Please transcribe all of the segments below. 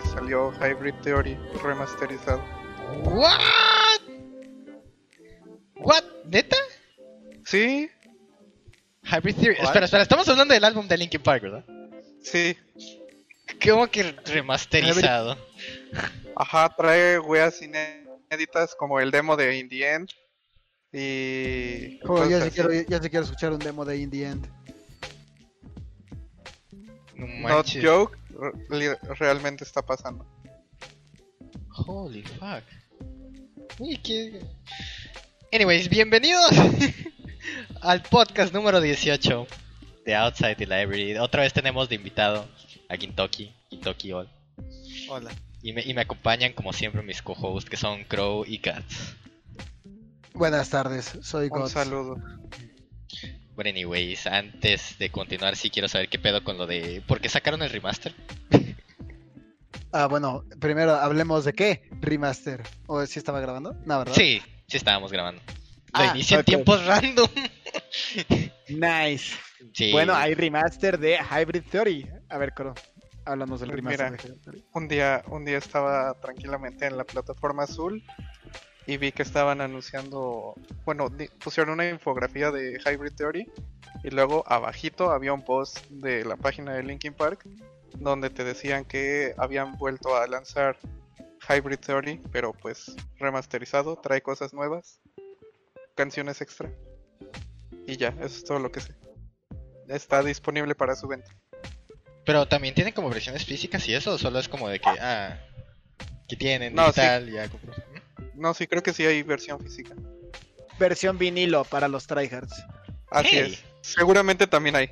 que salió Hybrid Theory remasterizado. ¿What? ¿What? ¿Neta? Sí, Hybrid Theory. ¿Cuál? Espera, espera, estamos hablando del álbum de Linkin Park, ¿verdad? sí. ¿Cómo que remasterizado? Ajá, trae weas inéditas como el demo de In the End. Y. Joder, ya, sí quiero, ya sí quiero escuchar un demo de In the End. No Not joke, re- realmente está pasando. Holy fuck. Uy, qué... Anyways, bienvenidos al podcast número 18 de Outside the Library. Otra vez tenemos de invitado a Gintoki, Gintoki All. Hola. Y me, y me acompañan como siempre mis co-hosts que son Crow y Cats. Buenas tardes, soy Un Gots. saludo. Bueno, anyways, antes de continuar sí quiero saber qué pedo con lo de... ¿Por qué sacaron el remaster? Ah, bueno, primero hablemos de qué remaster. ¿O si estaba grabando? No, ¿verdad? Sí, sí estábamos grabando. Lo Ah, inicié ok. en tiempos random. Nice. Sí. Bueno, hay remaster de Hybrid Theory. A ver, Coro, háblanos del Pues remaster mira. de Hybrid Theory. Un día, un día estaba tranquilamente en la plataforma azul y vi que estaban anunciando, bueno, pusieron una infografía de Hybrid Theory y luego abajito había un post de la página de Linkin Park donde te decían que habían vuelto a lanzar Hybrid Theory, pero pues remasterizado, trae cosas nuevas, canciones extra. Y ya, eso es todo lo que sé. Está disponible para su venta. Pero también tienen como versiones físicas y eso, o solo es como de que, ah, que tienen No, digital, ya compras. No, sí, creo que sí hay versión física. Versión vinilo para los tryhards. Así Hey. es. Seguramente también hay.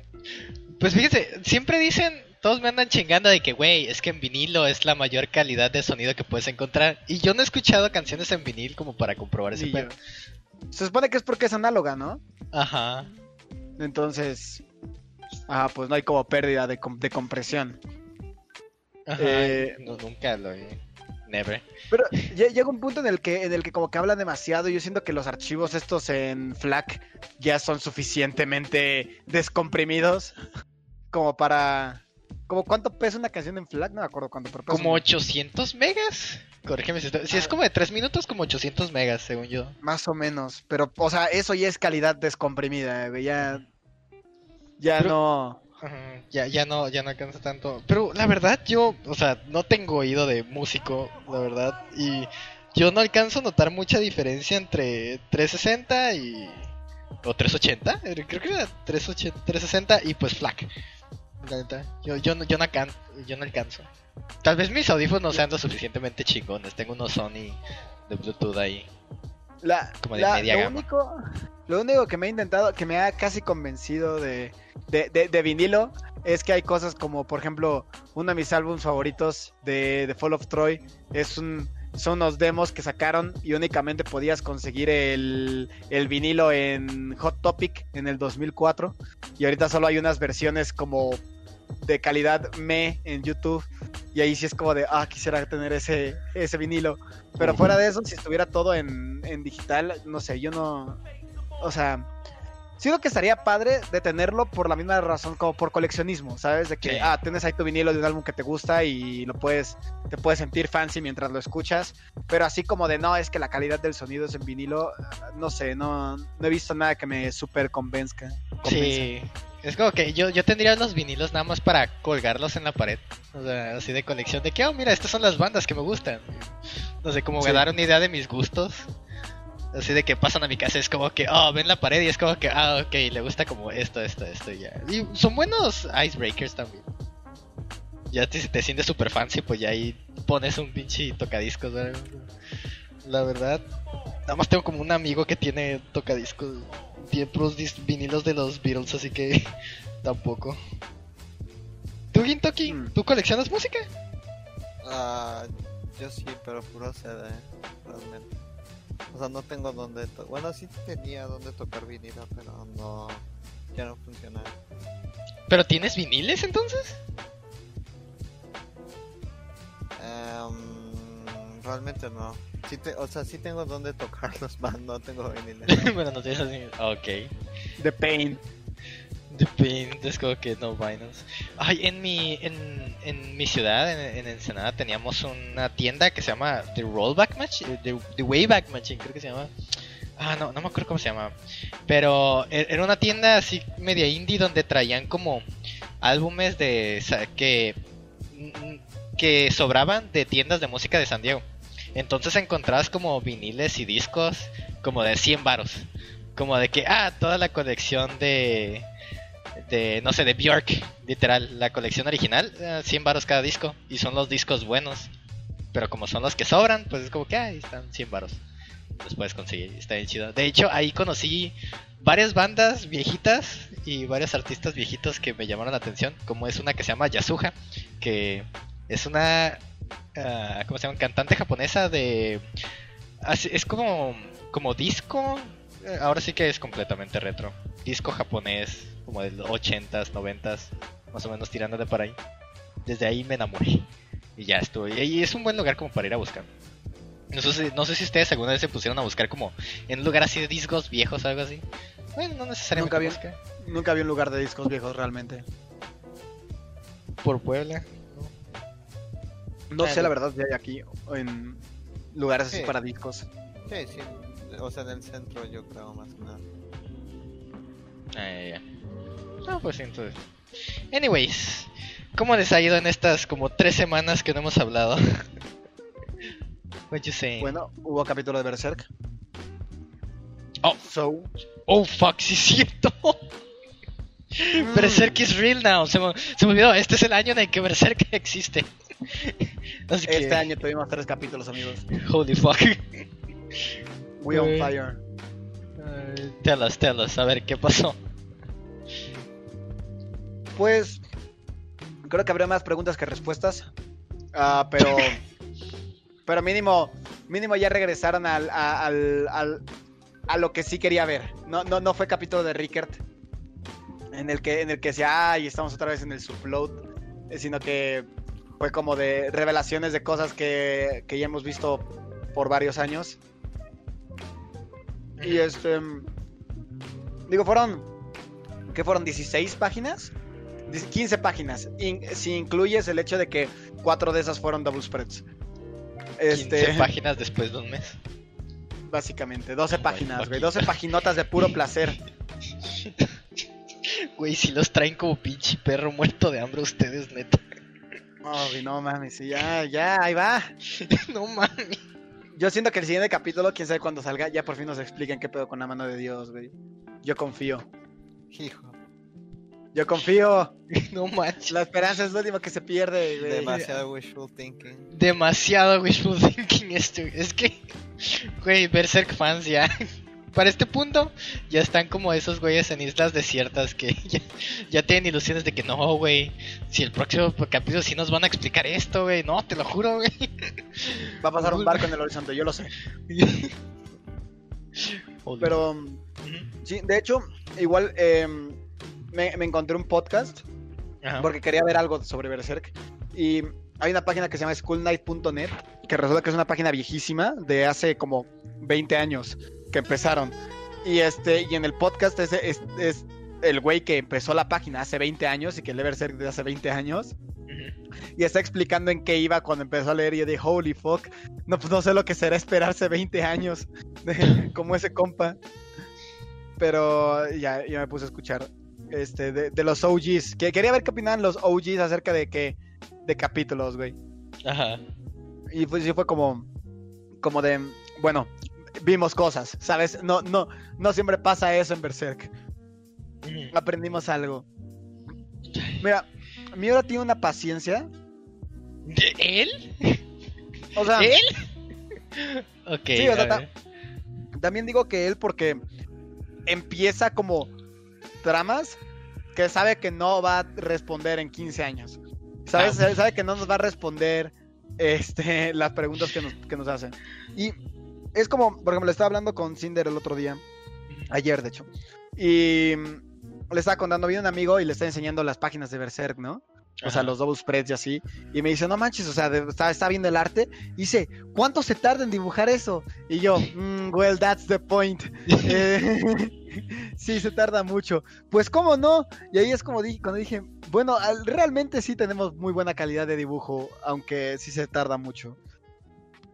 Pues fíjense, siempre dicen, todos me andan chingando de que, güey, es que en vinilo es la mayor calidad de sonido que puedes encontrar. Y yo no he escuchado canciones en vinil como para comprobar ese pedo. Se supone que es porque es análoga, ¿no? Ajá. Entonces, ah, pues no hay como pérdida de, com- de compresión. Ajá. Eh, no, nunca lo he. Never. Pero lle- llega un punto en el que en el que como que hablan demasiado. Yo siento que los archivos estos en FLAC ya son suficientemente descomprimidos como para como cuánto pesa una canción en FLAC, no me acuerdo cuánto, pero pesa Como un- 800 megas. Corrígeme si Si es Ah. como de 3 minutos, como 800 megas, según yo. más o menos, pero o sea, eso ya es calidad descomprimida, ya ya Pero- no Ya, ya no, ya no alcanza tanto. Pero la verdad, yo, o sea, no tengo oído de músico, la verdad. Y yo no alcanzo a notar mucha diferencia entre 360 y. o 380. eh, Creo que era 380, 360 y pues FLAC. La neta, yo, yo, no, yo, no alcan- yo no alcanzo. Tal vez mis audífonos sean lo suficientemente chingones. Tengo unos Sony de Bluetooth ahí. La, Como de la- media lo gama. único lo único que me ha intentado, que me ha casi convencido de, de, de- de vinilo es que hay cosas como, por ejemplo, uno de mis álbumes favoritos de, de Fall of Troy es un son unos demos que sacaron y únicamente podías conseguir el, el vinilo en Hot Topic en el 2004 y ahorita solo hay unas versiones como de calidad me en YouTube y ahí sí es como de, ah, quisiera tener ese, ese vinilo. Pero fuera de eso, si estuviera todo en, en digital, no sé, yo no. O sea, siento que estaría padre de tenerlo por la misma razón, como por coleccionismo, ¿sabes? De que, Sí. ah, tienes ahí tu vinilo de un álbum que te gusta y lo puedes, te puedes sentir fancy mientras lo escuchas. Pero así como de, no, es que la calidad del sonido es en vinilo, ah, no sé, no, no he visto nada que me super convenzca. convenza. Sí, es como que yo, yo tendría los vinilos nada más para colgarlos en la pared. O sea, así de colección de que, oh, mira, estas son las bandas que me gustan. No sé, como Sí. me dar una idea de mis gustos. Así de que pasan a mi casa, es como que, oh, ven la pared y es como que, ah, ok, le gusta como esto, esto, esto y ya. Y son buenos icebreakers también. Ya te, si te sientes super fancy, pues ya ahí pones un pinche tocadiscos, ¿verdad? La verdad, nada más tengo como un amigo que tiene tocadiscos, tiene puros vinilos de los Beatles, así que tampoco. ¿Tú, Gintoki, Hmm. tú coleccionas música? Ah, yo sí, pero puro CD, realmente. O sea, no tengo donde... Bueno, sí tenía donde tocar vinilo, pero no... Ya no funciona. ¿Pero tienes viniles entonces? Em, realmente no. Sí te- o sea, sí tengo donde tocarlos, más no tengo viniles. bueno, no tienes así. Ok. The Pain. Depende, es como que no vainas. Ay, en mi, en, en mi ciudad, en, en Ensenada, teníamos una tienda que se llama The Rollback Machine, The, The Wayback Machine, creo que se llama. Ah, no, no me acuerdo cómo se llama. Pero e- era una tienda así media indie donde traían como álbumes de sa- que que sobraban de tiendas de música de San Diego. Entonces encontrabas como viniles y discos como de 100 varos. Como de que, ah, toda la colección de de no sé, de Bjork, literal, la colección original, eh, 100 varos cada disco y son los discos buenos. Pero como son los que sobran, pues es como que ahí están 100 varos. Los puedes conseguir, está bien chido. De hecho, ahí conocí varias bandas viejitas y varios artistas viejitos que me llamaron la atención, como es una que se llama Yasuha, que es una ah, ¿cómo se llama? cantante japonesa de así- es como como disco, eh, ahora sí que es completamente retro. Disco japonés como de los 80s, 90s, más o menos tirándole para ahí. Desde ahí me enamoré. Y ya estuve. Y es un buen lugar como para ir a buscar. No sé, si- no sé si ustedes alguna vez se pusieron a buscar como en un lugar así de discos viejos o algo así. Bueno, no necesariamente Nunca vi-. Nunca vi un lugar de discos viejos realmente. por Puebla. No sé la verdad si hay aquí en lugares así Sí. para discos. Sí, sí. O sea, en el centro yo creo más que nada. Ah, ya, ya. No, pues entonces. Anyways, ¿cómo les ha ido en estas como tres semanas que no hemos hablado? What you saying? Bueno, hubo capítulo de Berserk. Oh. So, Oh fuck, sí es cierto. Berserk is real now. Se me, se me olvidó, este es el año en el que Berserk existe. Así que, este año tuvimos tres capítulos, amigos. Holy fuck. We on Eh. fire. Uh, tell us, tell us, a ver qué pasó. Pues creo que habría más preguntas que respuestas. Ah, pero pero mínimo mínimo ya regresaron al, a, al- al- a lo que sí quería ver. No, no, no fue capítulo de Rickert en el que en el que decía, ay, estamos otra vez en el subload, eh, sino que fue como de revelaciones de cosas que, que ya hemos visto por varios años. Y este. Digo, fueron. ¿Qué fueron? ¿16 páginas? Dice 15 páginas. in- si incluyes el hecho de que cuatro de esas fueron double spreads. 15 Este, páginas después de un mes. básicamente, 12 Oh my páginas, güey. fucking 12 paginotas de puro placer. Güey, si los traen como pinche perro muerto de hambre ustedes, neta. Oh, güey, no mames, sí, ya, ya, ahí va. no mames. Yo siento que el siguiente capítulo, quién sabe cuándo salga, ya por fin nos expliquen qué pedo con la mano de Dios, güey. Yo confío. Hijo, Yo confío. No manches. La esperanza es lo último que se pierde, güey. demasiado wishful thinking. Demasiado wishful thinking esto. Es que, güey, Berserk fans ya. Para este punto, ya están como esos güeyes en islas desiertas que ya, ya tienen ilusiones de que no, güey. Si el próximo capítulo sí nos van a explicar esto, güey. No, te lo juro, güey. Va a pasar un barco en el horizonte, yo lo sé. Pero, Ujú. sí, de hecho, igual em, me, me encontré un podcast Ajá. porque quería ver algo sobre Berserk. Y hay una página que se llama schoolnight.net, que resulta que es una página viejísima de hace como 20 años que empezaron. Y este y en el podcast es, es, es el güey que empezó la página hace 20 años y que lee Berserk de hace 20 años. Y está explicando en qué iba cuando empezó a leer y yo dije, holy fuck, no, pues no sé lo que será esperarse 20 años como ese compa. Pero ya, ya me puse a escuchar este, de, de los OGs. Que quería ver qué opinaban los OGs acerca de que de capítulos, güey. Ajá. Y pues sí fue como, como de, bueno, vimos cosas, ¿sabes? No, no, no siempre pasa eso en Berserk. Ujú. Aprendimos algo. Mira, Miura tiene una paciencia. ¿De él? O sea, ¿Él? Ok. Sí, o sea, ta-. También digo que él porque empieza como tramas que sabe que no va a responder en 15 años. ¿Sabes? Ah. Sabe, sabe que no nos va a responder este, las preguntas que nos, que nos hacen. Y es como, por ejemplo, estaba hablando con Cinder el otro día, ayer de hecho, y le estaba contando, viene un amigo y le está enseñando las páginas de Berserk, ¿no? O sea, los double spreads y así. Y me dice, no manches, o sea, de- está, está viendo el arte. Y dice, ¿cuánto se tarda en dibujar eso? Y yo, "Mm, well, that's the point. Eh, sí, se tarda mucho. Pues, ¿cómo no? Y ahí es como dije, cuando dije, Bueno, al- realmente sí tenemos muy buena calidad de dibujo, aunque sí se tarda mucho.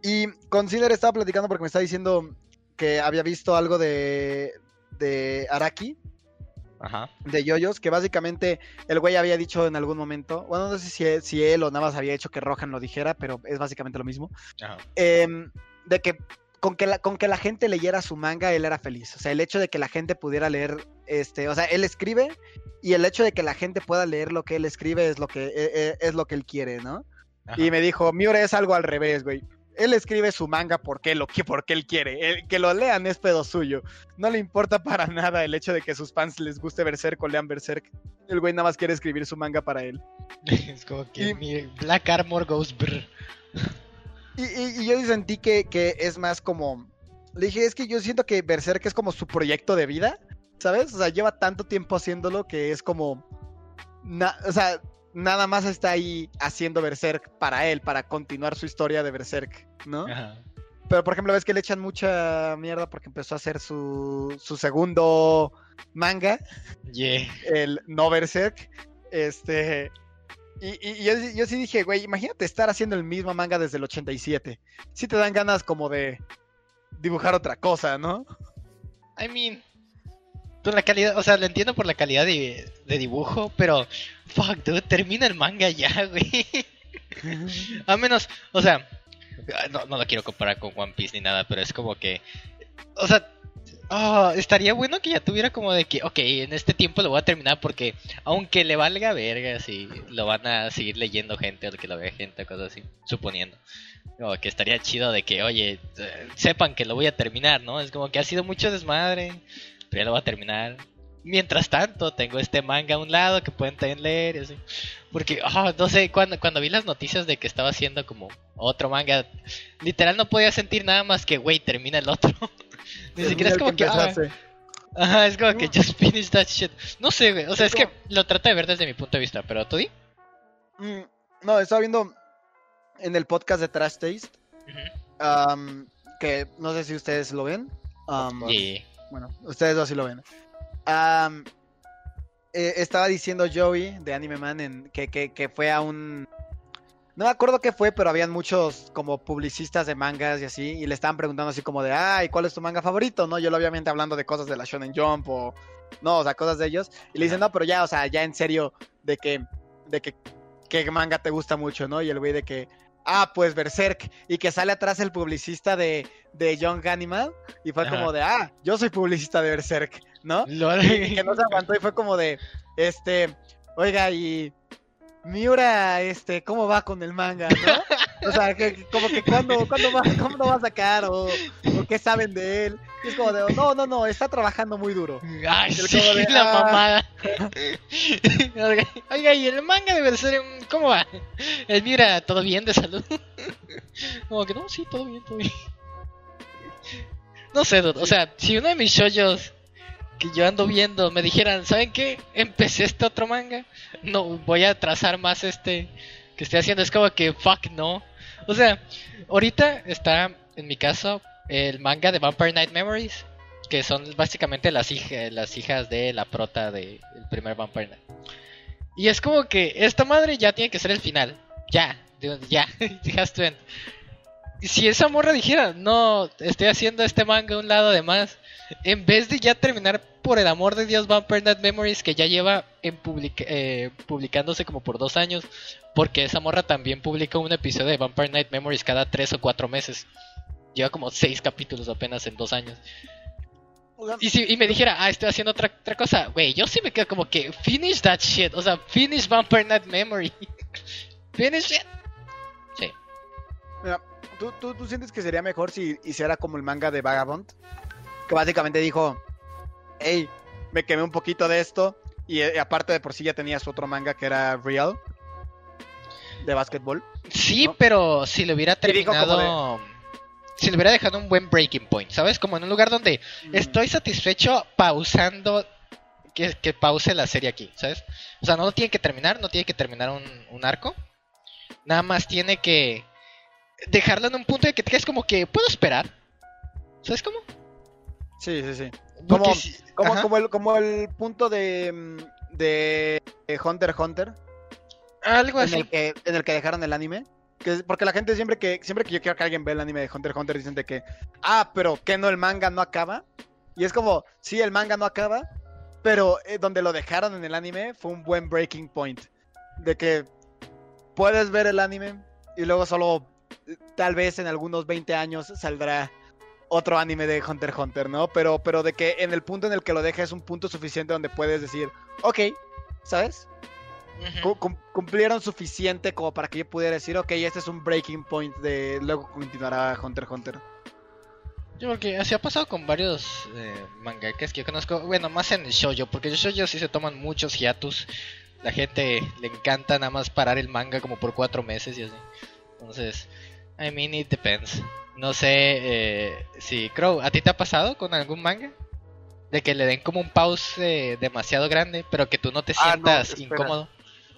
Y con Cinder estaba platicando porque me estaba diciendo que había visto algo de, de Araki, Ajá. de Yoyos, que básicamente el güey había dicho en algún momento, bueno, no sé si, él- si él o nada más había hecho que Rohan lo dijera, pero es básicamente lo mismo, Ajá. em, de que con, que la, con que la gente leyera su manga, él era feliz. O sea, el hecho de que la gente pudiera leer, este, o sea, él escribe y el hecho de que la gente pueda leer lo que él escribe es lo que, eh, eh, es lo que él quiere, ¿no? Ajá. Y me dijo, Miura es algo al revés, güey. Él escribe su manga porque lo que porque él quiere. El- que lo lean es pedo suyo. No le importa para nada el hecho de que sus fans les guste Berserk o lean Berserk. El güey nada más quiere escribir su manga para él. es como que Y- mi Black Armor goes brr. Y, y- y yo sentí que, que es más como. Le dije, es que yo siento que Berserk es como su proyecto de vida. ¿Sabes? O sea, lleva tanto tiempo haciéndolo que es como. na- o sea, nada más está ahí haciendo Berserk para él, para continuar su historia de Berserk, ¿no? Ajá. Pero por ejemplo, ves que le echan mucha mierda porque empezó a hacer su, su segundo manga, Yeah. el No Berserk. Este. Y, y- y yo, yo sí dije, güey, imagínate estar haciendo el mismo manga desde el 87. Sí te dan ganas como de dibujar otra cosa, ¿no? I mean, por la calidad, o sea, lo entiendo por la calidad de, de dibujo, pero fuck, dude, termina el manga ya, güey. A menos, o sea, no, no lo quiero comparar con One Piece ni nada, pero es como que, o sea, ah, estaría bueno que ya tuviera como de que, ok, en este tiempo lo voy a terminar porque, aunque le valga verga, si lo van a seguir leyendo gente o que lo vea gente, cosas así, suponiendo. Como que estaría chido de que, oye, eh, sepan que lo voy a terminar, ¿no? Es como que ha sido mucho desmadre, pero ya lo voy a terminar. Mientras tanto, tengo este manga a un lado que pueden también leer y así. Porque, ah, no sé, cuando, cuando vi las noticias de que estaba haciendo como otro manga, literal no podía sentir nada más que, güey, termina el otro. Ni siquiera es como que, ah, ajá, es como que just finish that shit. No sé, güey, o sea, Es es que lo trata de ver desde mi punto de vista, pero tú di. Mm, no, estaba viendo en el podcast de Trash Taste. am, que no sé si ustedes lo ven. Yeah. Bueno, ustedes dos sí lo ven. Eh, estaba diciendo Joey de Anime Man en, que, que, que fue a un... No me acuerdo qué fue, pero habían muchos como publicistas de mangas y así, y le estaban preguntando así como de, ay, ¿cuál es tu manga favorito? No, yo lo obviamente hablando de cosas de la Shonen Jump o... No, o sea, cosas de ellos. Y le dicen, no, pero ya, o sea, ya en serio, de que... De que... ¿Qué manga te gusta mucho, no? Y el güey de que... Ah, pues Berserk. Y que sale atrás el publicista de, de Young Animal. Y fue Ajá. como de, ah, yo soy publicista de Berserk, ¿no? Y que no se aguantó y fue como de, este, oiga, y Miura, este, ¿cómo va con el manga, no? O sea, que, como que cuándo, cuándo va, cómo lo va a sacar o, o qué saben de él. Y es como de, no, no, no, está trabajando muy duro. Ay, sí, de, la ah. mamada. Oiga, ¿y el manga debe ser un... ¿Cómo va? El mira, ¿todo bien de salud? Como que no, sí, todo bien, todo bien. No sé, dude, o sea, si uno de mis shoyos que yo ando viendo me dijeran, ¿saben qué? Empecé este otro manga, no, voy a trazar más este que estoy haciendo, es como que, fuck, no. O sea, ahorita está, en mi caso, el manga de Vampire Night Memories, que son básicamente las, las hijas de la prota del primer Vampire Night. Y es como que esta madre ya tiene que ser el final. Ya, ya, has Si esa morra dijera, no, estoy haciendo este manga un lado de más, en vez de ya terminar por el amor de Dios Vampire Night Memories, que ya lleva en publica- eh, publicándose como por dos años, porque esa morra también publica un episodio de Vampire Night Memories cada tres o cuatro meses. Lleva como seis capítulos apenas en dos años. Y, si, y me dijera, ah, estoy haciendo otra, otra cosa, güey, yo sí me quedo como que, finish that shit, o sea, finish Vampire Night Memory. finish it. Sí. Mira, ¿tú, tú, tú sientes que sería mejor si hiciera como el manga de Vagabond? Que básicamente dijo, hey, me quemé un poquito de esto. Y eh, aparte de por sí ya tenía su otro manga que era Real. De básquetbol. Sí, ¿no? pero si le hubiera terminado... Si le hubiera dejado un buen breaking point, ¿sabes? Como en un lugar donde Mm. estoy satisfecho pausando que, que pause la serie aquí, ¿sabes? O sea, no tiene que terminar, no tiene que terminar un, un arco. Nada más tiene que dejarlo en un punto de que te quedes como que puedo esperar. ¿Sabes cómo? Sí, sí, sí. Como- Como, como, el, como el punto de, mm, de Hunter x Hunter, Algo en así. el que, en el que dejaron el anime. Que porque la gente siempre que siempre que yo quiero que alguien vea el anime de Hunter x Hunter dicen de que, ah, pero que no el manga no acaba. Y es como, sí, el manga no acaba, pero eh, donde lo dejaron en el anime fue un buen breaking point. De que puedes ver el anime y luego solo, eh, tal vez en algunos 20 años saldrá otro anime de Hunter x Hunter, ¿no? Pero, pero de que en el punto en el que lo deja es un punto suficiente donde puedes decir, ok, ¿sabes? Cumplieron suficiente como para que yo pudiera decir, ok, este es un breaking point de luego continuará Hunter x Hunter. Yo porque así ha pasado con varios eh, mangakas que yo conozco, bueno, más en el shoujo, porque el shoujo sí se toman muchos hiatus. La gente le encanta nada más parar el manga como por cuatro meses y así. Entonces, I mean, it depends. No sé eh, si, Crow, ¿a ti te ha pasado con algún manga? De que le den como un pause eh, demasiado grande, pero que tú no te Ah, sientas incómodo.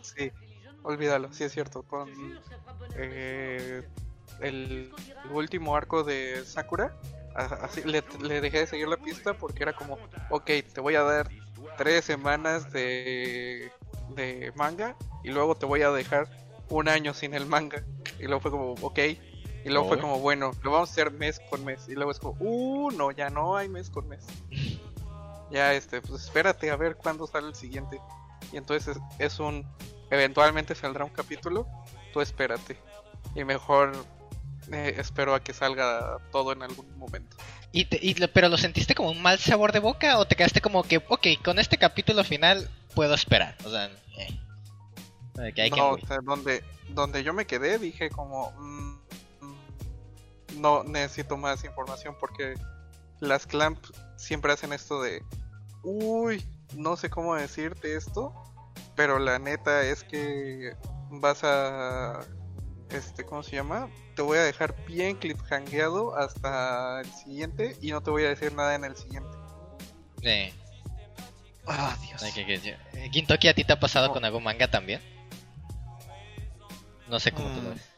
Sí, olvídalo, sí es cierto. Con eh, el, último arco de Sakura, así le, le dejé de seguir la pista porque era como, ok, te voy a dar tres semanas de, de manga y luego te voy a dejar un año sin el manga. Y luego fue como, ok. Y luego fue como, bueno, lo vamos a hacer mes con mes. Y luego es como, uh, no, ya no hay mes con mes. Ya, este, pues espérate a ver cuándo sale el siguiente. Y entonces es, es un, eventualmente saldrá un capítulo, tú espérate. Y mejor eh, espero a que salga todo en algún momento. ¿Y te- y lo- ¿Pero lo sentiste como un mal sabor de boca o te quedaste como que, ok, con este capítulo final puedo esperar? O sea, eh. De que hay que no, o sea, donde, donde yo me quedé dije como, mm, mm, no necesito más información porque las clamp siempre hacen esto de, uy, no sé cómo decirte esto, pero la neta es que vas a, este, ¿cómo se llama? Te voy a dejar bien cliffhangeado hasta el siguiente y no te voy a decir nada en el siguiente. Eh, Ah, Dios. de que- que- eh, Gintoki, ¿a ti te ha pasado No. con algún manga también? No sé cómo tú lo Mm. ves.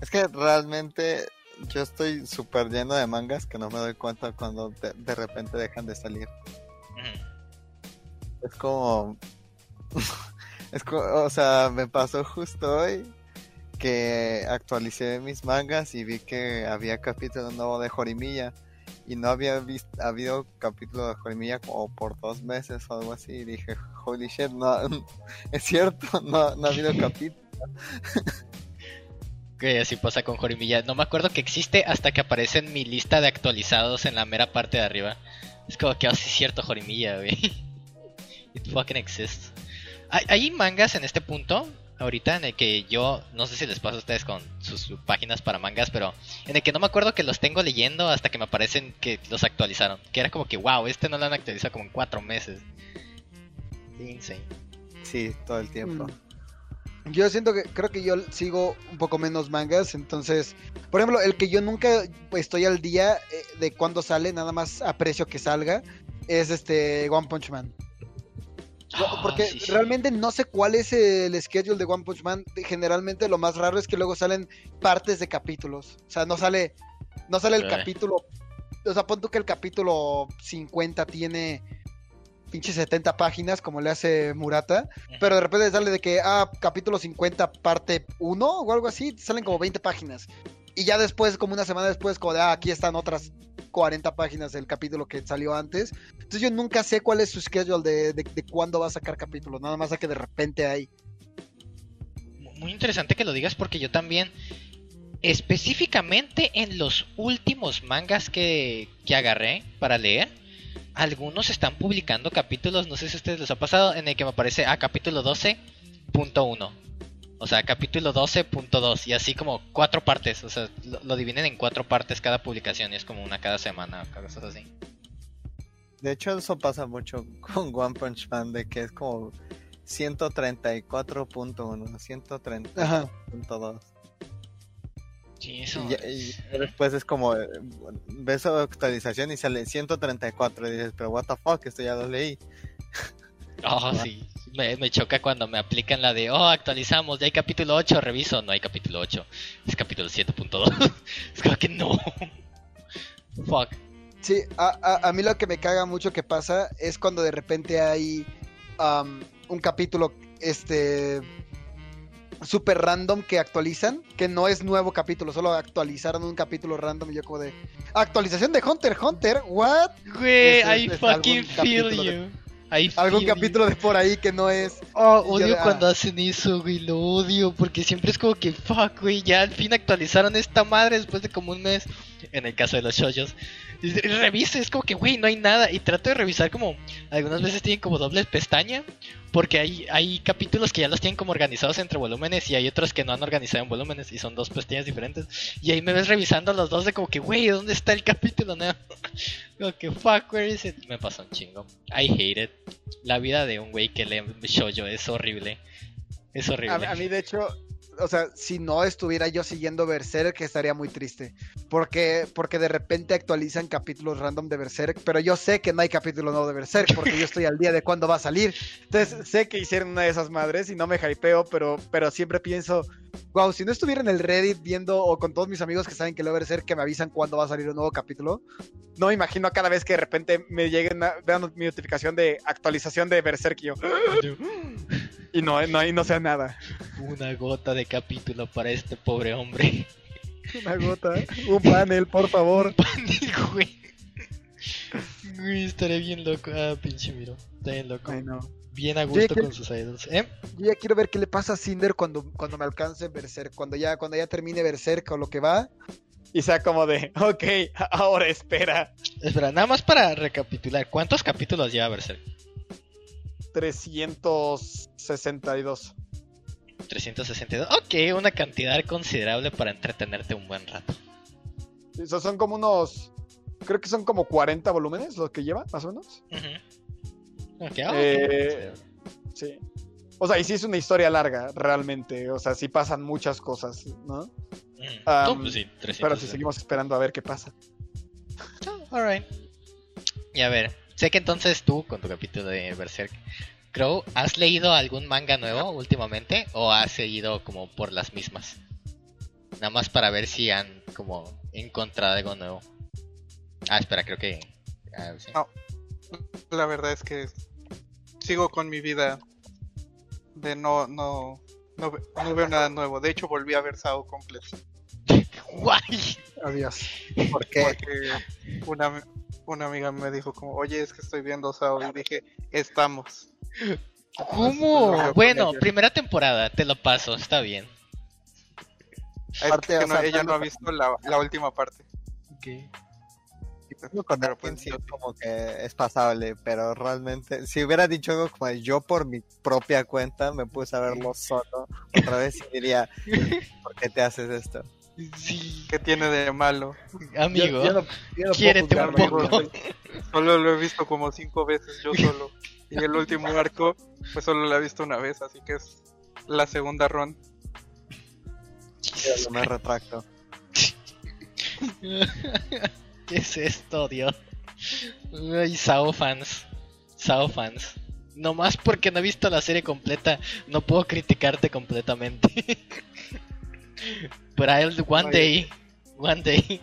Es que realmente yo estoy súper lleno de mangas que no me doy cuenta cuando de, de repente dejan de salir. Es como... es co- o sea, me pasó justo hoy que actualicé mis mangas y vi que había capítulo nuevo de Jorimilla y no había visto, habido capítulo de Jorimilla como por dos meses o algo así y dije, holy shit, no, es cierto, no, no ha habido capítulo. Que así pasa con Jorimilla. No me acuerdo que existe hasta que aparece en mi lista de actualizados en la mera parte de arriba. Es como que, oh, sí es cierto, Jorimilla, güey. It fucking exists. Hay, hay mangas en este punto, ahorita, en el que yo, no sé si les pasa a ustedes con sus páginas para mangas, pero en el que no me acuerdo que los tengo leyendo hasta que me aparecen que los actualizaron. Que era como que, wow, este no lo han actualizado como en cuatro meses. Insane. Sí, todo el tiempo. Mm. Yo siento que creo que yo sigo un poco menos mangas, entonces, por ejemplo, el que yo nunca estoy al día eh, de cuándo sale, nada más aprecio que salga, es este One Punch Man. Ah, Porque sí, sí. realmente no sé cuál es el schedule de One Punch Man. Generalmente lo más raro es que luego salen partes de capítulos. O sea, no sale, no sale el capítulo. O sea, pon tú que el capítulo 50 tiene pinche 70 páginas, como le hace Murata. Pero de repente sale de que, ah, capítulo 50, parte 1 o algo así. Salen como 20 páginas. Y ya después, como una semana después, como de, ah, aquí están otras 40 páginas del capítulo que salió antes. Entonces yo nunca sé cuál es su schedule de, de, de cuándo va a sacar capítulos. Nada más a que de repente hay. Muy interesante que lo digas porque yo también, específicamente en los últimos mangas que, que agarré para leer, algunos están publicando capítulos, no sé si ustedes les ha pasado, en el que me aparece, ah, capítulo 12.1. O sea, capítulo 12.2 y así como cuatro partes, o sea, lo, dividen en cuatro partes cada publicación y es como una cada semana, cosas así. De hecho, eso pasa mucho con One Punch Man, de que es como 134.1, 130.2. Sí, eso. Y, después es como, eh, ves su actualización y sale 134 y dices, pero what the fuck, esto ya lo leí. Oh, sí. Me, me choca cuando me aplican la de, oh, actualizamos, ya hay capítulo 8, reviso. No hay capítulo 8, es capítulo 7.2. es como que no. Fuck. Sí, a, a, a mí lo que me caga mucho que pasa es cuando de repente hay un capítulo este super random que actualizan, que no es nuevo capítulo, solo actualizaron un capítulo random y yo como de actualización de Hunter Hunter, what? Güey, I es fucking feel de- you. I Algún you. capítulo de por ahí que no es Oh, yo odio ah. cuando hacen eso, güey, lo odio, porque siempre es como que, fuck, güey, ya al fin actualizaron esta madre después de como un mes, en el caso de los shoyos. Y Revise, es como que, güey, no hay nada, y trato de revisar como, algunas veces tienen como doble pestaña, porque hay, hay capítulos que ya los tienen como organizados entre volúmenes, y hay otros que no han organizado en volúmenes, y son dos pestañas diferentes, y ahí me ves revisando los dos de como que, güey, ¿dónde está el capítulo nuevo? como que, fuck, where is it? Me pasó un chingo. I hate it. La vida de un güey que lee shoujo es horrible. Es A, horrible. a mí, de hecho, o sea, si no estuviera yo siguiendo Berserk, estaría muy triste. Porque, porque de repente actualizan capítulos random de Berserk, pero yo sé que no hay capítulo nuevo de Berserk, porque yo estoy al día de cuándo va a salir. Entonces, sé que hicieron una de esas madres y no me hypeo, pero, pero siempre pienso, wow, si no estuviera en el Reddit viendo, o con todos mis amigos que saben que leo Berserk, que me avisan cuándo va a salir un nuevo capítulo, no me imagino cada vez que de repente me llegue una, vean mi notificación de actualización de Berserk y yo, y no, no, y no sea nada. Una gota de capítulo para este pobre hombre. Una gota, un panel, por favor. güey. Güey, estaré bien loco. Ah, pinche miro. Está bien loco. Ay, no. Bien a gusto con sus idols. ¿Eh? Yo ya quiero ver qué le pasa a Cinder cuando, cuando me alcance Berserk, cuando ya, cuando ya termine Berserk o lo que va. Y sea como de, ok, ahora espera. Espera, nada más para recapitular. ¿Cuántos capítulos lleva Berserk? 362. 362. Ok, una cantidad considerable para entretenerte un buen rato. Esos son como unos, creo que son como 40 volúmenes los que lleva, más o menos. Ujú. Ok, ah, ok. Eh, Sí. O sea, y sí es una historia larga, realmente. O sea, sí pasan muchas cosas, ¿no? Um, pues sí, 360. Pero si seguimos esperando a ver qué pasa. Oh, alright. Y a ver, sé que entonces tú, con tu capítulo de Berserk, Crow, ¿has leído algún manga nuevo últimamente? ¿O has seguido como por las mismas? Nada más para ver si han como encontrado algo nuevo. Ah, espera, creo que... ah, sí. No. La verdad es que sigo con mi vida de no, no, no, no veo nada nuevo. De hecho, volví a ver Sao completo. Guay. Adiós. ¿Por qué? Porque una, una amiga me dijo como, oye, es que estoy viendo Sao. Y dije, estamos. ¿Cómo? Bueno, primera temporada, te lo paso, está bien. Es Aparte, que o no- sea, ella no ha visto la, la última parte. Con Pero pues, sí como que es pasable, pero realmente, si hubiera dicho algo como yo por mi propia cuenta me puse a verlo solo otra vez y diría, ¿por qué te haces esto? Sí, ¿Qué tiene de malo? amigo. Yo- yo no- yo no puedo quiérete un poco. Solo lo he visto como cinco veces yo solo. Y el último arco, pues solo lo he visto una vez, así que es la segunda ronda. Pero me retracto. ¿Qué es esto, Dios? Ay, Sao fans. Sao fans. Nomás porque no he visto la serie completa, no puedo criticarte completamente. But I'll one day, one day.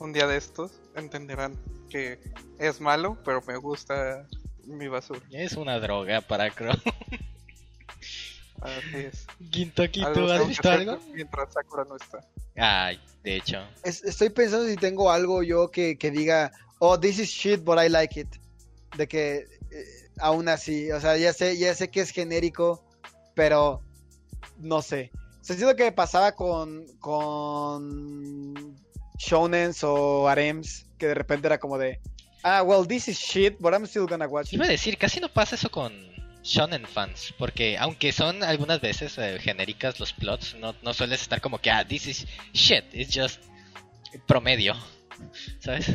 Un día de estos entenderán que es malo, pero me gusta mi basura. Es una droga para Crow. Así es. Gintoki, ¿tú has visto algo? Mientras Sakura no está. Ay, de hecho. Es- estoy pensando si tengo algo yo que, que diga, oh, this is shit, but I like it. De que eh, aún así, o sea, ya sé, ya sé que es genérico, pero no sé. Sea, siento que pasaba con, con shonens o harems, que de repente era como de, ah, well, this is shit, but I'm still gonna watch it. Iba a decir, casi no pasa eso con shonen fans, porque aunque son algunas veces eh, genéricas los plots, no, no sueles estar como que, ah, this is shit, it's just promedio, ¿sabes?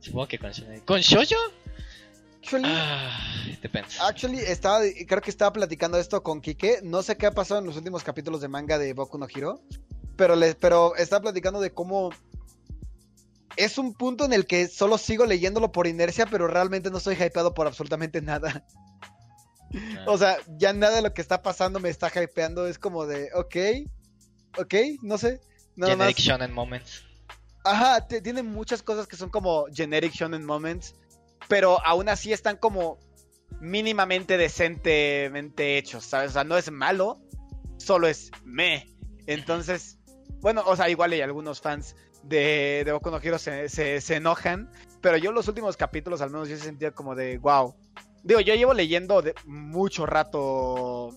Supongo que con shonen. ¿Con shoujo? Actually, Ah, depends. Actually, estaba, creo que estaba platicando esto con Kike. No sé qué ha pasado en los últimos capítulos de manga de Boku no Hero. Pero, les, pero estaba platicando de cómo es un punto en el que solo sigo leyéndolo por inercia, pero realmente no estoy hypeado por absolutamente nada. Ah. O sea, ya nada de lo que está pasando me está hypeando. Es como de, ok, ok, no sé. Nada más. Generic shonen moments. Ajá, tiene muchas cosas que son como generic shonen moments, pero aún así están como mínimamente decentemente hechos, ¿sabes? O sea, no es malo, solo es me. Entonces, bueno, o sea, igual hay algunos fans de, de Boku no Hero se, se, se enojan, pero yo los últimos capítulos al menos yo sentía como de, wow. Digo, yo llevo leyendo de mucho rato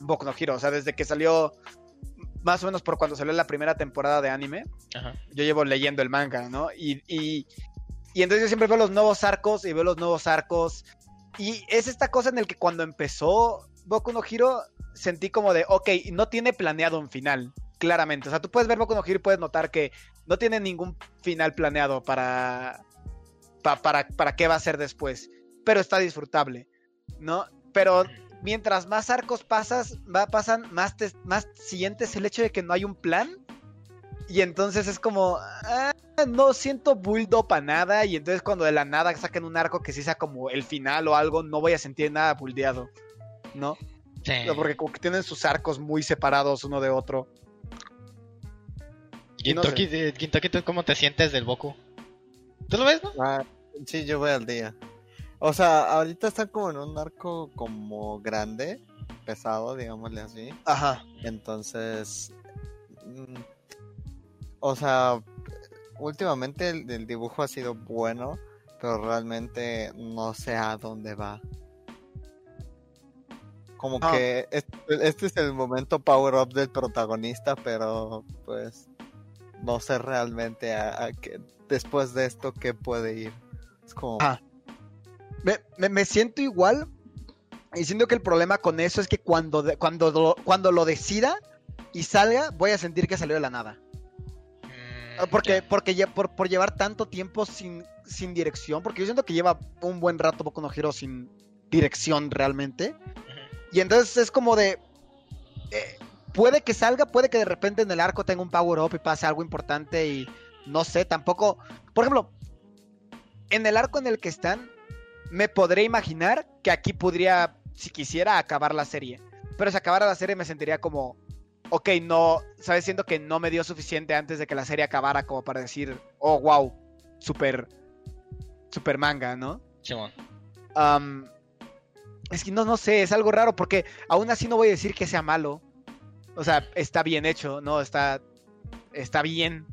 Boku no Hero, o sea, desde que salió, más o menos por cuando salió la primera temporada de anime, Ajá. yo llevo leyendo el manga, ¿no? Y, y, y entonces yo siempre veo los nuevos arcos y veo los nuevos arcos. Y es esta cosa en el que cuando empezó Boku no Hero, sentí como de, ok, no tiene planeado un final, claramente. O sea, tú puedes ver Boku no Hero y puedes notar que no tiene ningún final planeado para, pa- para, para qué va a ser después. Pero está disfrutable, ¿no? Pero mientras más arcos pasas, va, pasan, más, te- más sientes el hecho de que no hay un plan. Y entonces es como, ah, no siento build up a nada. Y entonces cuando de la nada saquen un arco que sí sea como el final o algo, no voy a sentir nada buildeado, ¿no? Sí. Porque como que tienen sus arcos muy separados uno de otro. Gintoki, no eh, ¿tú cómo te sientes del Boku? ¿Tú lo ves, no? Ah, sí, yo voy al día. O sea, ahorita están como en un arco como grande, pesado, digámosle así. Ajá. Entonces, mm, o sea, últimamente el, el dibujo ha sido bueno, pero realmente no sé a dónde va. Como Ah. que es- este es el momento power up del protagonista, pero pues no sé realmente a, a qué- después de esto qué puede ir. Es como Ah. Me, me- me siento igual. Y siento que el problema con eso es que cuando, de- cuando, lo, cuando lo decida y salga, voy a sentir que salió de la nada. Ah, Mm, Porque, ya. porque lle- por, por llevar tanto tiempo sin, sin dirección, porque yo siento que lleva un buen rato Boku no Hero sin dirección realmente. Y entonces es como de. eh, puede que salga, puede que de repente en el arco tenga un power up y pase algo importante y no sé, tampoco. Por ejemplo, en el arco en el que están, me podré imaginar que aquí podría, si quisiera, acabar la serie. Pero si acabara la serie me sentiría como, ok, no, sabes, siento que no me dio suficiente antes de que la serie acabara como para decir, oh, wow, super, super manga, ¿no? Simón. Am, es que no, no sé, es algo raro porque aún así no voy a decir que sea malo. O sea, está bien hecho, ¿no? Está, está bien,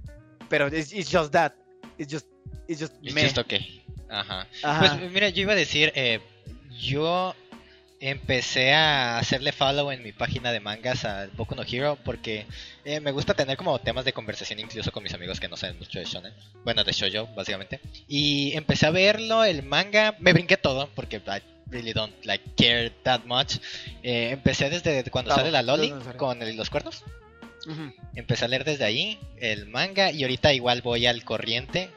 pero it's, it's just that. It's just, it's just It's meh. just okay. Ajá. Ajá. Pues mira, yo iba a decir, eh, yo empecé a hacerle follow en mi página de mangas al Boku no Hero porque eh, me gusta tener como temas de conversación incluso con mis amigos que no saben mucho de shonen, bueno de shoujo básicamente. Y empecé a verlo, el manga, me brinqué todo porque I really don't like care that much. Eh, empecé desde cuando Claro, sale la loli con el- los cuernos. Empecé a leer desde ahí el manga y ahorita igual voy al corriente.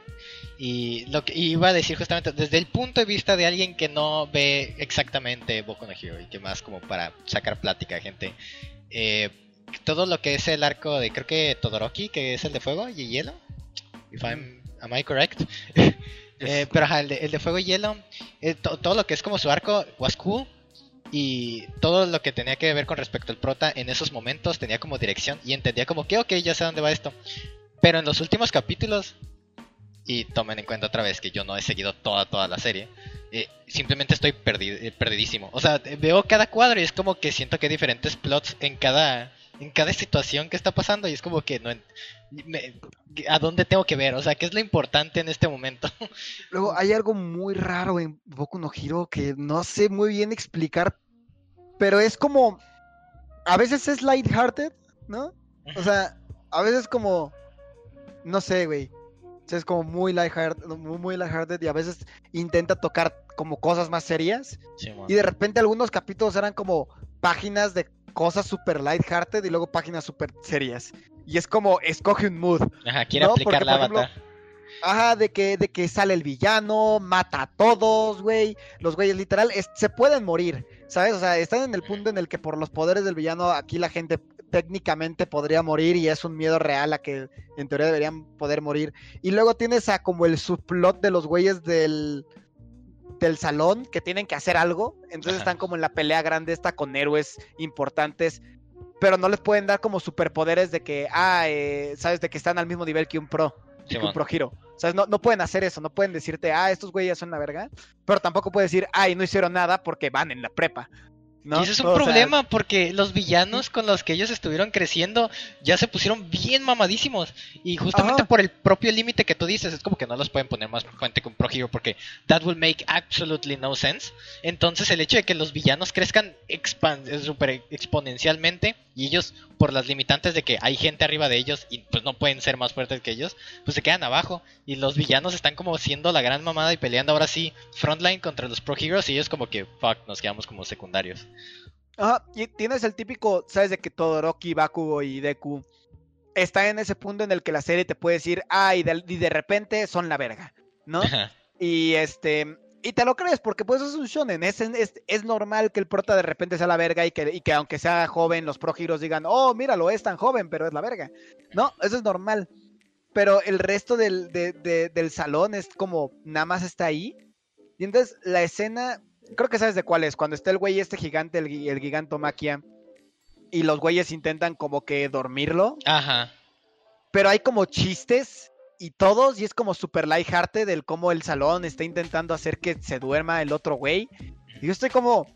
Y lo que iba a decir justamente desde el punto de vista de alguien que no ve exactamente Boku no Hero y que más como para sacar plática, gente. eh, todo lo que es el arco de creo que Todoroki, que es el de fuego y hielo. If I'm, am I correct? Eh, pero ajá, el de, el de fuego y hielo, eh, to- todo lo que es como su arco was cool. Y todo lo que tenía que ver con respecto al prota en esos momentos tenía como dirección y entendía como que, ok, ya sé dónde va esto. Pero en los últimos capítulos, y tomen en cuenta otra vez que yo no he seguido toda, toda la serie, eh, simplemente estoy perdi- eh, perdidísimo. O sea, veo cada cuadro y es como que siento que hay diferentes plots en cada, en cada situación que está pasando y es como que no... me- ¿A dónde tengo que ver? O sea, ¿qué es lo importante en este momento? Luego hay algo muy raro en Boku no Hero que no sé muy bien explicar, pero es como a veces es lighthearted, ¿no? O sea, a veces como no sé, güey. O sea, es como muy lighthearted, muy, muy lighthearted y a veces intenta tocar como cosas más serias Sí, y de repente algunos capítulos eran como páginas de cosas super lighthearted y luego páginas super serias. Y es como escoge un mood. Ajá, quiere No, aplicar porque, la por ejemplo, avatar. Ajá, de que, de que sale el villano, mata a todos, güey. Los güeyes literal es- se pueden morir, ¿sabes? O sea, están en el punto en el que por los poderes del villano aquí la gente técnicamente podría morir y es un miedo real a que en teoría deberían poder morir. Y luego tienes a como el subplot de los güeyes del del salón que tienen que hacer algo, entonces Ajá. están como en la pelea grande esta con héroes importantes, pero no les pueden dar como superpoderes de que, ah, eh, sabes, de que están al mismo nivel que un pro. que un. Pro Hero. O sea, no, no pueden hacer eso, no pueden decirte, ah, estos güeyes son la verga, pero tampoco pueden decir, ay, no hicieron nada porque van en la prepa. ¿No? Y ese es un O sea, problema porque los villanos con los que ellos estuvieron creciendo ya se pusieron bien mamadísimos. Y justamente Ajá. por el propio límite que tú dices, es como que no los pueden poner más fuerte que un Pro Hero porque that will make absolutely no sense. Entonces el hecho de que los villanos crezcan super exponencialmente y ellos por las limitantes de que hay gente arriba de ellos y pues no pueden ser más fuertes que ellos, pues se quedan abajo. Y los villanos están como siendo la gran mamada y peleando ahora sí frontline contra los Pro Heroes y ellos como que fuck, nos quedamos como secundarios. Ajá, y tienes el típico, sabes de que Todoroki, Bakugo y Deku está en ese punto en el que la serie te puede decir, ah, y de, y de repente son la verga, ¿no? Y este, y te lo crees porque pues es un shonen, es, es, es normal que el prota de repente sea la verga y que, y que aunque sea joven, los pro heroes digan, oh, míralo, es tan joven, pero es la verga. No, eso es normal. Pero el resto del, de- de- del salón es como, nada más está ahí. Y entonces la escena, creo que sabes de cuál es, cuando está el güey este gigante, el, el gigantomaquia, y los güeyes intentan como que dormirlo Ajá. pero hay como chistes y todos, y es como super lighthearted del cómo el salón está intentando hacer que se duerma el otro güey. Y yo estoy como,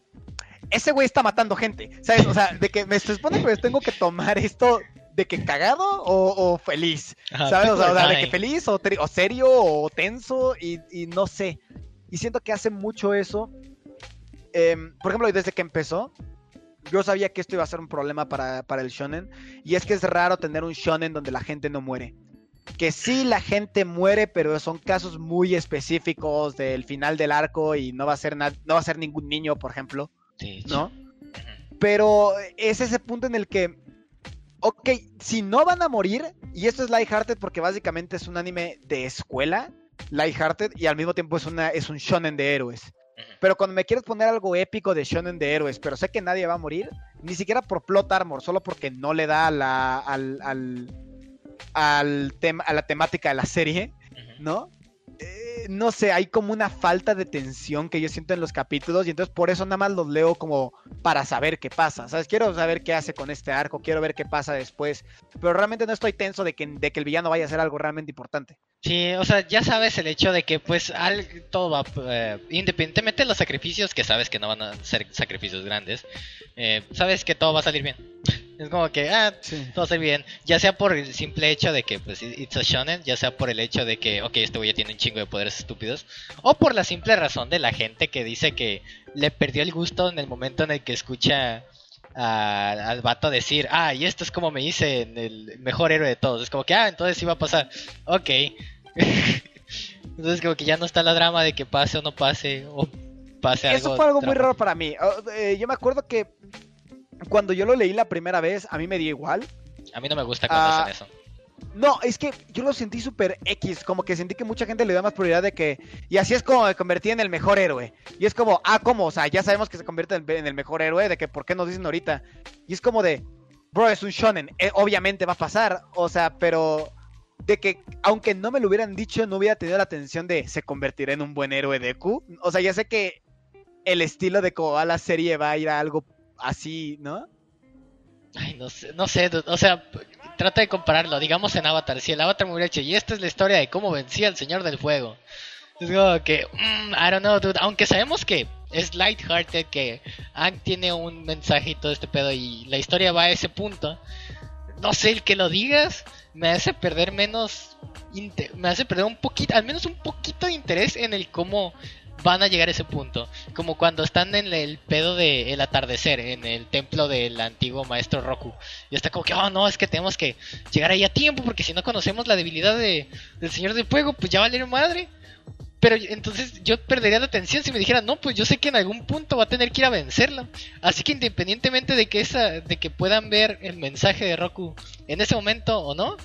ese güey está matando gente, ¿sabes? O sea, de que me supone que tengo que tomar esto de que cagado o, o feliz, ¿sabes? O sea, o sea, de que feliz o, o serio o tenso y, y no sé. Y siento que hace mucho eso. Em, por ejemplo, desde que empezó, yo sabía que esto iba a ser un problema para, para el shonen. Y es que es raro tener un shonen donde la gente no muere. Que sí, la gente muere, pero son casos muy específicos del final del arco y no va a ser, no va a ser ningún niño, por ejemplo, ¿no? Pero es ese punto en el que, ok, si no van a morir, y esto es Lighthearted porque básicamente es un anime de escuela, Lighthearted, y al mismo tiempo es, una, es un shonen de héroes. Pero cuando me quieres poner algo épico de shonen de héroes, pero sé que nadie va a morir, ni siquiera por plot armor, solo porque no le da a la, al, al, al tema, a la temática de la serie. ¿no? Eh, no sé, hay como una falta de tensión que yo siento en los capítulos y entonces por eso nada más los leo como para saber qué pasa, ¿sabes? Quiero saber qué hace con este arco, quiero ver qué pasa después, pero realmente no estoy tenso de que, de que el villano vaya a hacer algo realmente importante. Sí, o sea, ya sabes el hecho de que pues al, todo va, eh, independientemente de los sacrificios, que sabes que no van a ser sacrificios grandes, eh, sabes que todo va a salir bien. Es como que, ah, Sí. todo va a salir bien. Ya sea por el simple hecho de que pues it's a shonen, ya sea por el hecho de que, ok, este güey ya tiene un chingo de poderes estúpidos, o por la simple razón de la gente que dice que le perdió el gusto en el momento en el que escucha a- al vato decir, ah, y esto es como me hice en el mejor héroe de todos. Es como que, ah, entonces va a pasar. Ok. entonces como que ya no está la drama de que pase o no pase, o pase algo. Eso fue algo muy raro para mí. Eh, yo me acuerdo que cuando yo lo leí la primera vez, a mí me dio igual. A mí no me gusta cuando Ah, hacen eso. No, es que yo lo sentí súper X, como que sentí que mucha gente le da más prioridad de que... Y así es como me convertí en el mejor héroe. Y es como, ah, ¿cómo? O sea, ya sabemos que se convierte en, el mejor héroe, de que ¿por qué nos dicen ahorita? Y es como de, bro, es un shonen, eh, obviamente va a pasar, o sea, pero... De que, aunque no me lo hubieran dicho, no hubiera tenido la atención de se convertirá en un buen héroe de Q. O sea, ya sé que el estilo de cómo va la serie va a ir a algo así, ¿no? Ay, no sé, no sé, o sea, trata de compararlo, digamos en Avatar, si el Avatar me hubiera hecho, y esta es la historia de cómo vencía al Señor del Fuego. Es como que, mm, I don't know, dude, aunque sabemos que es lighthearted, que Ang tiene un mensaje y todo este pedo, y la historia va a ese punto, no sé, el que lo digas me hace perder menos, me hace perder un poquito, al menos un poquito de interés en el cómo van a llegar a ese punto. Como cuando están en el pedo del el atardecer, en el templo del antiguo maestro Roku. Y está como que, oh no, es que tenemos que llegar ahí a tiempo, porque si no conocemos la debilidad de, del Señor del Fuego, pues ya vale madre. Pero entonces yo perdería la atención si me dijeran, no, pues yo sé que en algún punto va a tener que ir a vencerlo. Así que independientemente de que esa, de que puedan ver el mensaje de Roku en ese momento o no,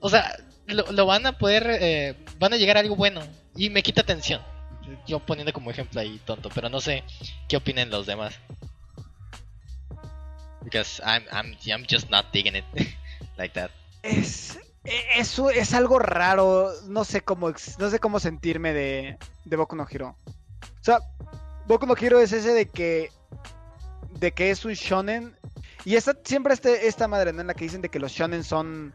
o sea, lo, lo van a poder, eh, van a llegar a algo bueno. Y me quita atención. Yo poniendo como ejemplo ahí tonto, pero no sé qué opinen los demás. Because I'm, I'm, I'm just not digging it like that. Es, e- eso es algo raro. No sé cómo, no sé cómo sentirme de, de Boku no Hero. O sea, Boku no Hero es ese de que, de que es un shonen. Y está siempre este, esta madre, ¿no? En la que dicen de que los shonen son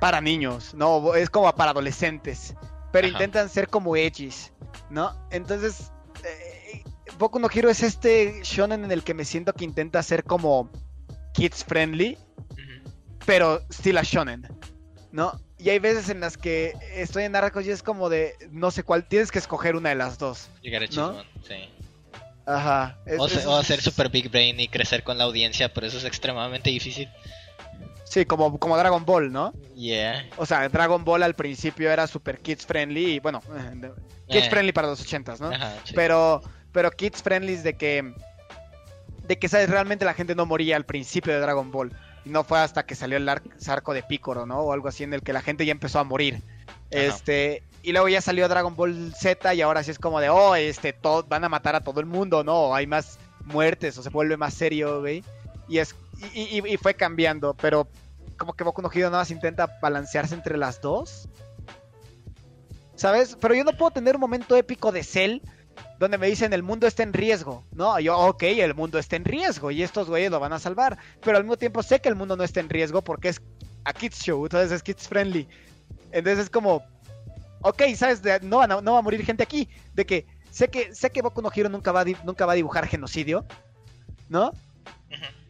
para niños, ¿no? Es como para adolescentes. Pero Ajá. intentan ser como edgys, ¿no? Entonces, eh, Boku no Hero es este shonen en el que me siento que intenta ser como kids friendly, pero still a shonen, ¿no? Y hay veces en las que estoy en arcos y es como de, no sé cuál, tienes que escoger una de las dos. Llegar a ¿No? sí. Ajá. es- O, es- o hacer super big brain y crecer con la audiencia, pero eso es extremadamente difícil. Sí, como, como Dragon Ball, ¿no? Yeah. O sea, Dragon Ball al principio era super kids friendly y bueno, kids Eh, friendly para los ochentas, ¿no? Ajá, sí. Pero, pero kids friendly de que, de que, ¿sabes? Realmente la gente no moría al principio de Dragon Ball. Y no fue hasta que salió el ar- arco de Piccolo, ¿no? O algo así en el que la gente ya empezó a morir. Este, y luego ya salió Dragon Ball Z y ahora sí es como de, oh, este, todo, van a matar a todo el mundo, ¿no? Hay más muertes o se vuelve más serio, güey. Y es, y, fue cambiando, pero como que Boku no Hero nada más intenta balancearse entre las dos. ¿Sabes? Pero yo no puedo tener un momento épico de Cell donde me dicen el mundo está en riesgo, ¿no? Yo, ok, el mundo está en riesgo y estos güeyes lo van a salvar, pero al mismo tiempo sé que el mundo no está en riesgo porque es a kids show, entonces es kids friendly. Entonces es como, ok, ¿sabes? De- no, no va a morir gente aquí, de que sé que sé que Boku no Hero nunca va a, nunca va a dibujar genocidio, ¿no? Ujú.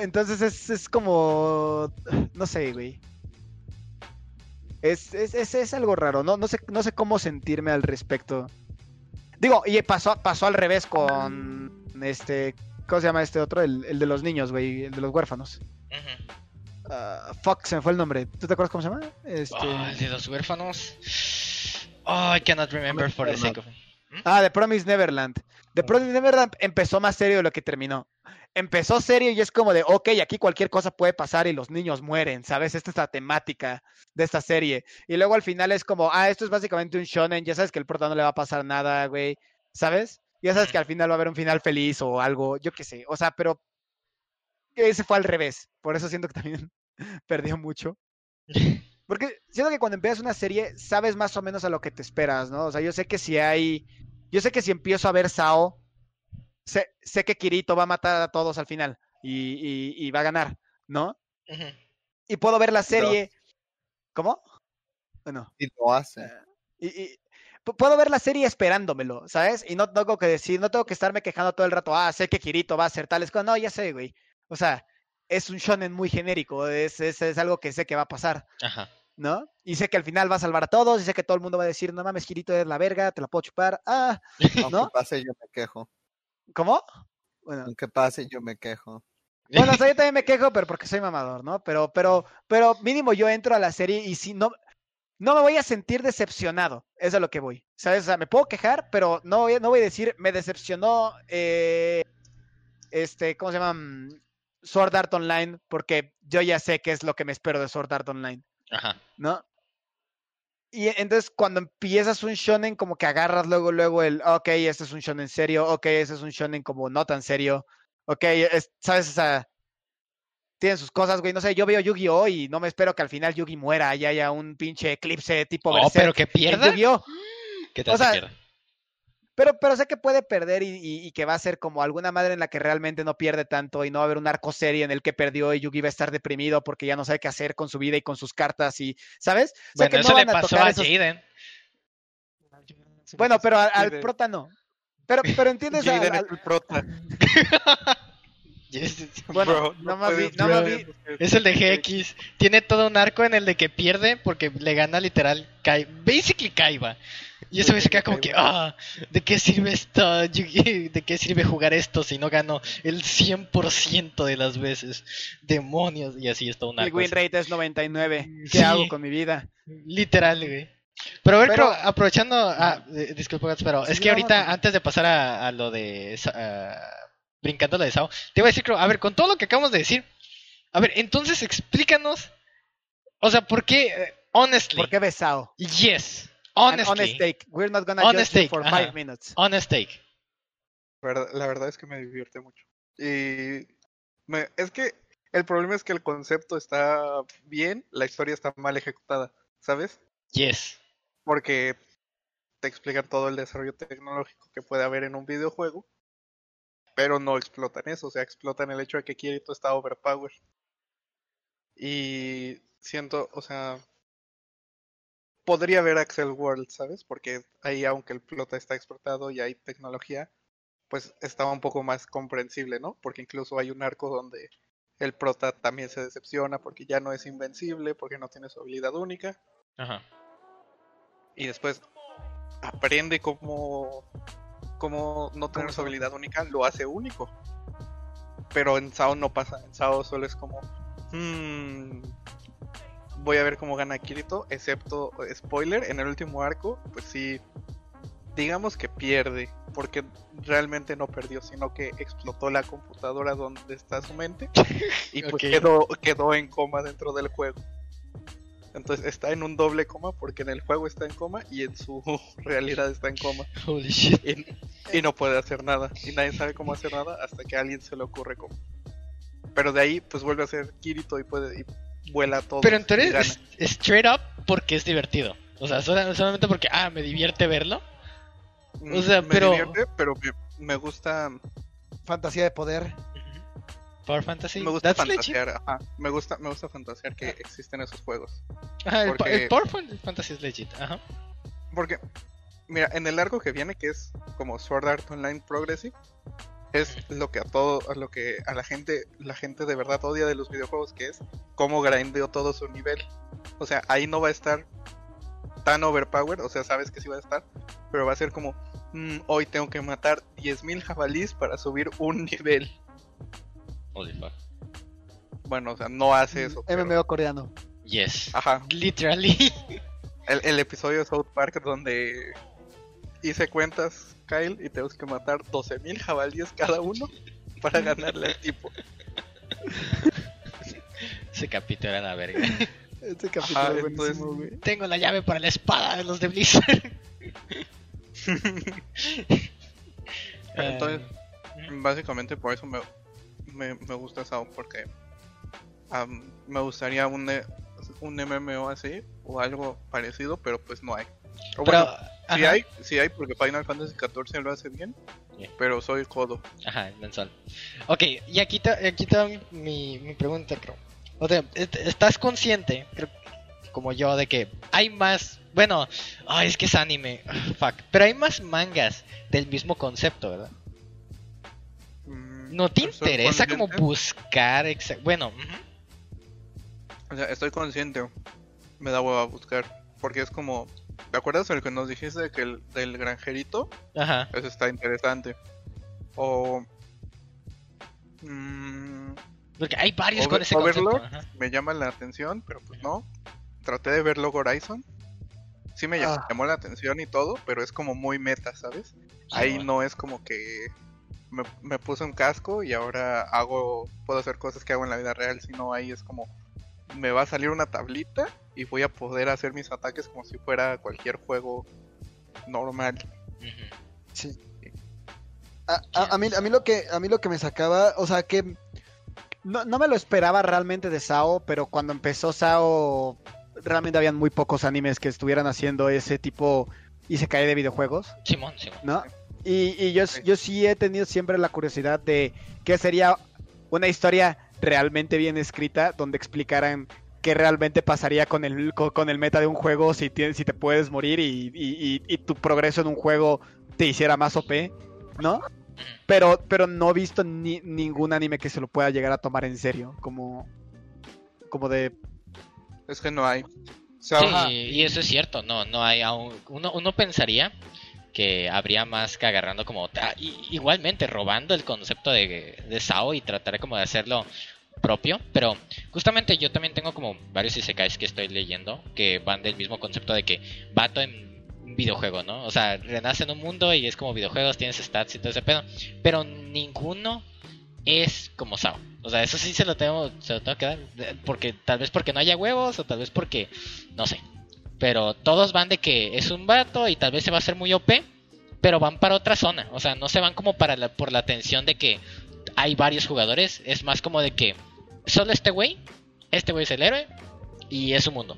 Entonces es, es como, no sé, güey. Es, es, es, es algo raro, no, no, sé, no sé cómo sentirme al respecto. Digo, y pasó, pasó al revés con este, ¿cómo se llama este otro? El, el de los niños, güey, el de los huérfanos. Ah, fuck, se me fue el nombre. ¿Tú te acuerdas cómo se llama? Este... Ah, el de los huérfanos. Oh, I cannot remember for the sake of. Ah, The Promise Neverland. The Promise Neverland empezó más serio de lo que terminó. Empezó serio y es como de, ok, aquí cualquier cosa puede pasar y los niños mueren, ¿sabes? Esta es la temática de esta serie. Y luego al final es como, ah, esto es básicamente un shonen, ya sabes que al prota no le va a pasar nada, güey, ¿sabes? Ya sabes que al final va a haber un final feliz o algo, yo qué sé, o sea, pero ese fue al revés. Por eso siento que también perdió mucho. Porque siento que cuando empiezas una serie, sabes más o menos a lo que te esperas, ¿no? O sea, yo sé que si hay. Yo sé que si empiezo a ver Sao, sé, sé que Kirito va a matar a todos al final y, y- y va a ganar, ¿no? Y puedo ver la serie. ¿Cómo? Bueno, Y lo hace. y, y- pu- puedo ver la serie esperándomelo, ¿sabes? Y no tengo que decir, no tengo que estarme quejando todo el rato, ah, sé que Kirito va a hacer tales cosas. No, ya sé, güey. O sea, es un shonen muy genérico, es, es, es algo que sé que va a pasar. Ajá. ¿no? Y sé que al final va a salvar a todos, y sé que todo el mundo va a decir, no mames, Kirito es la verga, te la puedo chupar. Ah, Aunque ¿no? pase, yo me quejo. ¿Cómo? Bueno, Aunque pase, yo me quejo. bueno, o sea, yo también me quejo, pero porque soy mamador, ¿no? Pero, pero, pero mínimo yo entro a la serie y si no, no me voy a sentir decepcionado. Eso es a lo que voy. ¿Sabes? O sea, me puedo quejar, pero no voy, no voy a decir, me decepcionó, eh, este, ¿cómo se llama? Mm, Sword Art Online, porque yo ya sé qué es lo que me espero de Sword Art Online. Ajá. ¿no? Y entonces cuando empiezas un shonen como que agarras luego luego el, ok, este es un shonen serio, ok, este es un shonen como no tan serio, ok, es- sabes, o sea, tienen sus cosas, güey, no sé, yo veo Yu-Gi-Oh y no me espero que al final Yugi muera y haya un pinche eclipse tipo Oh, Berserk pero que pierda. Yu-Gi-Oh, ¿Qué tal o sea, pierda? Pero, pero sé que puede perder y, y- y que va a ser como alguna madre en la que realmente no pierde tanto y no va a haber un arco serie en el que perdió y Yugi va a estar deprimido porque ya no sabe qué hacer con su vida y con sus cartas y, ¿sabes? Sé Bueno, que eso no le van a pasó a esos Jaden. Bueno, pero al, prota no. Pero, pero entiendes al- Jaden es al- el prota. Bueno, Bro, no más vi- no más vi- Es el de GX. Tiene todo un arco en el de que pierde porque le gana literal Kai. Basically Kaiba. Y eso me se queda como que, ah, ¿de qué sirve esto? Yu-Gi- ¿De qué sirve jugar esto si no gano el 100% de las veces? Demonios. Y así es todo un el arco. win rate es 99. ¿Qué Sí. hago con mi vida? Literal, güey. Pero a ver, Pero- Crow, aprovechando. Ah, eh, disculpa, pero es Sí, que vamos ahorita, con- antes de pasar a, a lo de. Ah, brincando lo de Sao, te iba a decir, Crow, a ver, con todo lo que acabamos de decir. A ver, entonces explícanos. O sea, ¿por qué? eh, honestly. ¿Por qué besado? Yes. Honestly. honest take. We're not gonna Honest judge you for ajá. five minutes. Honest take. Verdad- La verdad es que me divierte mucho. Y me- es que el problema es que el concepto está bien, la historia está mal ejecutada, ¿sabes? Yes. Porque te explican todo el desarrollo tecnológico que puede haber en un videojuego, pero no explotan eso, o sea, explotan el hecho de que Kirito está overpowered. Y siento, o sea, podría haber Axel World, ¿sabes? Porque ahí, aunque el plota está exportado y hay tecnología, pues estaba un poco más comprensible, ¿no? Porque incluso hay un arco donde el prota también se decepciona porque ya no es invencible, porque no tiene su habilidad única, Ajá. y después aprende cómo, cómo no tener su habilidad única, lo hace único. Pero en Sao no pasa, en Sao solo es como, "Hmm, voy a ver cómo gana Kirito, excepto, spoiler, en el último arco, pues sí, digamos que pierde, porque realmente no perdió, sino que explotó la computadora donde está su mente y pues quedó, quedó en coma dentro del juego. Entonces está en un doble coma porque en el juego está en coma y en su realidad está en coma. Holy shit. Y, y no puede hacer nada. Y nadie sabe cómo hacer nada hasta que a alguien se le ocurre cómo. Pero de ahí pues vuelve a ser Kirito y puede y vuela todo. Pero en y teoría gana. es straight up porque es divertido. O sea, sola- solamente porque, ah, me divierte verlo. Mm, o sea, me pero- divierte, pero me, me gusta Fantasía de poder. Power Fantasy. me gusta That's fantasear, ajá. Me gusta me gusta fantasear que existen esos juegos. Ajá, porque- el Power Fan- Fantasy es legit. Ajá. Porque mira, en el arco que viene que es como Sword Art Online Progressive es lo que a todo a lo que a la gente la gente de verdad odia de los videojuegos que es cómo grindeó todo su nivel. O sea, ahí no va a estar tan overpowered, o sea, sabes que sí va a estar, pero va a ser como "Mm, hoy tengo que matar 10.000 jabalís para subir un nivel. Holy fuck. Bueno, o sea, no hace eso. pero- MMO coreano. Yes. Ajá, Literally. el, el episodio de South Park donde hice cuentas, Kyle, y tenemos que matar 12.000 jabalíes cada uno para ganarle al tipo. Ese capítulo era la verga. Este Ajá, capítulo es buenísimo, entonces- güey. Tengo la llave para la espada de los de Blizzard. Entonces, Eh, básicamente por eso me, me, me gusta Sao, porque am, me gustaría un, un MMO así o algo parecido, pero pues no hay. O pero, bueno, sí ajá. hay, sí hay porque Final Fantasy XIV lo hace bien, Yeah. pero soy codo. Ajá, mensual. Ok, y aquí está, aquí mi, mi, mi pregunta, creo. O sea, est- ¿estás consciente, creo, como yo, de que hay más... Bueno, ay, es que es anime, fuck. Pero hay más mangas del mismo concepto, ¿verdad? Mm, ¿No te interesa como buscar... Bueno. O sea, estoy consciente. Me da hueva buscar. Porque es como. ¿Te acuerdas el que nos dijiste de que el del granjerito? ajá. Eso está interesante. O. mm, Porque hay varios con ese Overlord. concepto. me llama la atención, pero pues no. Traté de ver Log Horizon. Sí me Ah. llamó la atención y todo, pero es como muy meta, ¿sabes? Ahí no es como que me, me puse un casco y ahora hago, puedo hacer cosas que hago en la vida real, sino ahí es como me va a salir una tablita y voy a poder hacer mis ataques como si fuera cualquier juego normal. Sí. A, a- a mí, a, mí lo que, a mí lo que me sacaba, o sea que no, no me lo esperaba realmente de Sao, pero cuando empezó Sao realmente habían muy pocos animes que estuvieran haciendo ese tipo y se cae de videojuegos, Simón, Simón. ¿no? Y, y yo, Sí. yo sí he tenido siempre la curiosidad de qué sería una historia realmente bien escrita donde explicaran qué realmente pasaría con el, co- con, el meta de un juego si, tienes, si te puedes morir y, y- y- y tu progreso en un juego te hiciera más OP, ¿no? Pero, pero no he visto ni, ningún anime que se lo pueda llegar a tomar en serio, como, como de... Es que no hay. Sí, y eso es cierto, no, no hay aún, uno, uno pensaría que habría más que agarrando como, igualmente robando el concepto de, de Sao y tratar como de hacerlo propio, pero justamente yo también tengo como varios isekais que estoy leyendo que van del mismo concepto de que vato en videojuego, ¿no? O sea, renace en un mundo y es como videojuegos, tienes stats y todo ese pedo, pero ninguno es como Sao. O sea, eso sí se lo tengo, se lo tengo que dar, porque tal vez porque no haya huevos o tal vez porque no sé. Pero todos van de que es un vato y tal vez se va a hacer muy OP, pero van para otra zona. O sea, no se van como para la, por la atención de que hay varios jugadores. Es más como de que solo este güey, este güey es el héroe y es su mundo.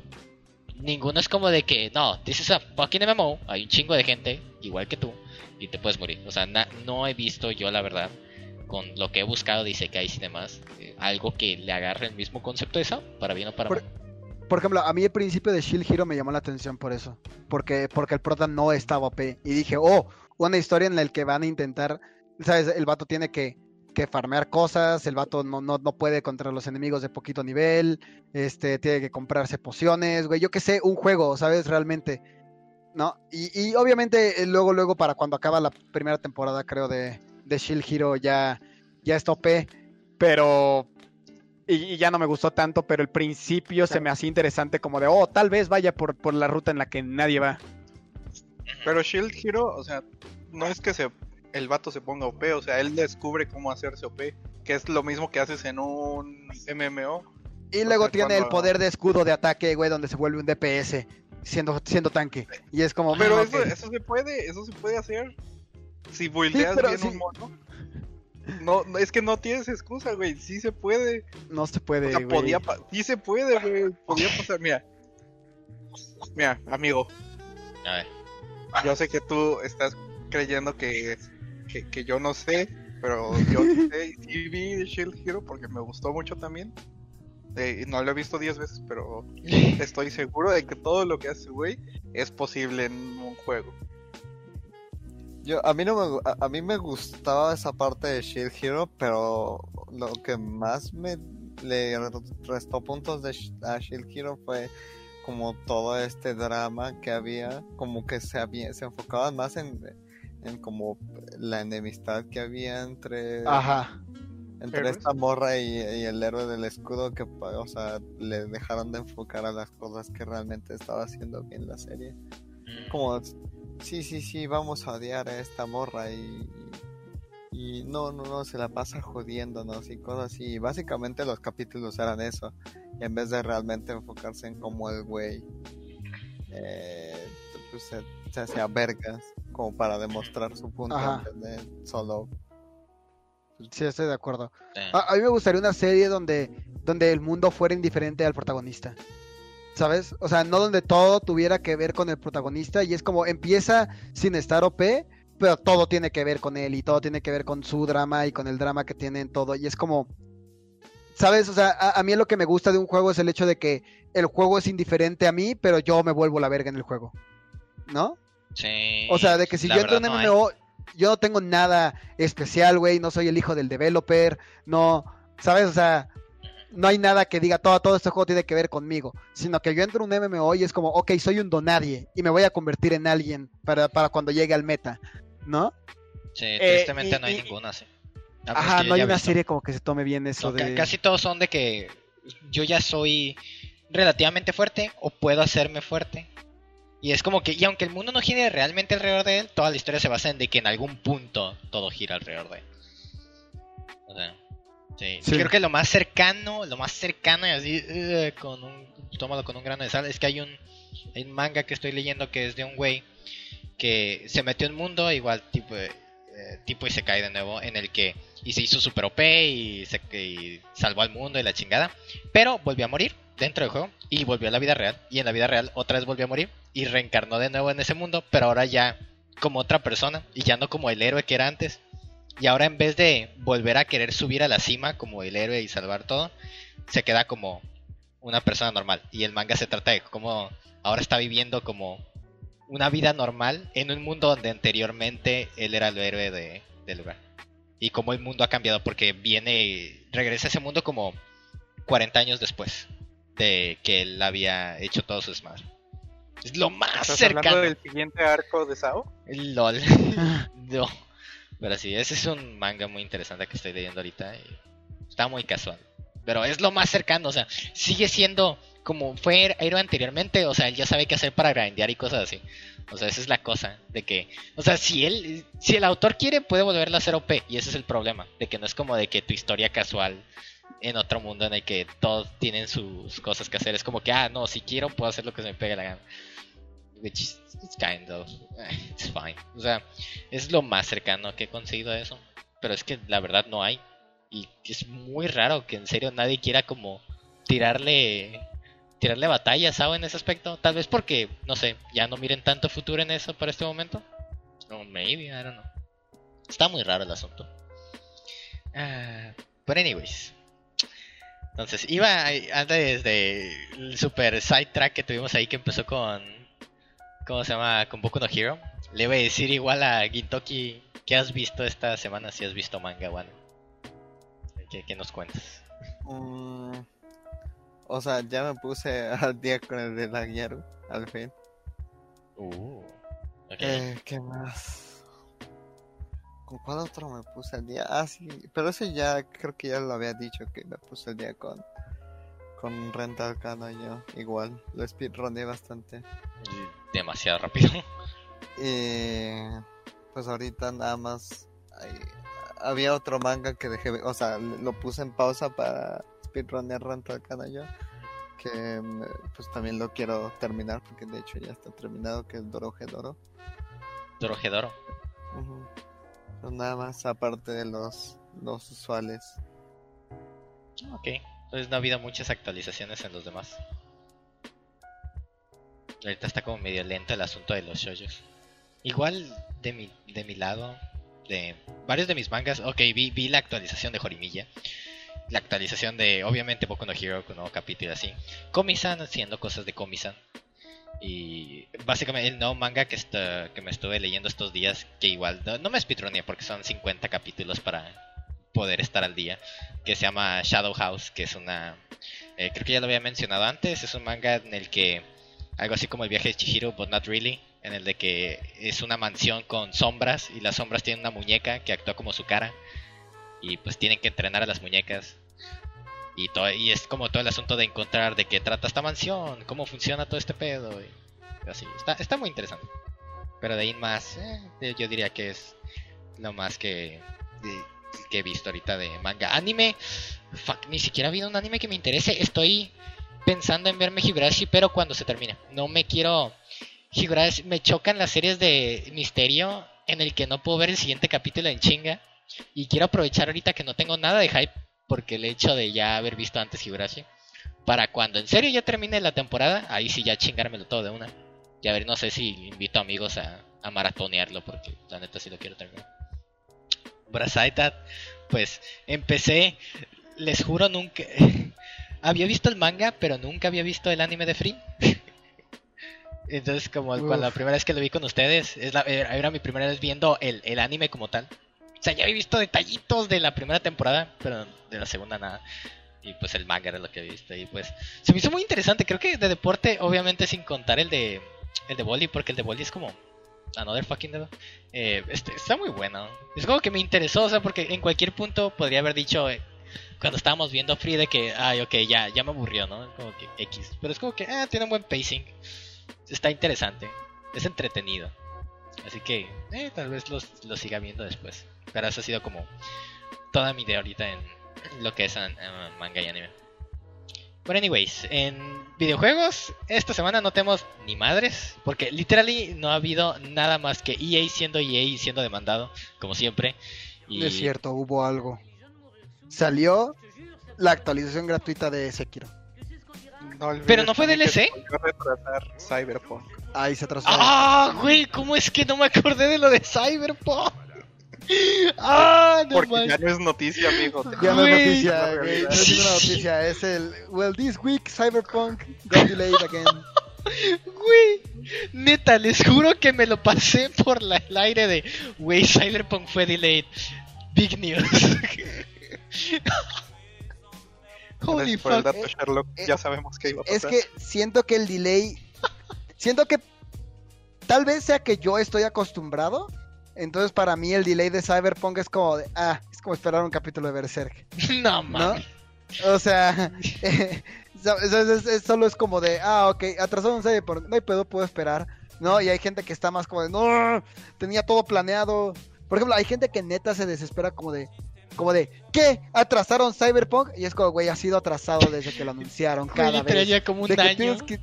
Ninguno es como de que, no, this is a fucking MMO, hay un chingo de gente, igual que tú, y te puedes morir. O sea, na- no he visto yo la verdad, con lo que he buscado de Isekais y demás, eh, algo que le agarre el mismo concepto de eso, para bien o para mal. Por ejemplo, a mí el principio de Shield Hero me llamó la atención por eso. Porque, porque el prota no estaba OP. Y dije, oh, una historia en la que van a intentar. ¿Sabes? El vato tiene que, que farmear cosas. El vato no, no, no puede contra los enemigos de poquito nivel. Este, tiene que comprarse pociones, güey. Yo qué sé, un juego, ¿sabes? Realmente. ¿No? Y, y obviamente, eh, luego, luego, para cuando acaba la primera temporada, creo, de, de Shield Hero, ya, ya está OP. Pero y, y ya no me gustó tanto, pero el principio se me hacía interesante como de, oh, tal vez vaya por, por la ruta en la que nadie va. Pero Shield Hero, o sea, no es que se el vato se ponga OP, o sea, él descubre cómo hacerse OP, que es lo mismo que haces en un MMO. Y O luego sea, tiene el poder de escudo de ataque, güey, donde se vuelve un DPS, siendo, siendo tanque. Y es como, Pero ah, eso, se puede, eso se puede hacer. Si buildeas bien sí. un mono. No, no, es que no tienes excusa, güey. Sí se puede. no se O puede, sea, güey. podía sí se puede, güey. Podía pasar, mira. Mira, amigo, A ver. yo sé que tú estás creyendo que, que, que yo no sé, pero yo sé, sí vi Shield Hero porque me gustó mucho también. Eh, no lo he visto 10 veces, pero estoy seguro de que todo lo que hace, güey, es posible en un juego. Yo, a mí no me, a, a mí me gustaba esa parte de Shield Hero, pero lo que más me le re- restó puntos de a Shield Hero fue como todo este drama que había, como que se había, se enfocaban más en, en como la enemistad que había entre, Ajá. entre Héroes. esta morra y, y el héroe del escudo que, o sea, le dejaron de enfocar a las cosas que realmente estaba haciendo bien la serie Mm. como sí sí sí vamos a odiar a esta morra y y no no no se la pasa jodiéndonos y cosas así y básicamente los capítulos eran eso y en vez de realmente enfocarse en cómo el güey eh, pues, se, se hacía vergas como para demostrar su punto Ajá. en vez de solo Sí, estoy de acuerdo. A, a mí me gustaría una serie donde, donde el mundo fuera indiferente al protagonista. ¿Sabes? O sea, no donde todo tuviera que ver con el protagonista y es como empieza sin estar OP, pero todo tiene que ver con él y todo tiene que ver con su drama y con el drama que tiene en todo. Y es como, ¿sabes? O sea, a, a mí lo que me gusta de un juego es el hecho de que el juego es indiferente a mí, pero yo me vuelvo la verga en el juego. ¿No? Sí. O sea, de que si yo entro en no. MMO, yo no tengo nada especial, güey, no soy el hijo del developer, no, ¿sabes? O sea, no hay nada que diga, todo, todo este juego tiene que ver conmigo, sino que yo entro en un MMO y es como, ok, soy un donadie y me voy a convertir en alguien para, para cuando llegue al meta, ¿no? Sí, Eh, tristemente y- no hay y- ninguna, sí. Ajá, no hay una visto. serie como que se tome bien eso No, de... Casi todos son de que yo ya soy relativamente fuerte o puedo hacerme fuerte. Y es como que, y aunque el mundo no gire realmente alrededor de él, toda la historia se basa en de que en algún punto todo gira alrededor de él. O sea, sí. Sí. Creo que lo más cercano, lo más cercano y así, eh, con un, tómalo con un grano de sal, es que hay un, hay un manga que estoy leyendo que es de un güey que se metió en un mundo igual tipo, eh, tipo y se cae de nuevo, en el que y se hizo super OP y, se, y salvó al mundo y la chingada. Pero volvió a morir dentro del juego y volvió a la vida real. Y en la vida real otra vez volvió a morir y reencarnó de nuevo en ese mundo, pero ahora ya como otra persona y ya no como el héroe que era antes. Y ahora en vez de volver a querer subir a la cima como el héroe y salvar todo, se queda como una persona normal. Y el manga se trata de cómo ahora está viviendo como una vida normal en un mundo donde anteriormente él era el héroe de, del lugar. Y cómo el mundo ha cambiado porque viene, regresa a ese mundo como 40 años después de que él había hecho todo su desmadre. Es lo más ¿Estás cercano. hablando del siguiente arco de Sao? LOL. no. Pero sí, ese es un manga muy interesante que estoy leyendo ahorita. Y está muy casual. Pero es lo más cercano, o sea, sigue siendo como fue héroe anteriormente, o sea, él ya sabe qué hacer para grindear y cosas así. O sea, esa es la cosa, de que, o sea, si él, si el autor quiere, puede volverlo a hacer OP, y ese es el problema, de que no es como de que tu historia casual en otro mundo en el que todos tienen sus cosas que hacer, es como que, ah, no, si quiero puedo hacer lo que se me pegue la gana. Which is, it's kind of, it's fine. O sea, es lo más cercano que he conseguido a eso, pero es que la verdad no hay. Y es muy raro que en serio nadie quiera como tirarle tirarle batalla, ¿sabes? En ese aspecto. Tal vez porque, no sé, ya no miren tanto futuro en eso para este momento. No, maybe, I don't know. Está muy raro el asunto. Ah, but anyways. Entonces, iba antes de el super sidetrack que tuvimos ahí que empezó con. ¿Cómo se llama? Con Boku no Hero. Le iba a decir igual a Gintoki, ¿qué has visto esta semana? Si has visto manga, bueno. ¿Qué, qué nos cuentas? Mm, o sea, ya me puse al día con el de la Gyaru, al fin. Uh. Eh, ¿Qué más? ¿Con cuál otro me puse al día? Ah, sí, pero ese ya creo que ya lo había dicho que me puse al día con con Rental Kano yo. Igual, lo speedrunné bastante. Demasiado rápido. Y pues ahorita nada más hay- había otro manga que dejé, o sea, lo puse en pausa para speedrunner Rental yo. Que me- pues también lo quiero terminar porque de hecho ya está terminado, que es Dorohedoro. Dorohedoro. Ujú. Pues nada más aparte de los, los usuales. Ok. Entonces no ha habido muchas actualizaciones en los demás. Ahorita está como medio lento el asunto de los shoujos. Igual de mi, de mi lado, de varios de mis mangas, ok, vi, vi la actualización de Jorimilla. La actualización de, obviamente, Boku no Hero con nuevo capítulo así. Komi-san haciendo cosas de Komi-san. Y básicamente el nuevo manga que, está, que me estuve leyendo estos días, que igual no, no me speedruné porque son 50 capítulos para poder estar al día, que se llama Shadow House, que es una... eh, creo que ya lo había mencionado antes, es un manga en el que algo así como el viaje de Chihiro, but not really, en el de que es una mansión con sombras y las sombras tienen una muñeca que actúa como su cara y pues tienen que entrenar a las muñecas y todo y es como todo el asunto de encontrar de qué trata esta mansión, cómo funciona todo este pedo y así, está, está muy interesante. Pero de ahí más, eh, yo diría que es lo más que, que he visto ahorita de manga. Anime, fuck, ni siquiera ha habido un anime que me interese. Estoy pensando en verme Higurashi, pero cuando se termine. No me quiero. Higurashi, me chocan las series de misterio en el que no puedo ver el siguiente capítulo en chinga. Y quiero aprovechar ahorita que no tengo nada de hype, porque el hecho de ya haber visto antes Higurashi, para cuando en serio ya termine la temporada, ahí sí ya chingármelo todo de una. Y a ver, no sé si invito amigos a, a maratonearlo, porque la neta sí lo quiero terminar. Brasaitat, pues empecé, les juro nunca... había visto el manga, pero nunca había visto el anime de Free. Entonces, como cuando la primera vez que lo vi con ustedes, es la, era mi primera vez viendo el, el anime como tal. O sea, ya había visto detallitos de la primera temporada, pero de la segunda nada. Y pues el manga era lo que había visto. Y pues se me hizo muy interesante. Creo que de deporte, obviamente sin contar el de el de volley, porque el de volley es como another fucking dedo. Eh, este, está muy bueno. Es como que me interesó, o sea, porque en cualquier punto podría haber dicho eh, cuando estábamos viendo Free de que, ay, ok, ya, ya me aburrió, ¿no? Como que X. Pero es como que, ah, tiene un buen pacing. Está interesante. Es entretenido. Así que, eh, tal vez los, lo siga viendo después. Pero eso ha sido como toda mi idea ahorita en lo que es an- eh, manga y anime. Pero anyways, en videojuegos esta semana no tenemos ni madres, porque literally no ha habido nada más que EA siendo EA y siendo demandado, como siempre. Y es cierto, hubo algo. Salió la actualización gratuita de Sekiro. No Pero no fue DLC. Cyberpunk. Ahí se atrasó. ¡Ah, güey! ¿Cómo es que no me acordé de lo de Cyberpunk? ¡Ah, no Porque manches! ya no es noticia, amigo. Ya no es noticia, güey. No es ninguna noticia. Es el. Well, this week Cyberpunk got delayed again. Güey, neta, les juro que me lo pasé por la- el aire de, güey, Cyberpunk fue delayed. Big news. Holy por el dato, Eh, Sherlock. eh, ya sabemos que iba a Es pasar. que siento que el delay. Siento que. Tal vez sea que yo estoy acostumbrado. Entonces, para mí, el delay de Cyberpunk es como de. Ah, es como esperar un capítulo de Berserk. No mames. O sea. eh, so- so- es- es- solo es como de. Ah, ok, atrasado un Cyberpunk. No hay pedo, puedo esperar. ¿No? Y hay gente que está más como de. No, tenía todo planeado. Por ejemplo, hay gente que neta se desespera como de. Como de, ¿qué? ¿Atrasaron Cyberpunk? Y es como, güey, ha sido atrasado desde que lo anunciaron cada vez ya como un de que año. tienes que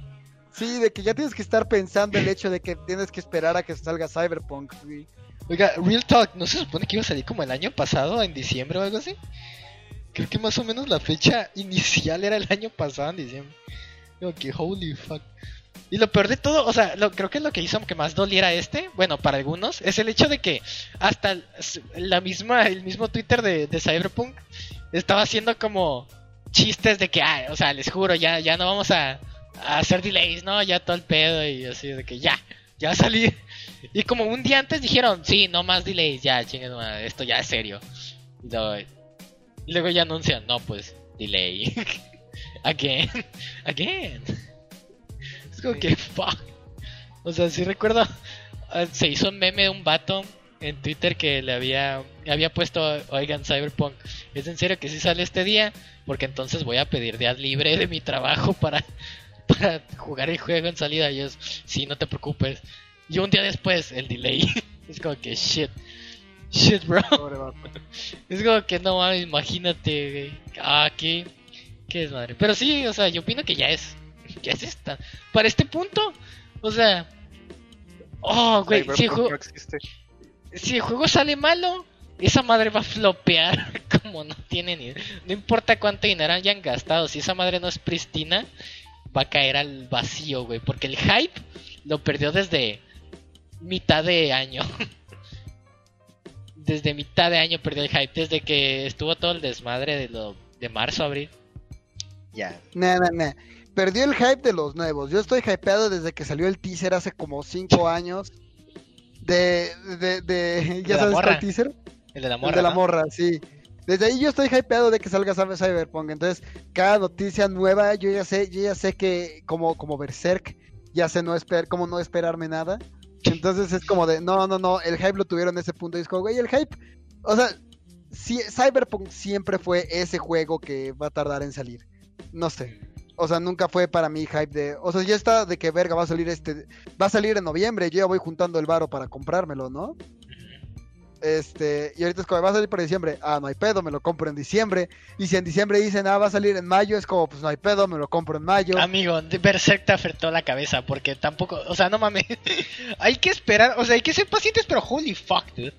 sí de que ya tienes que estar pensando el hecho de que tienes que esperar a que salga Cyberpunk güey. Oiga, Real Talk, ¿no se supone que iba a salir como el año pasado, en diciembre o algo así? Creo que más o menos la fecha inicial era el año pasado, en diciembre. Digo que holy fuck. Y lo peor de todo, o sea, lo, creo que lo que hizo que más doliera este, bueno, para algunos, es el hecho de que hasta la misma, el mismo Twitter de, de Cyberpunk estaba haciendo como, chistes de que, ah, o sea, les juro, ya, ya no vamos a, hacer delays, ¿no? Ya todo el pedo y así de que ya, ya salir. Y como un día antes dijeron, sí, no más delays, ya, chingues, madre, esto ya es serio. Y luego, y luego ya anuncian, no, pues, delay. again, again. Como que, fuck. O sea, sí recuerdo, ah, se hizo un meme de un vato en Twitter que le había, había puesto, oigan, Cyberpunk, ¿es en serio que sí sale este día? Porque entonces voy a pedir días libre de mi trabajo para, para jugar el juego en salida. Y ellos, sí, no te preocupes. Y un día después, el delay. es como que, shit. Shit, bro. Es como que no mames, imagínate, güey. Ah, qué, qué desmadre. Pero sí, o sea, yo opino que ya es, ya es esta. Para este punto, o sea, oh, güey, si el, juego, no existe. si el juego sale malo, esa madre va a flopear como no tiene ni. No importa cuánto dinero hayan gastado, si esa madre no es pristina, va a caer al vacío, güey. Porque el hype lo perdió desde mitad de año. Desde mitad de año perdió el hype, desde que estuvo todo el desmadre de lo de marzo, abril. Ya. Nah, nah, nah. Perdió el hype de los nuevos. Yo estoy hypeado desde que salió el teaser hace como 5 años. De, de, de, ¿ya sabes cuál teaser? El de la El morra. de la ¿no? morra, sí. Desde ahí yo estoy hypeado de que salga Cyber- Cyberpunk. Entonces, cada noticia nueva, yo ya sé, yo ya sé que, como, como Berserk, ya sé no esper, como no esperarme nada. Entonces es como de, no, no, no, el hype lo tuvieron en ese punto. Y es como, güey, el hype, o sea, sí, Cyberpunk siempre fue ese juego que va a tardar en salir. No sé. O sea, nunca fue para mí hype de, o sea, ya está de que verga va a salir este, va a salir en noviembre, yo ya voy juntando el varo para comprármelo, ¿no? Este, y ahorita es como, va a salir para diciembre. Ah, no hay pedo, me lo compro en diciembre. Y si en diciembre dicen, ah, va a salir en mayo, es como, pues no hay pedo, me lo compro en mayo. Amigo, Berserk te afectó la cabeza porque tampoco, o sea, no mames. hay que esperar, o sea, hay que ser pacientes, pero holy fuck, dude.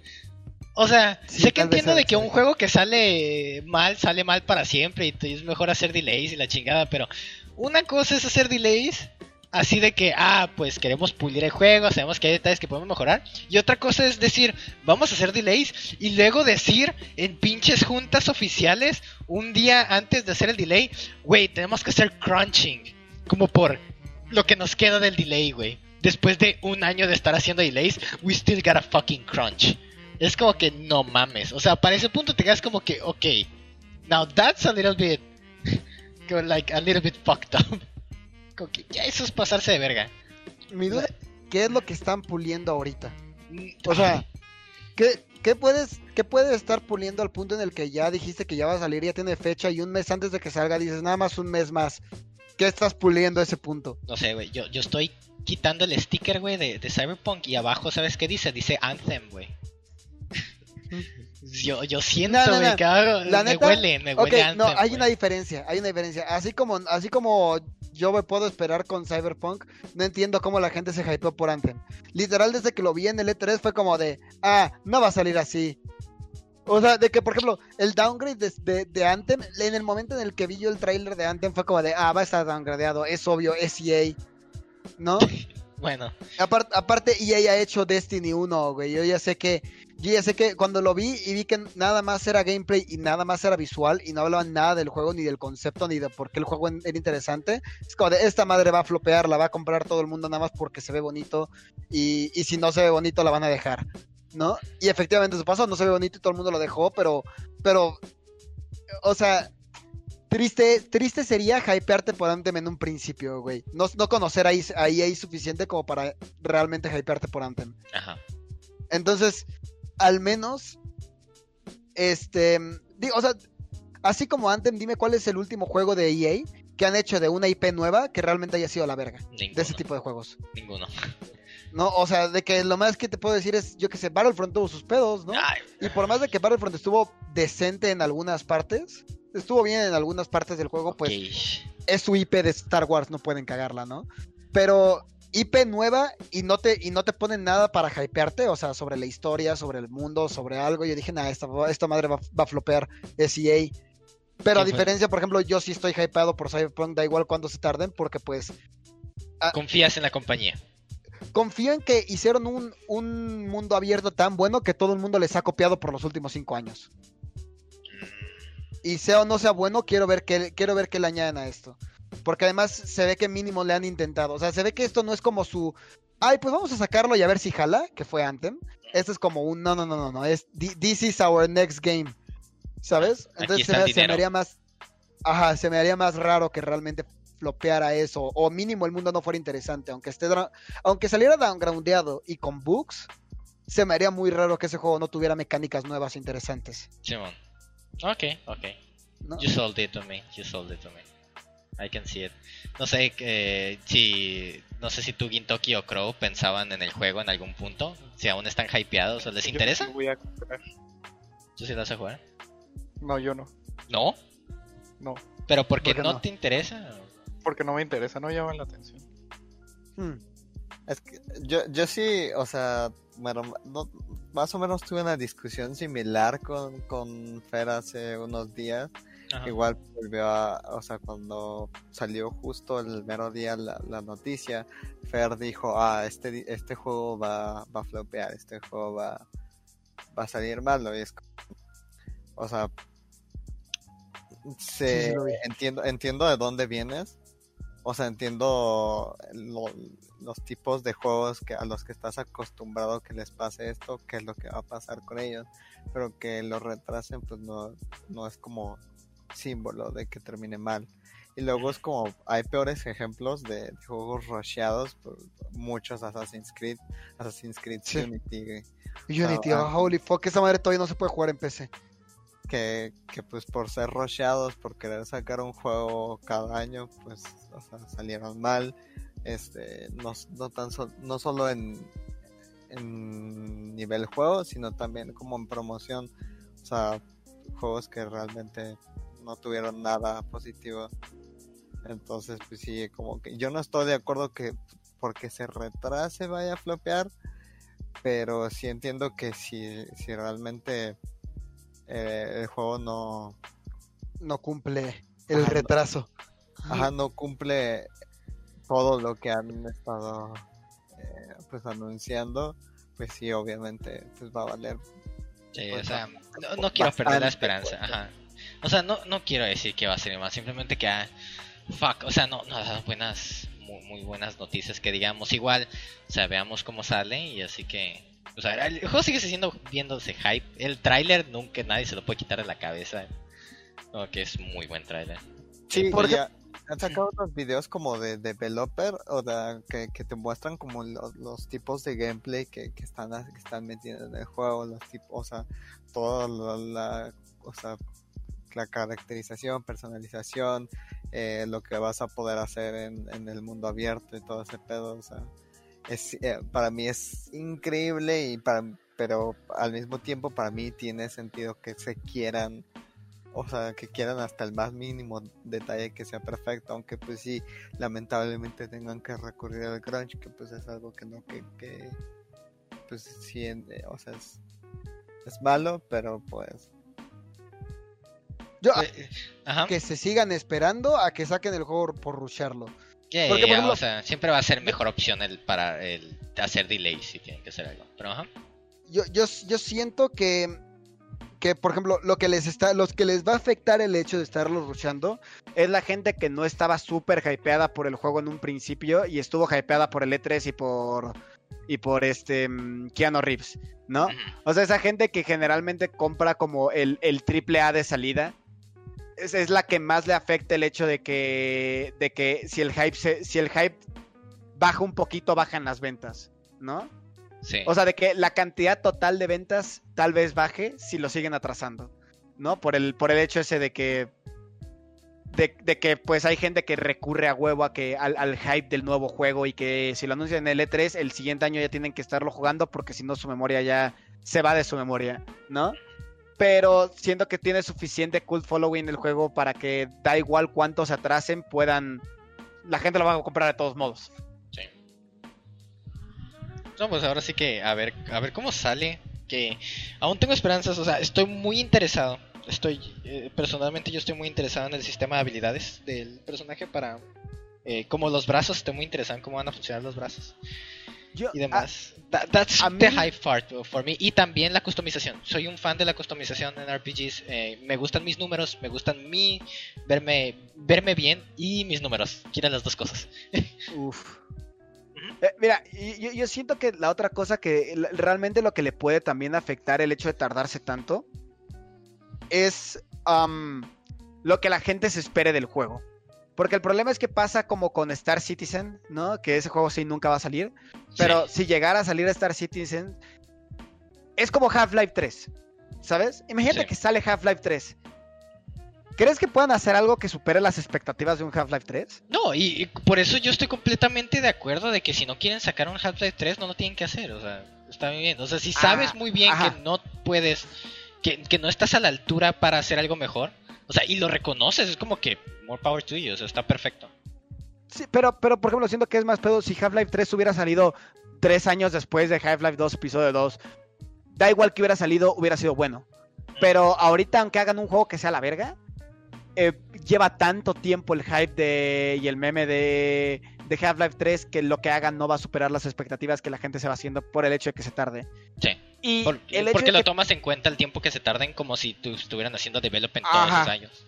O sea, Sí, sé que entiendo de que un juego que sale mal, sale mal para siempre y es mejor hacer delays y la chingada, pero una cosa es hacer delays así de que, ah, pues queremos pulir el juego, sabemos que hay detalles que podemos mejorar. Y otra cosa es decir, vamos a hacer delays y luego decir en pinches juntas oficiales un día antes de hacer el delay, güey, tenemos que hacer crunching. Como por lo que nos queda del delay, güey. Después de un año de estar haciendo delays, we still gotta fucking crunch. Es como que no mames. O sea, para ese punto te quedas como que, ok. Now that's a little bit. like a little bit fucked up. Como que ya eso es pasarse de verga. Mi duda, ¿qué es lo que están puliendo ahorita? Mm, O sea, ¿qué, qué puedes, ¿qué puedes estar puliendo al punto en el que ya dijiste que ya va a salir, ya tiene fecha y un mes antes de que salga dices nada más un mes más? ¿Qué estás puliendo a ese punto? No sé, güey. Yo, yo estoy quitando el sticker, güey, de, de Cyberpunk. Y abajo, ¿sabes qué dice? Dice Anthem, güey. Yo, yo siento, No, algo- La me neta, huele, me huele Anthem. no, hay una diferencia, hay una diferencia. Así como, así como yo me puedo esperar con Cyberpunk, no entiendo cómo la gente se hypeó por Anthem. Literal, desde que lo vi en el E3 fue como de, ah, no va a salir así. O sea, de que, por ejemplo, el downgrade de, de, de Anthem, en el momento en el que vi yo el trailer de Anthem fue como de, ah, va a estar downgradeado, es obvio, es EA. ¿No? Bueno, Apar- aparte, EA ha hecho Destiny 1, güey. Yo ya sé que. Yo ya sé que cuando lo vi y vi que nada más era gameplay y nada más era visual y no hablaban nada del juego, ni del concepto, ni de por qué el juego era interesante. Es como de esta madre va a flopear, la va a comprar todo el mundo nada más porque se ve bonito. Y, y si no se ve bonito, la van a dejar. ¿No? Y efectivamente eso pasó, no se ve bonito y todo el mundo lo dejó, pero. Pero. O sea. Triste, triste sería hypearte por Anthem en un principio, güey. No, no conocer ahí, a EA suficiente como para realmente hypearte por Anthem. ajá. Entonces, al menos, este, digo, o sea, así como Anthem, dime cuál es el último juego de EA que han hecho de una IP nueva que realmente haya sido la verga Ninguno. de ese tipo de juegos. Ninguno. No, o sea, de que lo más que te puedo decir es, yo que sé, Battlefront tuvo sus pedos, ¿no? Ay, Y por más de que Battlefront estuvo decente en algunas partes, estuvo bien en algunas partes del juego, pues es su IP de Star Wars, no pueden cagarla, ¿no? Pero IP nueva y no te, y no te ponen nada para hypearte, o sea, sobre la historia, sobre el mundo, sobre algo. Yo dije, nada, esta, esta madre va, va a flopear, es EA. Pero a diferencia, por ejemplo, yo sí estoy hypeado por Cyberpunk, da igual cuando se tarden, porque pues Confías en la compañía. confío en que hicieron un, un mundo abierto tan bueno que todo el mundo les ha copiado por los últimos cinco años. Y sea o no sea bueno, quiero ver que quiero ver que le añaden a esto. Porque además se ve que mínimo le han intentado. O sea, se ve que esto no es como su. Ay, pues vamos a sacarlo y a ver si jala, que fue Anthem. Esto es como un. No, no, no, no, no. Es. This is our next game. ¿Sabes? Entonces se, se, me haría más. Ajá, se me haría más raro que realmente flopeara eso. O mínimo el mundo no fuera interesante. Aunque esté. Aunque saliera downgroundeado y con bugs. Se me haría muy raro que ese juego no tuviera mecánicas nuevas interesantes. Simón. Ok, ok. ¿No? You sold it to me. You sold it to me. I can see it. No sé eh, si no sé si tú Gintoki o Crow pensaban en el juego en algún punto, si aún están hypeados o les interesa. voy a comprar. ¿Tú sí vas a jugar? No, yo no. ¿No? No. ¿Pero porque no, te interesa? Porque no me interesa, no llama la atención. Hmm. Es que yo, yo sí, o sea, bueno, más o menos tuve una discusión similar con, con Fer hace unos días Igual volvió a, o sea, cuando salió justo el mero día la, noticia, Fer dijo, ah, este, este juego va, va a flopear, este juego va, va a salir malo. Y es o sea, se, entiendo, entiendo de dónde vienes. O sea, entiendo los tipos de juegos que a los que estás acostumbrado que les pase esto, qué es lo que va a pasar con ellos, pero que lo retrasen, pues no, no es como símbolo de que termine mal. Y luego es como, hay peores ejemplos de, juegos rusheados por muchos Assassin's Creed, Assassin's Creed Unity. Unity, oh, holy fuck, esa madre todavía no se puede jugar en PC. Que, pues por ser rusheados, por querer sacar un juego cada año, pues salieron mal. Este, no, no, tan no solo en, en nivel juego, sino también como en promoción. O sea, juegos que realmente no tuvieron nada positivo. Entonces, pues sí, como que yo no estoy de acuerdo que porque se retrase vaya a flopear, pero sí entiendo que si, si realmente eh, el juego no... No cumple el retraso. ajá, no cumple todo lo que han estado eh, pues anunciando, pues sí, obviamente, pues va a valer. Sí, o sea, no, quiero perder la esperanza, ajá. O sea, no, no quiero decir que va a ser más, simplemente que, ah, fuck, o sea, no, no buenas, muy, muy, buenas noticias que digamos igual, o sea, veamos cómo sale y así que, o sea, el juego sigue siendo viéndose hype, el tráiler nunca nadie se lo puede quitar de la cabeza, como que es muy buen tráiler. Sí, porque han sacado otros videos como de developer o de, que, que te muestran como los, tipos de gameplay que, que están que están metiendo en el juego, los tipos, o sea, toda la, la o sea, la caracterización, personalización, eh, lo que vas a poder hacer en, el mundo abierto y todo ese pedo. O sea, es, eh, para mí es increíble y para, pero al mismo tiempo para mí tiene sentido que se quieran, o sea, que quieran hasta el más mínimo detalle que sea perfecto, aunque pues sí, lamentablemente tengan que recurrir al crunch, que pues es algo que no, que, que pues sí, eh, o sea, es, es malo, pero pues eh, que se sigan esperando a que saquen el juego por rusharlo. O sea, siempre va a ser mejor opción el para el hacer delay si tienen que hacer algo. Pero Yo, yo, yo siento que que por ejemplo lo que les está los que les va a afectar el hecho de estarlo rushando es la gente que no estaba súper hypeada por el juego en un principio y estuvo hypeada por el E3 y por y por este mm, Keanu Reeves, ¿no? O sea, esa gente que generalmente compra como el, el triple A de salida es, la que más le afecta el hecho de que, de que si el hype si el hype baja un poquito, bajan las ventas, ¿no? Sí. O sea, de que la cantidad total de ventas tal vez baje si lo siguen atrasando, ¿no? Por el, por el hecho ese de que de, que pues hay gente que recurre a huevo a que al, al, hype del nuevo juego y que si lo anuncian en el E3 el siguiente año ya tienen que estarlo jugando porque si no su memoria ya se va de su memoria, ¿no? Pero siento que tiene suficiente cult following el juego para que da igual cuántos se atrasen, puedan... La gente lo va a comprar de todos modos. Sí. No, pues ahora sí que a ver, a ver cómo sale. Que aún tengo esperanzas, o sea, estoy muy interesado. Estoy, eh, personalmente yo estoy muy interesado en el sistema de habilidades del personaje para... Eh, como los brazos, estoy muy interesado en cómo van a funcionar los brazos. Y demás. That- that's A the mí- high part for me. Y también la customización. Soy un fan de la customización en RPGs. eh, me gustan mis números, me gustan mi verme verme bien y mis números. Quiero las dos cosas. Uf. Eh, mira, yo, yo siento que la otra cosa que realmente lo que le puede también afectar el hecho de tardarse tanto es lo que la gente se espere del juego. Porque el problema es que pasa como con Star Citizen, ¿no? Que ese juego sí nunca va a salir. Pero si llegara a salir Star Citizen, es como Half-Life 3, ¿sabes? Imagínate Sí. que sale Half-Life 3. ¿Crees que puedan hacer algo que supere las expectativas de un Half-Life 3? No, y, y por eso yo estoy completamente de acuerdo de que si no quieren sacar un Half-Life 3 no lo tienen que hacer, o sea, está muy bien. O sea, si Ah, sabes muy bien ajá. que no puedes, que, que no estás a la altura para hacer algo mejor, o sea, y lo reconoces, es como que more power to you, o sea, está perfecto. Sí, pero, pero por ejemplo, siento que es más pedo si Half-Life 3 hubiera salido tres años después de Half-Life 2, episodio 2. Da igual que hubiera salido, hubiera sido bueno. Pero ahorita, aunque hagan un juego que sea la verga, eh, lleva tanto tiempo el hype de, y el meme de, de Half-Life 3 que lo que hagan no va a superar las expectativas que la gente se va haciendo por el hecho de que se tarde. Sí. Y Porque, el hecho porque de lo que- tomas en cuenta el tiempo que se tarden como si tú estuvieran haciendo development todos Ajá. esos años.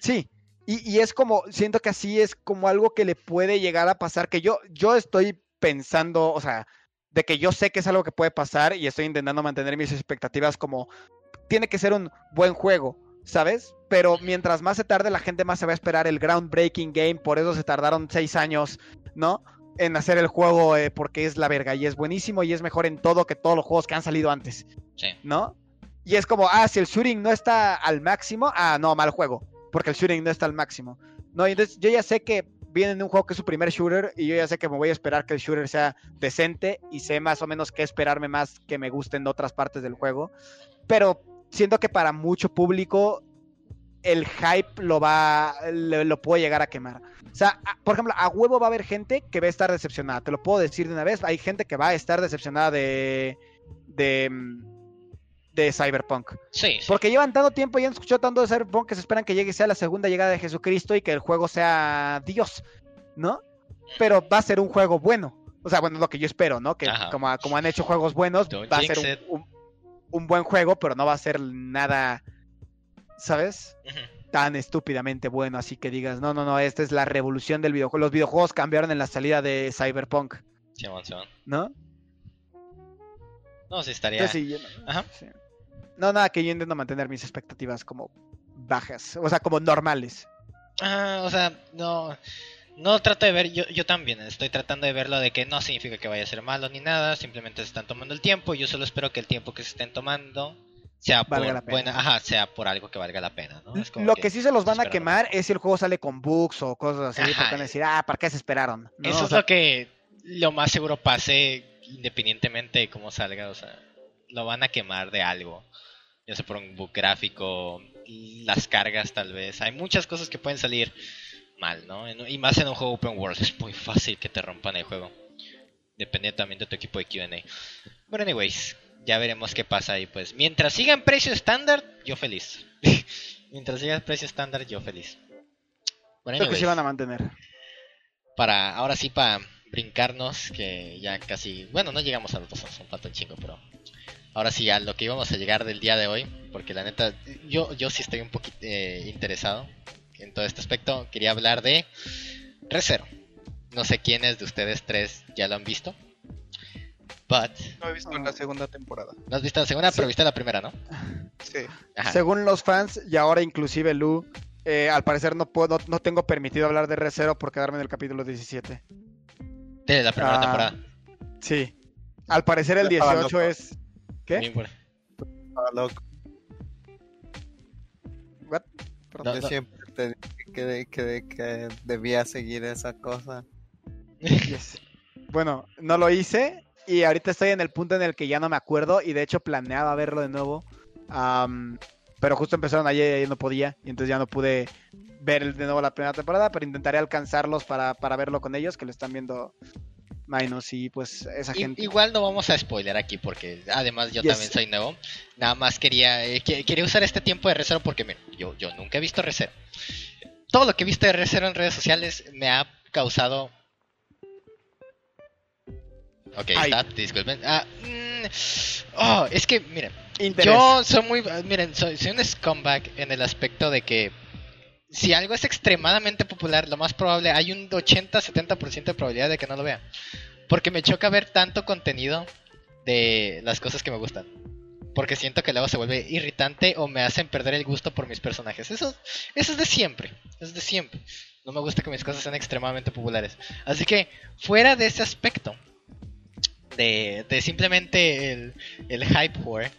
Sí, y, y es como, siento que así es como algo que le puede llegar a pasar, que yo, yo estoy pensando, o sea, de que yo sé que es algo que puede pasar y estoy intentando mantener mis expectativas como, tiene que ser un buen juego, ¿sabes? Pero mientras más se tarde, la gente más se va a esperar el groundbreaking game, por eso se tardaron seis años, ¿no? En hacer el juego eh, porque es la verga y es buenísimo y es mejor en todo que todos los juegos que han salido antes. Sí. ¿no? Y es como, ah, si el shooting no está al máximo, ah, no, mal juego, porque el shooting no está al máximo. No, y entonces yo ya sé que viene de un juego que es su primer shooter y yo ya sé que me voy a esperar que el shooter sea decente y sé más o menos qué esperarme más que me gusten de otras partes del juego. Pero siento que para mucho público el hype lo va, le- lo puede llegar a quemar. O sea, a- por ejemplo, a huevo va a haber gente que va a estar decepcionada. Te lo puedo decir de una vez. Hay gente que va a estar decepcionada de, de, mm, de Cyberpunk. Sí, sí. Porque llevan tanto tiempo y han escuchado tanto de Cyberpunk que se esperan que llegue sea la segunda llegada de Jesucristo y que el juego sea Dios, ¿no? Pero va a ser un juego bueno. O sea, bueno, lo que yo espero, ¿no? Que Ajá. como, como han hecho juegos buenos, Don't va a ser un- un buen juego, pero no va a ser nada, ¿sabes? Tan estúpidamente bueno, así que digas, no, no, no, esta es la revolución del videojuego. Los videojuegos cambiaron en la salida de Cyberpunk, Simón, Simón. ¿no? No, sí estaría. Entonces, sí, yo- Ajá. sí. No, nada, que yo intento mantener mis expectativas como bajas, o sea, como normales. Ah, o sea, no. No trato de ver, yo, yo también estoy tratando de verlo de que no significa que vaya a ser malo ni nada, simplemente se están tomando el tiempo. Yo solo espero que el tiempo que se estén tomando sea por Valga la pena. buena, ajá, sea por algo que valga la pena, ¿no? Es como Lo que sí se los van a quemar es si el juego sale con bugs o cosas así, Ajá. porque van a decir, ah, ¿para qué se esperaron? ¿No? Eso O es lo que lo más seguro pase independientemente de cómo salga, o sea, lo van a quemar de algo. Ya sea por un bug gráfico, las cargas tal vez. Hay muchas cosas que pueden salir mal, ¿no? Y más en un juego open world, es muy fácil que te rompan el juego. Depende también de tu equipo de QA. Bueno, anyways, ya veremos qué pasa ahí. Pues mientras siga en precio estándar, yo feliz. mientras siga en precio estándar, yo feliz. Bueno, creo que anyways van a mantener. para ahora sí para brincarnos que ya casi bueno no llegamos a los dos son falta un chingo pero ahora sí a lo que íbamos a llegar del día de hoy porque la neta yo yo sí estoy un poquito eh, interesado en todo este aspecto quería hablar de Recero no sé quiénes de ustedes tres ya lo han visto but No he visto la segunda temporada. no has visto la segunda pero viste la primera no Sí. Ajá. Según los fans, y ahora inclusive Lu, eh, al parecer no puedo, no tengo permitido hablar de Recero por quedarme en el capítulo 17. de la primera Ah, temporada Sí. Al parecer el Estaba 18 loco. es... ¿Qué? Bien por- Estaba loco. What? No, Yo no. siempre te dije que, que, que debía seguir esa cosa. Yes. Bueno, no lo hice y ahorita estoy en el punto en el que ya no me acuerdo y de hecho planeaba verlo de nuevo. Pero justo empezaron ayer y no podía y entonces ya no pude ver de nuevo la primera temporada, pero intentaré alcanzarlos para, para verlo con ellos que lo están viendo Minus y pues esa I- gente. Igual no vamos a spoiler aquí porque además yo Yes. también soy nuevo. Nada más quería eh, que- quería usar este tiempo de Recero porque mira, yo, yo nunca he visto Recero. Todo lo que he visto de Recero en redes sociales me ha causado... Ok, Hype. stop, disculpen. Ah, mm, oh, es que, miren, Interés. yo soy muy. Miren, soy, soy un scumbag en el aspecto de que si algo es extremadamente popular, lo más probable, hay un 80-70% de probabilidad de que no lo vea. Porque me choca ver tanto contenido de las cosas que me gustan. Porque siento que luego se vuelve irritante o me hacen perder el gusto por mis personajes. Eso, eso es de siempre. Es de siempre. No me gusta que mis cosas sean extremadamente populares. Así que, fuera de ese aspecto, de, simplemente el, el hype whore,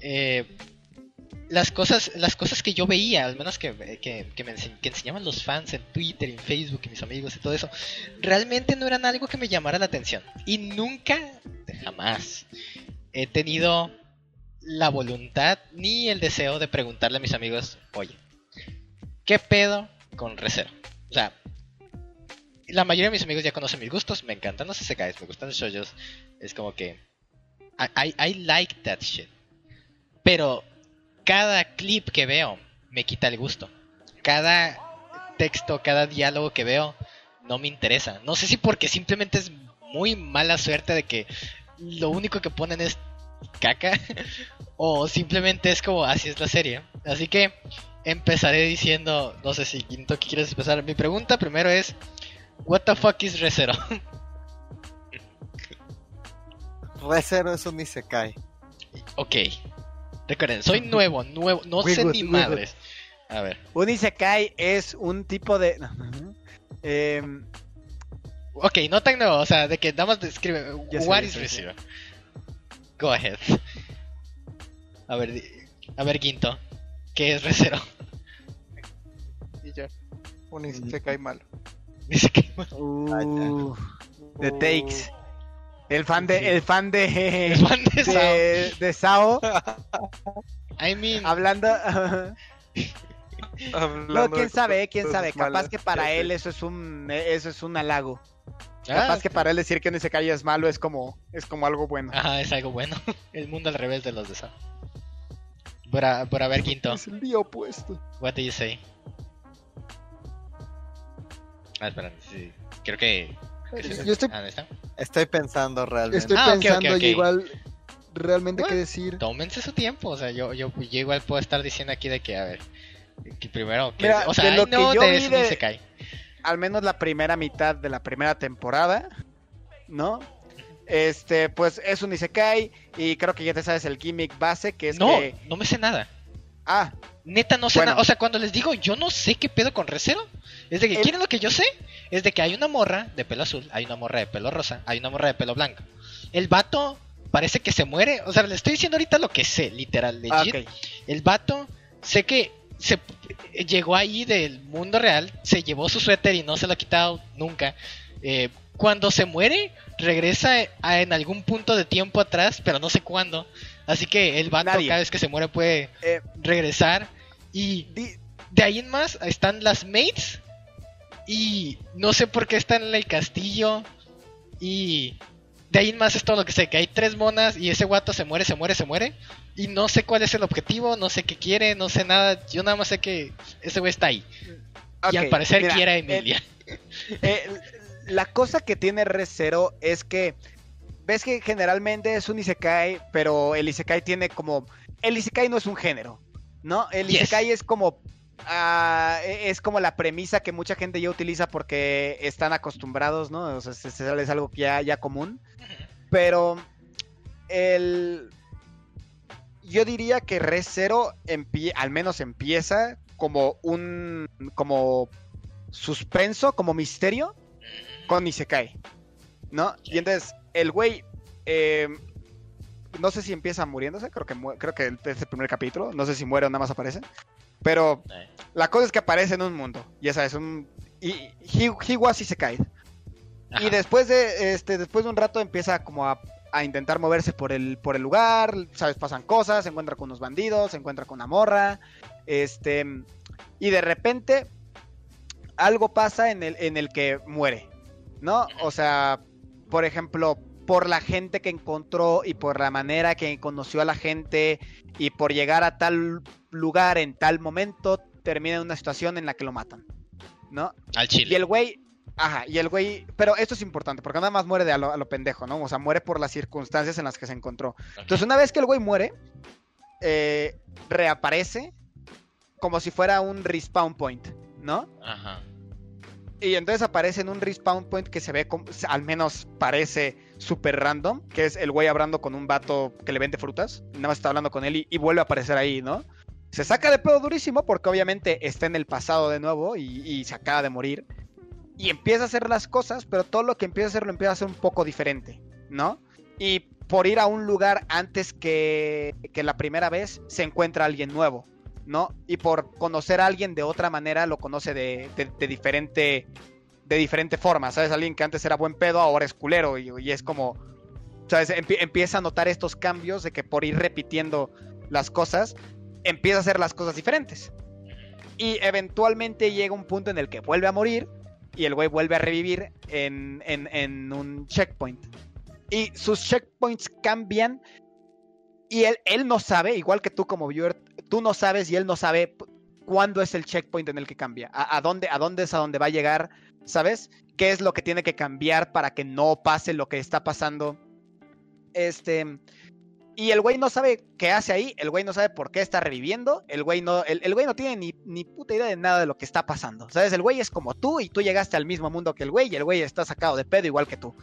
eh, las cosas las cosas que yo veía, al menos que, que, que me que enseñaban los fans en Twitter, en Facebook, y mis amigos y todo eso, realmente no eran algo que me llamara la atención. Y nunca, jamás, he tenido la voluntad ni el deseo de preguntarle a mis amigos, oye, ¿qué pedo con Recero? O sea, la mayoría de mis amigos ya conocen mis gustos, me encantan los SKs, me gustan los shoujos, es como que I, I, I like that shit. Pero cada clip que veo me quita el gusto. Cada texto, cada diálogo que veo no me interesa. No sé si porque simplemente es muy mala suerte de que lo único que ponen es caca o simplemente es como así es la serie. Así que empezaré diciendo, no sé si Quinto ¿qué quieres empezar. Mi pregunta primero es What the fuck is ReZero? Recero es un Isekai. ok. Recuerden, soy nuevo, nuevo, no We sé good, ni we good. madres. A ver. Un Isekai es un tipo de. Em, Ok, no tan nuevo, o sea, de que nada más describe. Sé, What is sé, ReZero? Go ahead. A ver, di- a ver, Quinto. ¿Qué es ReZero? Y ya. Un Isekai malo. Dice que. uh, The Takes. El fan de. Sí. El fan de. El fan de Sao. de, de Sao. I mean, Hablando. no, quién sabe, quién sabe. Capaz malas. que para él eso es un. Eso es un halago. ah, Capaz que para él decir que un Isekai es malo es como. Es como algo bueno. Ajá, es algo bueno. El mundo al revés de los de Sao. Por a, por a ver, Quinto. Es el día opuesto. What do you say? Ah, espera, sí. Creo que. Yo estoy, Ah. Estoy pensando realmente. estoy Ah, pensando igual realmente qué Bueno. decir. Tómense su tiempo, o sea, yo, yo, yo igual puedo estar diciendo aquí de que, a ver. Que primero. Que, Mira, o sea, de lo que yo de vi de- se cae. al menos la primera mitad de la primera temporada, ¿no? Este, pues es un Isekai y creo que ya te sabes el gimmick base que es No, que no me sé nada. ah, Neta, no sé Bueno. nada. O sea, cuando les digo yo no sé qué pedo con Recero, es de que El- quieren lo que yo sé. Es de que hay una morra de pelo azul, hay una morra de pelo rosa, hay una morra de pelo blanco. El vato parece que se muere. O sea, le estoy diciendo ahorita lo que sé, literal, ah, legit. El vato, sé que se llegó ahí del mundo real, se llevó su suéter y no se lo ha quitado nunca. Eh, cuando se muere, regresa a- en algún punto de tiempo atrás, pero no sé cuándo. Así que el vato Nadie. cada vez que se muere puede Eh, regresar. Y di- de ahí en más están las mates. Y no sé por qué están en el castillo. Y de ahí en más es todo lo que sé, que hay tres monas y ese guato se muere, se muere, se muere. Y no sé cuál es el objetivo, no sé qué quiere, no sé nada. Yo nada más sé que ese güey está ahí. y al parecer mira, quiere a eh, Emilia. eh, la cosa que tiene ReZero es que ves que generalmente es un Isekai, pero el Isekai tiene como el Isekai no es un género, ¿no? El Yes. Isekai es como ah, e- es como la premisa que mucha gente ya utiliza porque están acostumbrados, ¿no? O sea, es, algo ya, ya común. Pero el yo diría que ReZero empie- al menos empieza como un como suspenso, como misterio con Isekai, ¿no? Y entonces el güey eh, no sé si empieza muriéndose, creo que creo que es el primer capítulo, no sé si muere o nada más aparece, pero la cosa es que aparece en un mundo, ya sabes, un y he, he was Isekai. Ajá. Y después de este después de un rato empieza como a, a intentar moverse por el por el lugar, sabes, pasan cosas, se encuentra con unos bandidos, se encuentra con una morra, este y de repente algo pasa en el en el que muere, ¿no? O sea, por ejemplo, por la gente que encontró y por la manera que conoció a la gente y por llegar a tal lugar en tal momento termina en una situación en la que lo matan, ¿no? Al Y chile. el güey, Ajá, y el güey, pero esto es importante, porque nada más muere de a lo, a lo pendejo, ¿no? O sea, muere por las circunstancias en las que se encontró. Entonces, una vez que el güey muere, eh, reaparece como si fuera un respawn point, ¿no? Ajá. Y entonces aparece en un respawn point que se ve, como, al menos parece súper random, que es el güey hablando con un vato que le vende frutas, nada más está hablando con él y, y vuelve a aparecer ahí, ¿no? Se saca de pedo durísimo porque obviamente está en el pasado de nuevo y, y se acaba de morir. Y empieza a hacer las cosas, pero todo lo que empieza a hacer lo empieza a hacer un poco diferente, ¿no? Y por ir a un lugar antes que, que la primera vez, se encuentra alguien nuevo, ¿no? Y por conocer a alguien de otra manera, lo conoce de, de- diferente de diferente forma, ¿sabes? Alguien que antes era buen pedo, ahora es culero y, y es como, ¿sabes? Empie- empieza a notar estos cambios de que por ir repitiendo las cosas, empieza a hacer las cosas diferentes. Y eventualmente llega un punto en el que vuelve a morir y el güey vuelve a revivir en, en- en un checkpoint. Y sus checkpoints cambian y él, él no sabe, igual que tú como viewer, tú no sabes y él no sabe cuándo es el checkpoint en el que cambia, a, a dónde, a dónde es a dónde va a llegar, ¿sabes? ¿Qué es lo que tiene que cambiar para que no pase lo que está pasando? Este... Y el güey no sabe qué hace ahí, el güey no sabe por qué está reviviendo, el güey no, el, el güey no tiene ni, ni puta idea de nada de lo que está pasando. ¿Sabes? El güey es como tú y tú llegaste al mismo mundo que el güey y el güey está sacado de pedo igual que tú.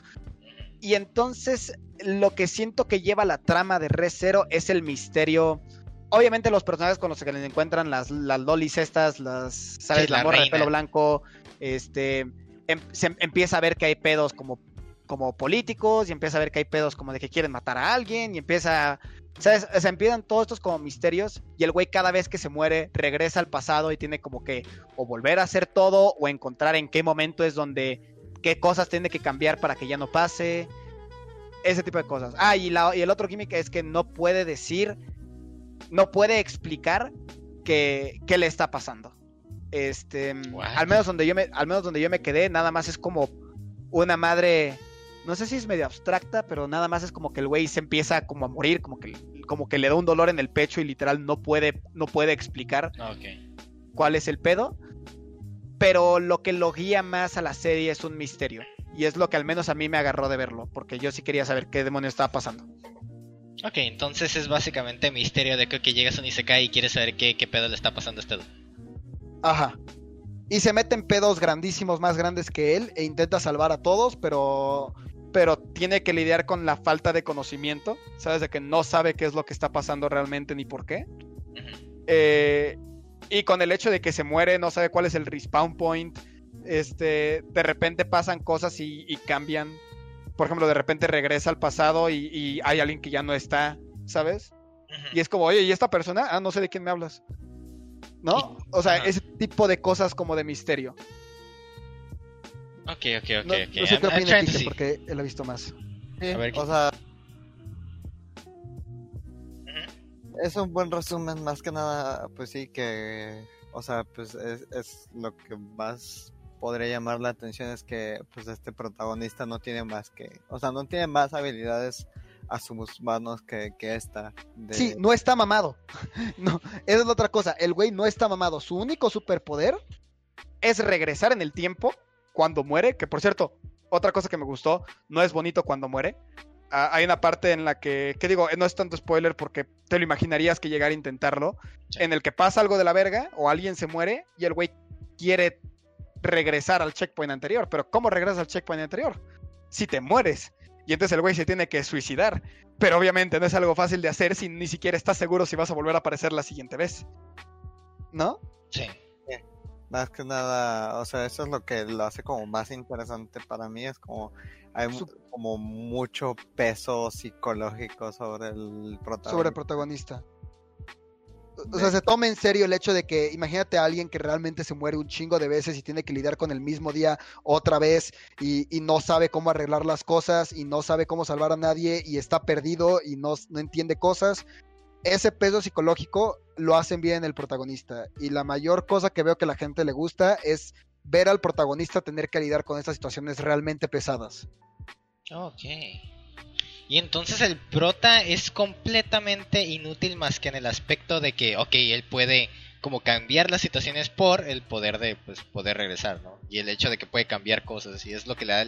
Y entonces lo que siento que lleva la trama de Re Zero es el misterio. Obviamente los personajes con los que se encuentran, las, las lolis estas, las, ¿sabes? Sí, la, la morra de pelo blanco, este, em- se empieza a ver que hay pedos como, como políticos y empieza a ver que hay pedos como de que quieren matar a alguien y empieza, ¿sabes? O sea, empiezan todos estos como misterios y el güey cada vez que se muere regresa al pasado y tiene como que o volver a hacer todo o encontrar en qué momento es donde, qué cosas tiene que cambiar para que ya no pase. Ese tipo de cosas. Ah, y, la, y el otro químico es que no puede decir, no puede explicar qué, qué le está pasando. Este, What? al menos donde yo me, al menos donde yo me quedé, nada más es como una madre, no sé si es medio abstracta, pero nada más es como que el güey se empieza como a morir, como que, como que le da un dolor en el pecho y literal no puede, no puede explicar Ok. cuál es el pedo. Pero lo que lo guía más a la serie es un misterio. Y es lo que al menos a mí me agarró de verlo. Porque yo sí quería saber qué demonios estaba pasando. Ok, entonces es básicamente misterio de que, llegas a un Isekai y quieres saber qué, qué pedo le está pasando a este dude. Ajá. Y se meten pedos grandísimos más grandes que él e intenta salvar a todos, pero Pero tiene que lidiar con la falta de conocimiento. Sabes de que no sabe qué es lo que está pasando realmente ni por qué. Eh, y con el hecho de que se muere, no sabe cuál es el respawn point. Este, de repente pasan cosas y, y cambian. Por ejemplo, de repente regresa al pasado y, y hay alguien que ya no está, ¿sabes? Y es como, oye, ¿y esta persona? Ah, no sé de quién me hablas. ¿No? O sea, ese tipo de cosas como de misterio. Ok, ok, ok. no, ok. no sé I'm- qué I'm opina Kike porque él ha visto más. Sí, A ver, ¿qué- o sea, es un buen resumen, más que nada, pues sí, que, o sea, pues es, es lo que más podría llamar la atención es que, pues este protagonista no tiene más que, o sea, no tiene más habilidades a sus manos que, que esta. De... Sí, no está mamado. no, esa es la otra cosa. El güey no está mamado. Su único superpoder Es regresar en el tiempo cuando muere. Que por cierto, otra cosa que me gustó, no es bonito cuando muere. Ah, hay una parte en la que, que digo, no es tanto spoiler porque te lo imaginarías que llegar a intentarlo. Sí. En el que pasa algo de la verga o alguien se muere y el güey quiere regresar al checkpoint anterior. Pero ¿cómo regresas al checkpoint anterior? Si te mueres. Y entonces el güey se tiene que suicidar. Pero obviamente no es algo fácil de hacer si ni siquiera estás seguro si vas a volver a aparecer la siguiente vez. ¿No? Sí. Más que nada, o sea, eso es lo que lo hace como más interesante para mí, es como hay como mucho peso psicológico sobre el protagonista. sobre el protagonista. O sea, se toma en serio el hecho de que imagínate a alguien que realmente se muere un chingo de veces y tiene que lidiar con el mismo día otra vez y, y no sabe cómo arreglar las cosas y no sabe cómo salvar a nadie y está perdido y no, no entiende cosas. Ese peso psicológico lo hacen bien el protagonista. Y la mayor cosa que veo que la gente le gusta es ver al protagonista tener que lidiar con estas situaciones realmente pesadas. Ok. Y entonces el prota es completamente inútil más que en el aspecto de que, ok, él puede como cambiar las situaciones por el poder de pues poder regresar, ¿no? Y el hecho de que puede cambiar cosas y es lo que le da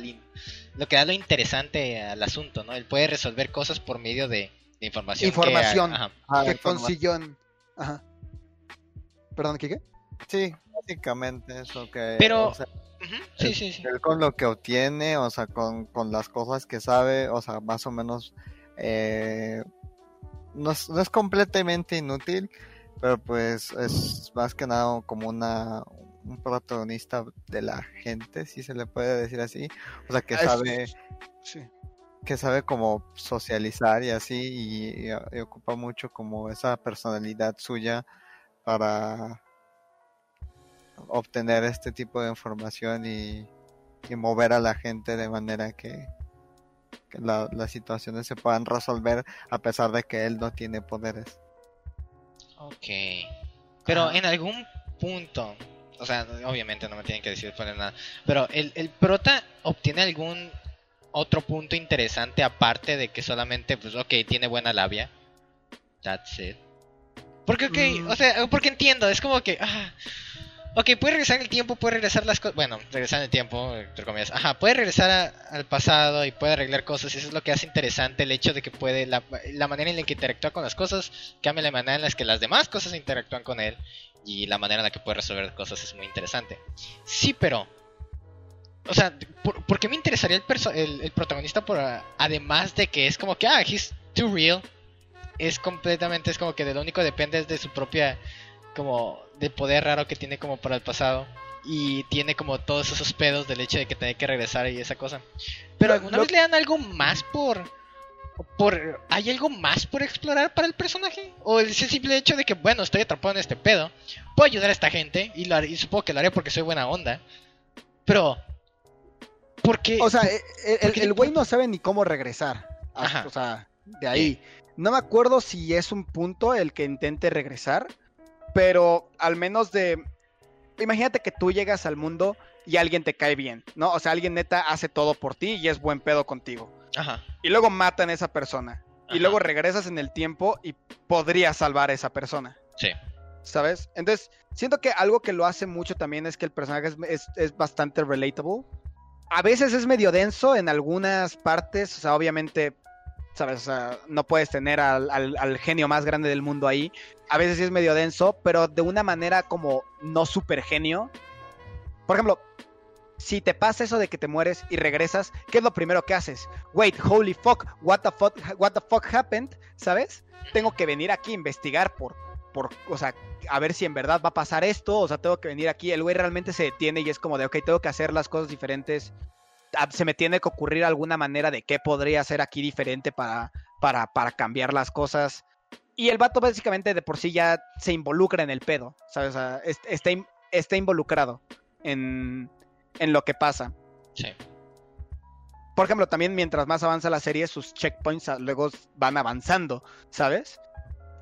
lo que da lo interesante al asunto, ¿no? Él puede resolver cosas por medio de, de información. que- Información. ajá. Ah, que informa- consiguió en- Ajá. Perdón, ¿qué? Sí, básicamente eso que... Pero- o sea, Ujú, Sí, sí, sí. él con lo que obtiene, o sea, con, con las cosas que sabe, o sea, más o menos... eh, no, es, no es completamente inútil, pero pues es más que nada como una un protagonista de la gente, si se le puede decir así. O sea, que Es- sabe Sí. Que sabe como socializar y así y, y- y ocupa mucho como esa personalidad suya para obtener este tipo de información y, y mover a la gente de manera que, que la- las situaciones se puedan resolver a pesar de que él no tiene poderes. Ok. Pero Ajá. en algún punto, o sea, obviamente no me tienen que decir poner nada, pero el, el prota obtiene algún otro punto interesante aparte de que solamente, pues, ok, tiene buena labia. That's it. Porque, ok, Mm. o sea, porque entiendo, es como que, ah, ok, puede regresar en el tiempo, puede regresar las cosas, bueno, regresar en el tiempo, entre comillas, ajá, puede regresar a- al pasado y puede arreglar cosas, y eso es lo que hace interesante el hecho de que puede, la, la manera en la que interactúa con las cosas, cambia la manera en la que las demás cosas interactúan con él, y la manera en la que puede resolver cosas es muy interesante. Sí, pero, o sea, ¿por, por qué me interesaría el, el, el protagonista por, ah, además de que es como que, ah, he's too real, es completamente, es como que de lo único que depende es de su propia, como, de poder raro que tiene como para el pasado. Y tiene como todos esos pedos del hecho de que tiene que regresar y esa cosa. Pero alguna lo- vez le dan algo más por... por ¿Hay algo más por explorar para el personaje? ¿O el simple hecho de que, bueno, estoy atrapado en este pedo? Puedo ayudar a esta gente y, lo haré- y supongo que lo haré porque soy buena onda. Pero... ¿Por qué? O sea, eh, eh, ¿por el, güey no sabe ni cómo regresar. Ajá. O sea, de ahí. No me acuerdo si es un punto el que intente regresar, pero al menos de... Imagínate que tú llegas al mundo y alguien te cae bien, ¿no? O sea, alguien neta hace todo por ti y es buen pedo contigo. Ajá. Y luego matan a esa persona. Y luego regresas en el tiempo y podrías salvar a esa persona. Sí. ¿Sabes? Entonces, siento que algo que lo hace mucho también es que el personaje es, es- es bastante relatable. A veces es medio denso en algunas partes, o sea, obviamente, ¿sabes? O sea, no puedes tener al, al- al genio más grande del mundo ahí. A veces sí es medio denso, pero de una manera como no super genio. Por ejemplo, si te pasa eso de que te mueres y regresas, ¿qué es lo primero que haces? Wait, holy fuck, what the fuck, what the fuck happened? ¿Sabes? Tengo que venir aquí a investigar por, por, o sea, a ver si en verdad va a pasar esto, o sea, tengo que venir aquí. El güey realmente se detiene y es como de, ok, tengo que hacer las cosas diferentes. Ah, Se me tiene que ocurrir alguna manera de qué podría hacer aquí diferente para, para, para cambiar las cosas. Y el vato básicamente de por sí ya se involucra en el pedo, ¿sabes? O sea, es- está, está involucrado en, en lo que pasa. Sí. Por ejemplo, también mientras más avanza la serie, sus checkpoints luego van avanzando, ¿sabes?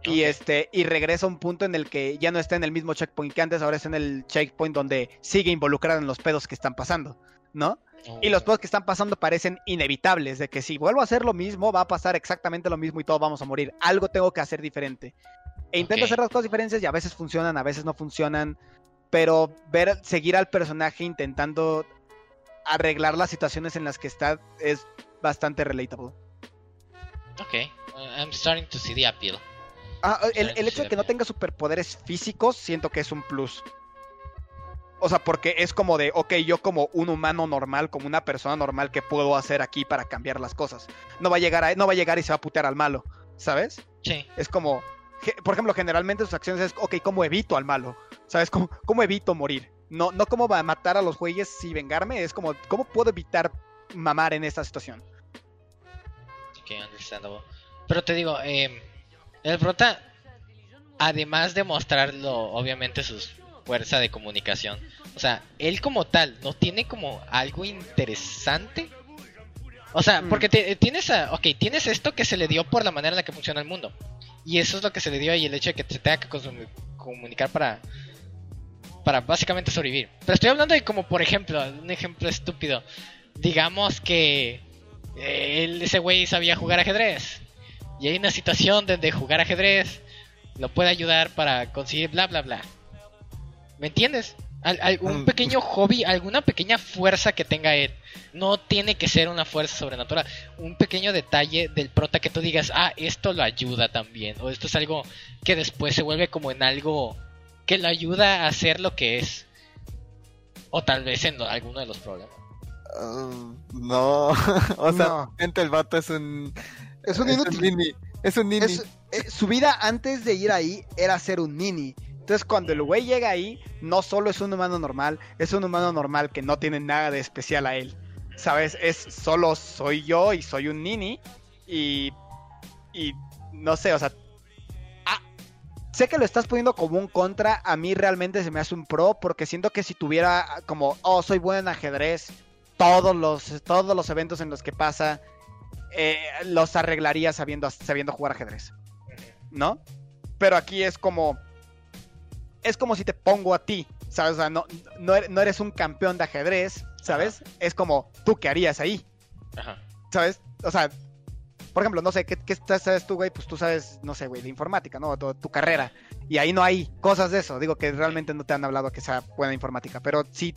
Y este, y regresa a un punto en el que ya no está en el mismo checkpoint que antes, ahora está en el checkpoint donde sigue involucrado en los pedos que están pasando, ¿no? Y los pedos que están pasando parecen inevitables, de que si vuelvo a hacer lo mismo, va a pasar exactamente lo mismo y todos vamos a morir. Algo tengo que hacer diferente. E intento hacer las cosas diferentes y a veces funcionan, a veces no funcionan. Pero ver, seguir al personaje intentando arreglar las situaciones en las que está es bastante relatable. Ok. I'm starting to see the appeal. Ah, el, Sí, el hecho de que no tenga superpoderes físicos, siento que es un plus. O sea, porque es como de, ok, yo como un humano normal, como una persona normal, ¿qué puedo hacer aquí para cambiar las cosas? No va a llegar, a, no va a llegar y se va a putear al malo, ¿sabes? Sí. Es como, por ejemplo, generalmente sus acciones es, ok, ¿cómo evito al malo? ¿Sabes? ¿Cómo, cómo evito morir? No, no cómo va a matar a los güeyes y vengarme, es como, ¿cómo puedo evitar mamar en esta situación? Ok, understandable. Pero te digo, eh, el prota, además de mostrarlo, obviamente, su fuerza de comunicación, o sea, él como tal, ¿no tiene como algo interesante? O sea, Mm. porque te- tienes a, ok, tienes esto que se le dio por la manera en la que funciona el mundo. Y eso es lo que se le dio y el hecho de que se tenga que comunicar para para básicamente sobrevivir. Pero estoy hablando de como, por ejemplo, un ejemplo estúpido. Digamos que eh, él- ese güey sabía jugar ajedrez. Y hay una situación donde jugar ajedrez lo puede ayudar para conseguir bla bla bla. ¿Me entiendes? Al- algún pequeño hobby, alguna pequeña fuerza que tenga Ed. No tiene que ser una fuerza sobrenatural. Un pequeño detalle del prota que tú digas, ah, esto lo ayuda también. O esto es algo que después se vuelve como en algo que lo ayuda a hacer lo que es. O tal vez en lo- alguno de los problemas. Uh, no, o sea, No. el vato es un. Es un inútil. nini. Es un nini. Es- eh, su vida antes de ir ahí era ser un nini. Entonces cuando el güey llega ahí, no solo es un humano normal, es un humano normal que no tiene nada de especial a él. ¿Sabes? Es solo soy yo y soy un nini. Y. Y no sé, o sea. ah, sé que lo estás poniendo como un contra. A mí realmente se me hace un pro. Porque siento que si tuviera como, oh, soy bueno en ajedrez. Todos los, todos los eventos en los que pasa. Eh, los arreglaría sabiendo, sabiendo jugar ajedrez. ¿no? Pero aquí es como. Es como si te pongo a ti, ¿sabes? O sea, no, no, eres, no eres un campeón de ajedrez, ¿sabes? Es como, ¿tú qué harías ahí? Ajá. ¿Sabes? O sea, por ejemplo, no sé, ¿qué, qué sabes tú, güey? Pues tú sabes, no sé, güey, de informática, ¿no? Tu, tu carrera. Y ahí no hay cosas de eso. Digo que realmente no te han hablado que sea buena informática. Pero si,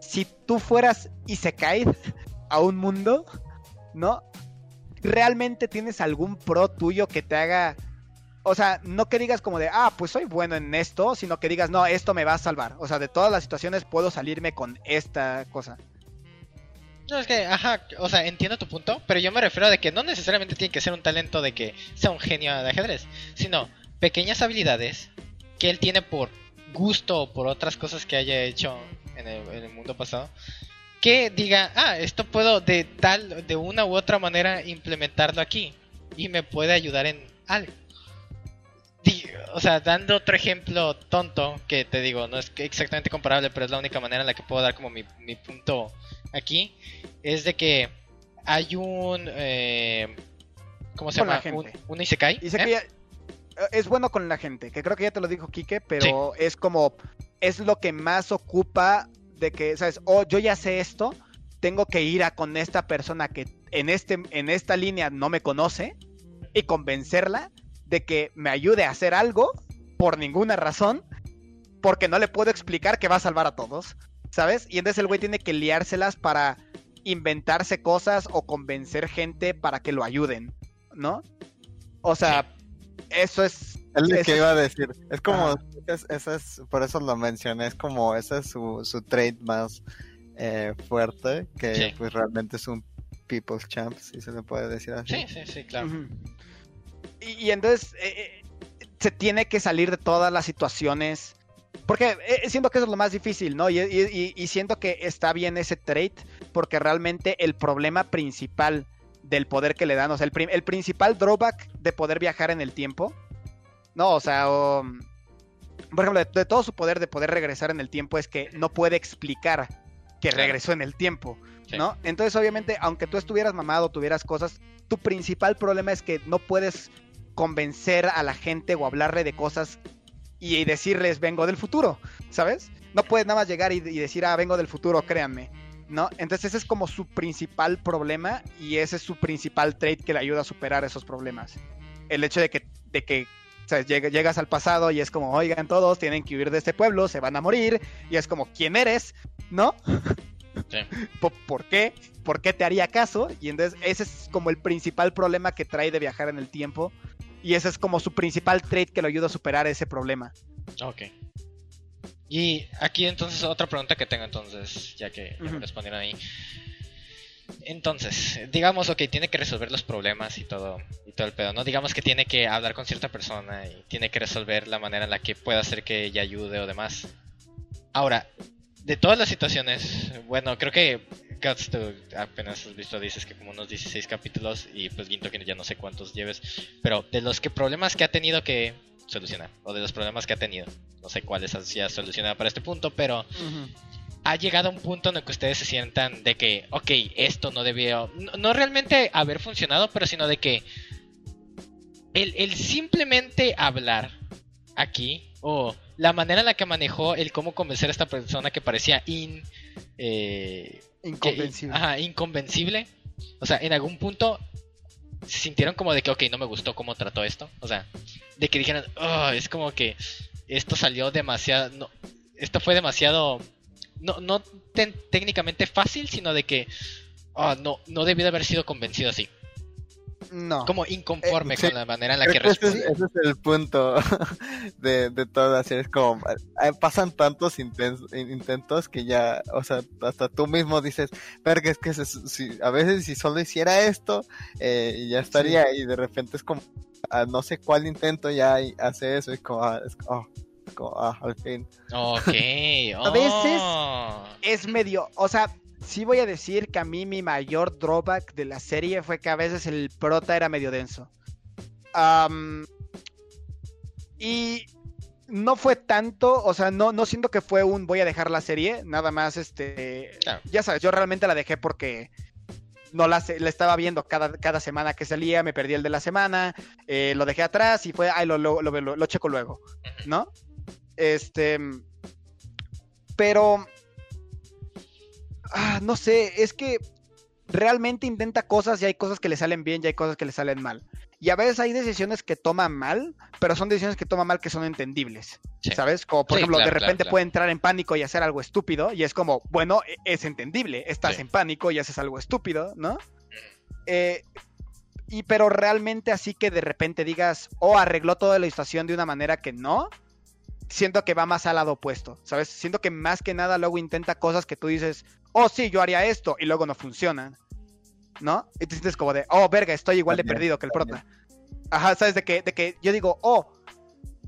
si tú fueras y se cae a un mundo, ¿no? ¿Realmente tienes algún pro tuyo que te haga o sea, no que digas como de, ah, pues soy bueno en esto, sino que digas, no, esto me va a salvar. O sea, de todas las situaciones puedo salirme con esta cosa. No, es que, ajá, o sea, entiendo tu punto, pero yo me refiero a de que no necesariamente tiene que ser un talento de que sea un genio de ajedrez, sino pequeñas habilidades que él tiene por gusto o por otras cosas que haya hecho en el, en el mundo pasado, que diga, ah, esto puedo de tal, de una u otra manera implementarlo aquí y me puede ayudar en algo. O sea, dando otro ejemplo tonto, que te digo, no es exactamente comparable, pero es la única manera en la que puedo dar como mi, mi punto aquí, es de que hay un... Eh, ¿Cómo se llama? Un, un Isekai. Y sé ¿eh? ya- es bueno con la gente, que creo que ya te lo dijo Quique, pero es como, es lo que más ocupa de que, ¿sabes? Oh, yo ya sé esto, tengo que ir a con esta persona que en, este, en esta línea no me conoce y convencerla de que me ayude a hacer algo por ninguna razón, porque no le puedo explicar que va a salvar a todos, ¿sabes? Y entonces el güey tiene que liárselas para inventarse cosas o convencer gente para que lo ayuden, ¿no? O sea, eso es... Es lo que iba a decir. Es como. Es, es, por eso lo mencioné, es como, ese es su, su trait más eh, fuerte, que Sí. pues realmente es un people's champ, si se le puede decir así. Sí, sí, sí, claro. Y, y entonces eh, eh, se tiene que salir de todas las situaciones. Porque eh, siento que eso es lo más difícil, ¿no? Y, y- siento que está bien ese trait, porque realmente el problema principal del poder que le dan, o sea, el, prim- el principal drawback de poder viajar en el tiempo, ¿no? O sea, o, por ejemplo, de, de todo su poder de poder regresar en el tiempo es que no puede explicar que regresó en el tiempo, Sí. ¿no? Entonces, obviamente, aunque tú estuvieras mamado, tuvieras cosas, tu principal problema es que no puedes convencer a la gente o hablarle de cosas y decirles vengo del futuro, ¿sabes? No puedes nada más llegar y, y decir, ah, vengo del futuro, créanme, ¿no? Entonces ese es como su principal problema y ese es su principal trait que le ayuda a superar esos problemas. El hecho de que, de que ¿sabes? Lleg- llegas al pasado y es como, oigan, todos tienen que huir de este pueblo, se van a morir, y es como, ¿quién eres? ¿No? Sí. ¿Por, qué? ¿Por qué te haría caso? Y entonces ese es como el principal problema que trae de viajar en el tiempo. Y ese es como su principal trait que lo ayuda a superar ese problema. Ok. Y aquí entonces otra pregunta que tengo entonces, ya que ya me Ujú. respondieron ahí. Entonces, digamos, ok, tiene que resolver los problemas y todo, y todo el pedo, ¿no? Digamos que tiene que hablar con cierta persona y tiene que resolver la manera en la que pueda hacer que ella ayude o demás. Ahora, de todas las situaciones, bueno, creo que Guts, tú apenas has visto, dices que como unos 16 capítulos y pues Ginto que ya no sé cuántos lleves, pero de los que problemas que ha tenido que solucionar, o de los problemas que ha tenido, no sé cuáles ha solucionado para este punto, pero ha llegado a un punto en el que ustedes se sientan de que, ok, esto no debió, no, no realmente haber funcionado, pero sino de que el, el simplemente hablar aquí, o la manera en la que manejó el cómo convencer a esta persona que parecía in... eh, que- Inconvencible. ajá, inconvencible. O sea, en algún punto se sintieron como de que, ok, no me gustó cómo trató esto. O sea, de que dijeran, "Oh, es como que esto salió demasiado. No, esto fue demasiado, no, no ten- técnicamente fácil, sino de que, ah, no, no debió de haber sido convencido así. No. Como inconforme Eh, sí. con la manera en la que es, responde. ese es el punto de, de todo así es como eh, pasan tantos inten- intentos que ya o sea hasta tú mismo dices verga es que se- si, a veces si solo hiciera esto eh, ya estaría y de repente es como a no sé cuál intento ya hace eso y como ah, es como, es como, ah, al fin. A veces- oh. es medio, o sea, sí voy a decir que a mí mi mayor drawback de la serie fue que a veces el prota era medio denso. Y no fue tanto, o sea, no, no siento que fue un voy a dejar la serie, nada más, este, Claro. ya sabes, yo realmente la dejé porque no la, la estaba viendo cada, cada semana que salía, me perdí el de la semana, eh, lo dejé atrás y fue, ay, lo, lo, lo, lo- lo checo luego, ¿no? Este, pero, ah, no sé, es que realmente intenta cosas y hay cosas que le salen bien y hay cosas que le salen mal. Y a veces hay decisiones que toma mal, pero son decisiones que toma mal que son entendibles. Sí. ¿Sabes? Como por Sí, ejemplo, claro, de repente claro. puede entrar en pánico y hacer algo estúpido. Y es como, bueno, e- es entendible. Estás Sí. en pánico y haces algo estúpido, ¿no? Eh, y pero realmente así que de repente digas, oh, arregló toda la situación de una manera que no. Siento que va más al lado opuesto, ¿sabes? Siento que más que nada luego intenta cosas que tú dices, oh, sí, yo haría esto, y luego no funcionan, ¿no? Y te sientes como de, oh, verga, estoy igual de perdido que el prota. Ajá, ¿sabes? De que, de que yo digo, oh,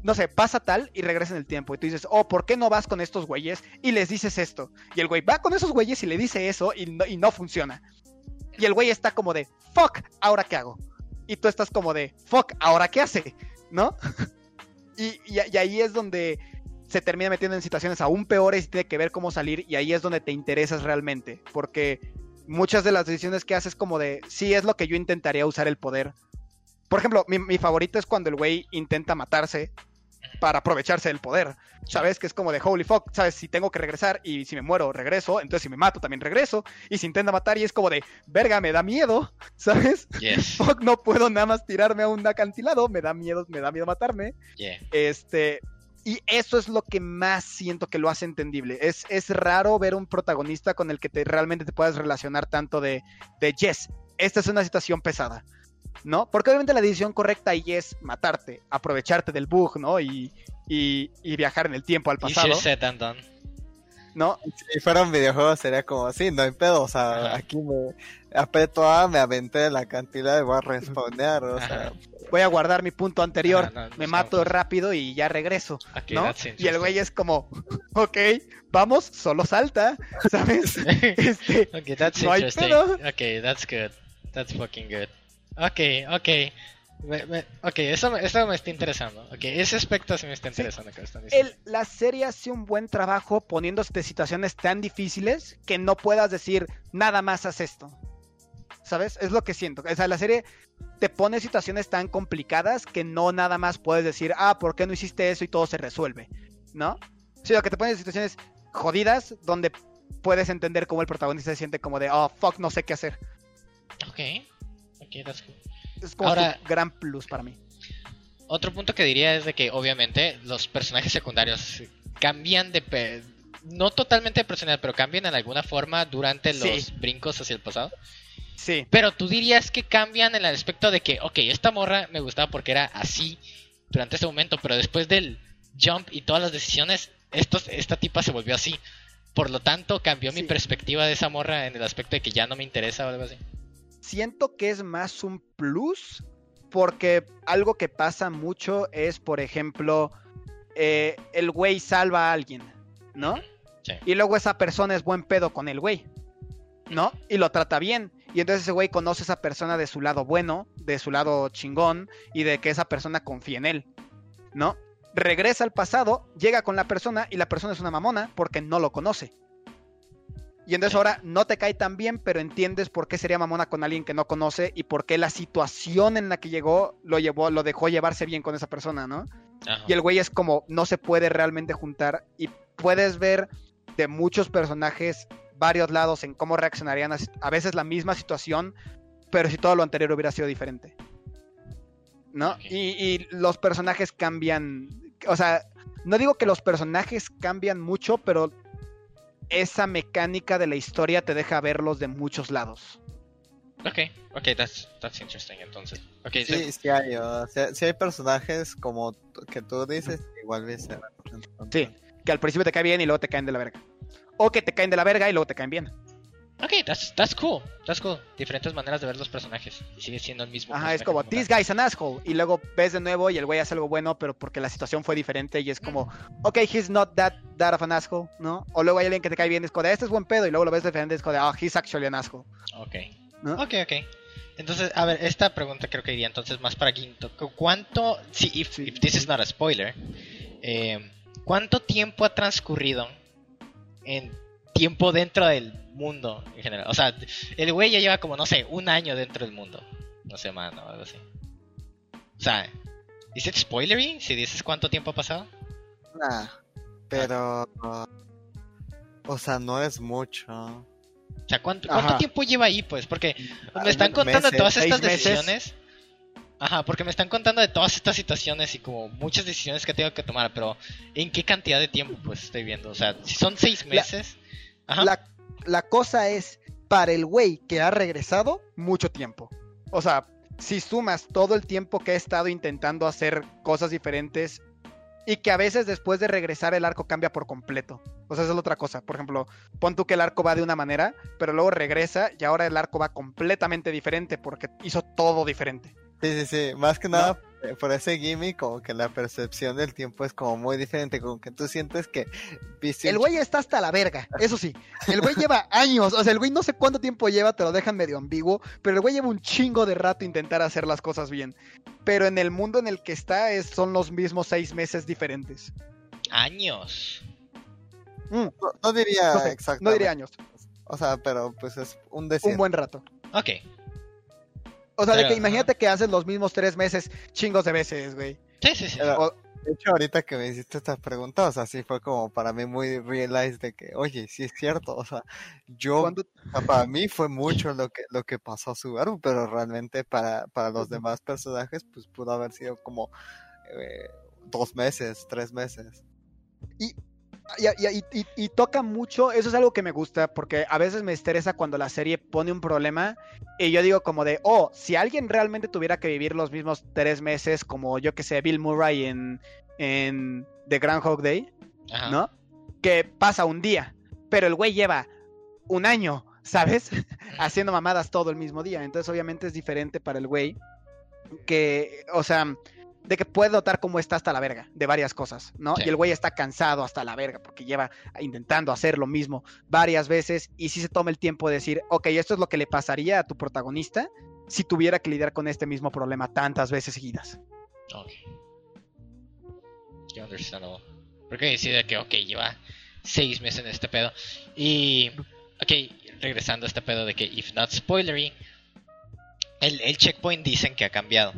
no sé, pasa tal y regresa en el tiempo. Y tú dices, oh, ¿por qué no vas con estos güeyes y les dices esto? Y el güey va con esos güeyes y le dice eso y no, y no funciona. Y el güey está como de, fuck, ¿ahora qué hago? Y tú estás como de, fuck, ¿ahora qué hace? ¿No? y, ahí es donde se termina metiendo en situaciones aún peores y tiene que ver cómo salir. Y ahí es donde te interesas realmente. Porque muchas de las decisiones que haces como de, sí, es lo que yo intentaría usar el poder. Por ejemplo, mi, mi favorito es cuando el güey intenta matarse para aprovecharse del poder. ¿Sabes? Que es como de holy fuck, ¿sabes? Si tengo que regresar y si me muero, regreso. Entonces si me mato, también regreso. Y si intenta matar y es como de, verga, me da miedo. ¿Sabes? Yes. Fuck, no puedo nada más tirarme a un acantilado. Me da miedo, me da miedo matarme. Yeah. Este. Y eso es lo que más siento que lo hace entendible. Es, es raro ver un protagonista con el que te, realmente te puedas relacionar tanto de, de yes, esta es una situación pesada. ¿No? Porque obviamente la decisión correcta ahí es matarte, aprovecharte del bug, ¿no? Y, y, y viajar en el tiempo al pasado, done. ¿no? si fuera un videojuego sería como sí no hay pedo o sea Ajá. aquí me aprieto A me aventé de la cantidad y voy a respawnear o sea. Voy a guardar mi punto anterior, Ajá, no, me no mato rápido y ya regreso. Ok, ¿no? Y el güey es como, ok, vamos, solo salta, ¿sabes? Este, okay, that's No hay interesting. pedo. Okay, that's good. That's fucking good. Okay, okay. Me- me- ok, eso, me- eso me está interesando. Ok, ese aspecto sí me está interesando que están diciendo. el- la serie hace un buen trabajo poniéndote situaciones tan difíciles que no puedas decir nada más haz esto. ¿Sabes? Es lo que siento. O sea, la serie te pone situaciones tan complicadas que no nada más puedes decir, ah, ¿por qué no hiciste eso y todo se resuelve? ¿No? Sino que te pone en situaciones jodidas donde puedes entender cómo el protagonista se siente como de, oh, fuck, no sé qué hacer. Ok, good. Es como Ahora- su gran plus para mí. Otro punto que diría es de que obviamente los personajes secundarios cambian de... pe- No totalmente de personalidad, pero cambian en alguna forma durante Sí. los brincos hacia el pasado. Sí. Pero tú dirías que cambian en el aspecto de que, ok, esta morra me gustaba porque era así durante ese momento, pero después del jump y todas las decisiones, estos, esta tipa se volvió así. Por lo tanto, cambió mi Sí. perspectiva de esa morra en el aspecto de que ya no me interesa o algo así. Siento que es más un plus porque algo que pasa mucho es, por ejemplo, eh, el güey salva a alguien, ¿no? Sí. Y luego esa persona es buen pedo con el güey, ¿no? Y lo trata bien. Y entonces ese güey conoce a esa persona de su lado bueno, de su lado chingón y de que esa persona confía en él, ¿no? Regresa al pasado, llega con la persona y la persona es una mamona porque no lo conoce. Y entonces ahora no te cae tan bien, pero entiendes por qué sería mamona con alguien que no conoce y por qué la situación en la que llegó lo llevó, lo dejó llevarse bien con esa persona, ¿no? Ajá. Y el güey es como, no se puede realmente juntar. Y puedes ver de muchos personajes varios lados en cómo reaccionarían a, a veces la misma situación, pero si todo lo anterior hubiera sido diferente. ¿no? Y, y los personajes cambian. O sea, no digo que los personajes cambian mucho, pero esa mecánica de la historia te deja verlos de muchos lados. Ok, ok, that's, that's interesting entonces. Ok, so- Sí, sí hay, o sea, sí hay personajes como que tú dices, igual viceversa. Sí, que al principio te cae bien y luego te caen de la verga. O que te caen de la verga y luego te caen bien. Ok, that's, that's cool, that's cool. Diferentes maneras de ver los personajes. Y sigue siendo el mismo. Ajá, es como, tal. this guy's an asshole. Y luego ves de nuevo y el güey hace algo bueno, pero porque la situación fue diferente y es como, ok, he's not that, that of an asshole, ¿no? O luego hay alguien que te cae bien y es como, de, este es buen pedo. Y luego lo ves diferente y es como, de, oh, he's actually an asshole. Ok. ¿No? Ok, ok. Entonces, a ver, esta pregunta creo que iría entonces más para Quinto. ¿Cu- ¿Cuánto, si if, Sí. if this is not a spoiler, eh, cuánto tiempo ha transcurrido en tiempo dentro del mundo en general? O sea, el güey ya lleva como, no sé, un año dentro del mundo. No sé, mano, algo así. O sea, ¿is it spoilery si dices cuánto tiempo ha pasado? Nah, pero... O sea, no es mucho. O sea, ¿cuánto, cuánto tiempo lleva ahí, pues? Porque me están Meses, contando de todas estas meses. decisiones. Ajá, porque me están contando de todas estas situaciones y como muchas decisiones que tengo que tomar, pero ¿en qué cantidad de tiempo pues estoy viendo? O sea, si son seis meses. La, la cosa es, para el güey que ha regresado, mucho tiempo. O sea, si sumas todo el tiempo que ha estado intentando hacer cosas diferentes y que a veces después de regresar el arco cambia por completo. O sea, esa es la otra cosa. Por ejemplo, pon tú que el arco va de una manera, pero luego regresa y ahora el arco va completamente diferente porque hizo todo diferente. Sí, sí, sí. Más que nada por ese gimmick, como que la percepción del tiempo es como muy diferente. Como que tú sientes que viste El güey está hasta la verga, eso sí. El güey lleva años, o sea, el güey no sé cuánto tiempo lleva, te lo dejan medio ambiguo, pero el güey lleva un chingo de rato intentar hacer las cosas bien. Pero en el mundo en el que está es, son los mismos seis meses diferentes. Años. Mm, No, no diría no, sé, exactamente. no diría años, O sea, pero pues es un decir. un buen rato. Ok. O sea, de que imagínate que haces los mismos tres meses chingos de veces, güey. Sí, sí, sí. Pero, O- de hecho, ahorita que me hiciste esta pregunta, o sea, sí fue como para mí muy realize de que, oye, sí es cierto, o sea, yo, ¿Cuándo- o sea, para mí fue mucho lo que, lo que pasó a Subaru, pero realmente para, para los demás personajes, pues pudo haber sido como eh, dos meses, tres meses. Y, y, y- y- y toca mucho, eso es algo que me gusta, porque a veces me estresa cuando la serie pone un problema y yo digo como de, oh, si alguien realmente tuviera que vivir los mismos tres meses como yo que sé, Bill Murray en, en The Groundhog Day, Ajá. ¿no? Que pasa un día, pero el güey lleva un año, ¿sabes? Haciendo mamadas todo el mismo día, entonces obviamente es diferente para el güey que, o sea, de que puede notar cómo está hasta la verga de varias cosas, ¿no? Sí. Y el güey está cansado hasta la verga porque lleva intentando hacer lo mismo varias veces y si se toma el tiempo de decir, ok, esto es lo que le pasaría a tu protagonista si tuviera que lidiar con este mismo problema tantas veces seguidas. Ok. Qué understandable. Porque decide que, ok, lleva seis meses en este pedo. Y, ok, regresando a este pedo de que, if not spoilery, el, el checkpoint dicen que ha cambiado.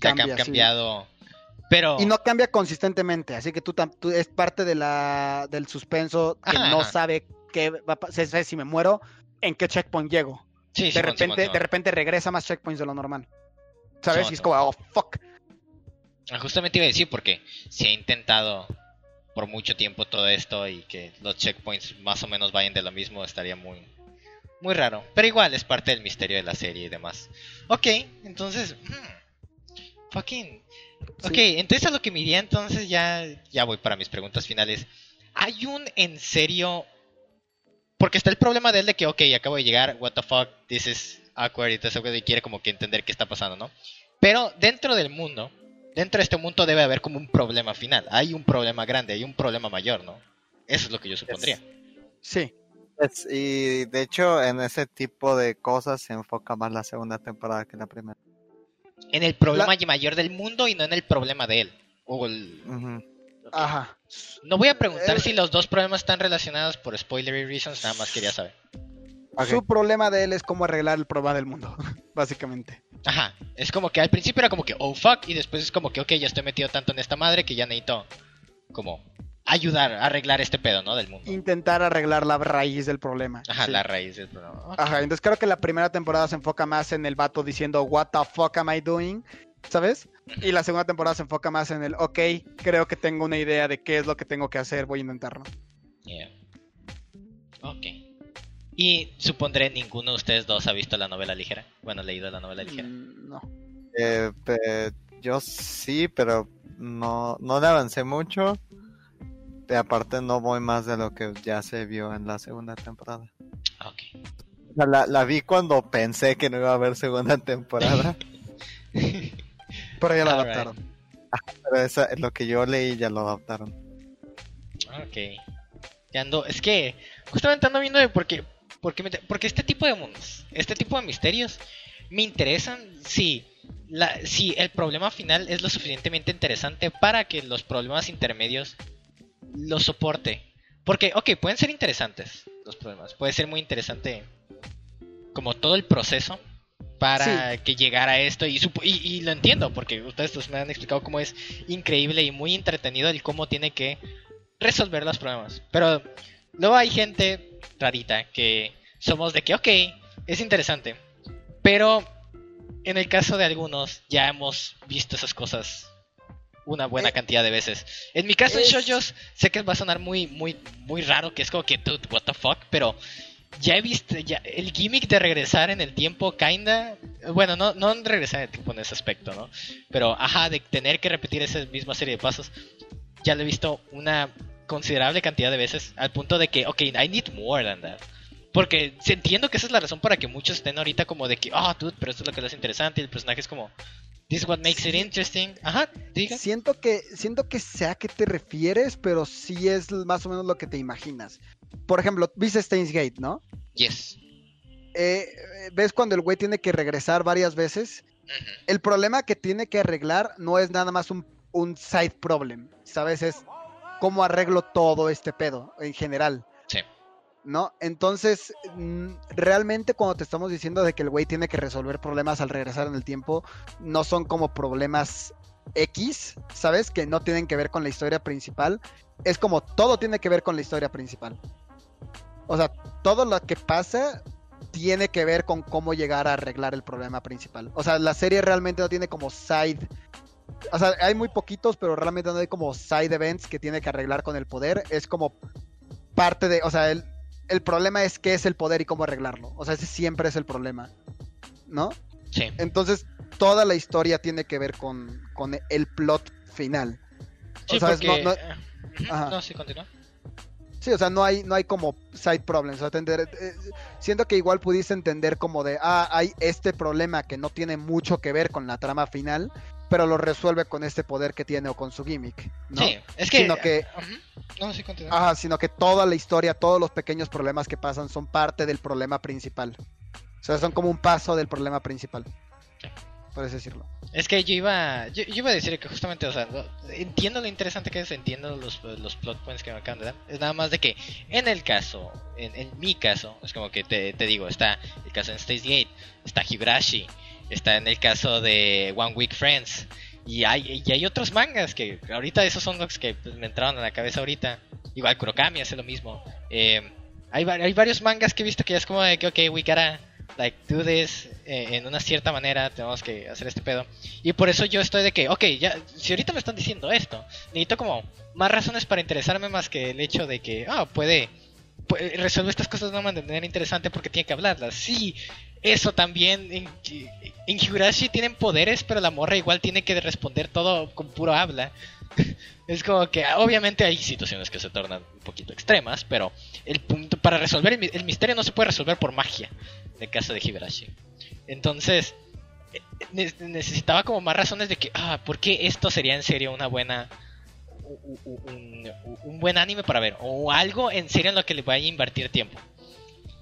Que ha Cambia, cam- sí. cambiado. Pero, Y no cambia consistentemente, así que tú, tú- es parte de la, del suspenso que Ajá, no sabe qué va a pa- se- se- si me muero, en qué checkpoint llego. sí, de Simón, repente, Simón, Simón. de repente regresa más checkpoints de lo normal. ¿Sabes? Simón, y es como, oh, fuck. Ah, Justamente iba a decir porque si ha intentado por mucho tiempo todo esto y que los checkpoints más o menos vayan de lo mismo, estaría muy muy raro. Pero igual es parte del misterio de la serie y demás. Ok, entonces... hmm, fucking... Ok, entonces a lo que me iría entonces ya, ya voy para mis preguntas finales. ¿Hay un en serio... Porque está el problema de él de que, ok, acabo de llegar, what the fuck, this is awkward y todo eso, y quiere como que entender qué está pasando, ¿no? Pero dentro del mundo, dentro de este mundo debe haber como un problema final. Hay un problema grande, hay un problema mayor, ¿no? Eso es lo que yo supondría. Sí. Es- y de hecho, en ese tipo de cosas se enfoca más la segunda temporada que la primera. En el problema mayor del mundo y no en el problema de él. O el-. Ajá. No voy a preguntar Eh, si los dos problemas están relacionados por spoilery reasons, nada más quería saber. Su problema de él es cómo arreglar el problema del mundo, básicamente. Ajá, es como que al principio era como que, oh fuck, y después es como que, ok, ya estoy metido tanto en esta madre que ya necesito como ayudar a arreglar este pedo, ¿no? Del mundo. Intentar arreglar la raíz del problema. Ajá, Sí. la raíz del problema. Ajá, entonces creo que la primera temporada se enfoca más en el vato diciendo what the fuck am I doing ¿sabes? Y la segunda temporada se enfoca más en el, ok, creo que tengo una idea de qué es lo que tengo que hacer, voy a intentarlo. Yeah. Ok. Y supondré ninguno de ustedes dos ha visto la novela ligera. Bueno, leído la novela ligera. Mm, no. Eh, pe- yo sí, pero no, no le avancé mucho. Y aparte no voy más de lo que ya se vio en la segunda temporada. Ok. O sea, la, la vi cuando pensé que no iba a haber segunda temporada. Pero ya Alright. adaptaron. pero esa, lo que yo leí ya lo adaptaron. Ok. Ya ando. Es que justamente ando viendo de por qué. Porque, me- porque este tipo de mundos, este tipo de misterios, me interesan si, la, si el problema final es lo suficientemente interesante para que los problemas intermedios los soporte. Porque, ok, pueden ser interesantes los problemas. Puede ser muy interesante como todo el proceso para que llegara a esto. Y, y, y lo entiendo, porque ustedes pues, me han explicado cómo es increíble y muy entretenido el cómo tiene que resolver los problemas. Pero luego hay gente rarita que somos de que, ok, es interesante. Pero en el caso de algunos ya hemos visto esas cosas una buena Eh, cantidad de veces. En mi caso es- en shoujos sé que va a sonar muy muy muy raro, que es como que dude, what the fuck, pero ya he visto ya el gimmick de regresar en el tiempo kinda, bueno, no no regresar en el tiempo en ese aspecto, ¿no? Pero ajá, de tener que repetir esa misma serie de pasos ya lo he visto una considerable cantidad de veces al punto de que, ok, I need more than that. Porque entiendo que esa es la razón para que muchos estén ahorita como de que, ah, dude, pero esto es lo que hace interesante y el personaje es como, this is what makes it interesting. Ajá, diga. Siento que, siento que sé a qué te refieres, pero sí es más o menos lo que te imaginas. Por ejemplo, viste Steins Gate, ¿no? Yes. Eh, ¿Ves cuando el güey tiene que regresar varias veces? El problema que tiene que arreglar no es nada más un, un side problem, ¿sabes? Es cómo arreglo todo este pedo en general. ¿No? Entonces, mm, realmente cuando te estamos diciendo de que el güey tiene que resolver problemas al regresar en el tiempo, no son como problemas X, ¿sabes? Que no tienen que ver con la historia principal. Es como todo tiene que ver con la historia principal. O sea, todo lo que pasa tiene que ver con cómo llegar a arreglar el problema principal. O sea, la serie realmente no tiene como side. O sea, hay muy poquitos, pero realmente no hay como side events que tiene que arreglar con el poder. Es como parte de. O sea, el, el problema es qué es el poder y cómo arreglarlo. O sea, ese siempre es el problema. ¿No? Sí. Entonces, toda la historia tiene que ver con, con el plot final. Sí, o sea, porque... no- no- eh, no, sí, continúa. Sí, o sea, no hay, no hay como side problems. O sea, eh, siento que igual pudiste entender como de, ah, hay este problema que no tiene mucho que ver con la trama final, pero lo resuelve con este poder que tiene o con su gimmick, ¿no? Sí, es que... Sino que. No, sí, ajá, sino que toda la historia, todos los pequeños problemas que pasan son parte del problema principal. O sea, son como un paso del problema principal. Sí. Por así decirlo. Es que yo iba, yo, yo iba a decir que justamente, o sea, entiendo lo interesante que es, entiendo los, los plot points que me acaban de dar. Es nada más de que en el caso, en, en mi caso, es como que te, te digo, está el caso en Stays Gate, está Higurashi, está en el caso de One Week Friends. Y hay, y hay otros mangas que ahorita esos son los que pues, me entraron a la cabeza ahorita. Igual Kurokami hace lo mismo. Eh, hay, hay varios mangas que he visto que ya es como de que, ok, we gotta like do this eh, en una cierta manera, tenemos que hacer este pedo. Y por eso yo estoy de que, ok, ya, si ahorita me están diciendo esto, necesito como más razones para interesarme más que el hecho de que, ah, puede, puede- resuelve estas cosas de una manera interesante porque tiene que hablarlas. Sí, eso también, en, en tienen poderes, pero la morra igual tiene que responder todo con puro habla. Es como que obviamente hay situaciones que se tornan un poquito extremas, pero el punto para resolver el, mi- el misterio no se puede resolver por magia, en el caso de Higurashi. Entonces, eh, ne- necesitaba como más razones de que, ah, ¿por qué esto sería en serio una buena... un buen anime para ver, o algo en serio en lo que le vaya a invertir tiempo.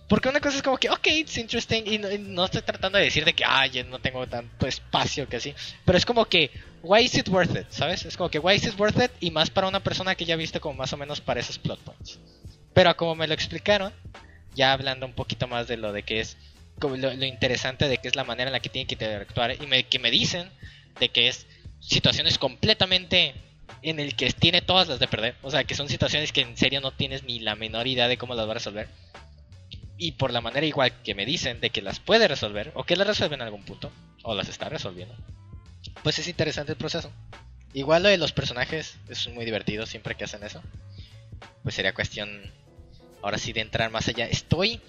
Porque una cosa es como que, ok, it's interesting, y no, no estoy tratando de decir de que, ah, ya no tengo tanto espacio que así, pero es como que, why is it worth it, ¿sabes? Es como que, why is it worth it, y más para una persona que ya ha visto como más o menos para esos plot points. Pero como me lo explicaron, ya hablando un poquito más de lo de que es, lo interesante de que es la manera en la que tienen que interactuar, y me, que me dicen de que es situaciones completamente en el que tiene todas las de perder, o sea, que son situaciones que en serio no tienes ni la menor idea de cómo las va a resolver y por la manera igual que me dicen de que las puede resolver o que las resuelve en algún punto o las está resolviendo pues es interesante el proceso. Igual lo de los personajes es muy divertido siempre que hacen eso. Pues sería cuestión, ahora sí, de entrar más allá. Estoy,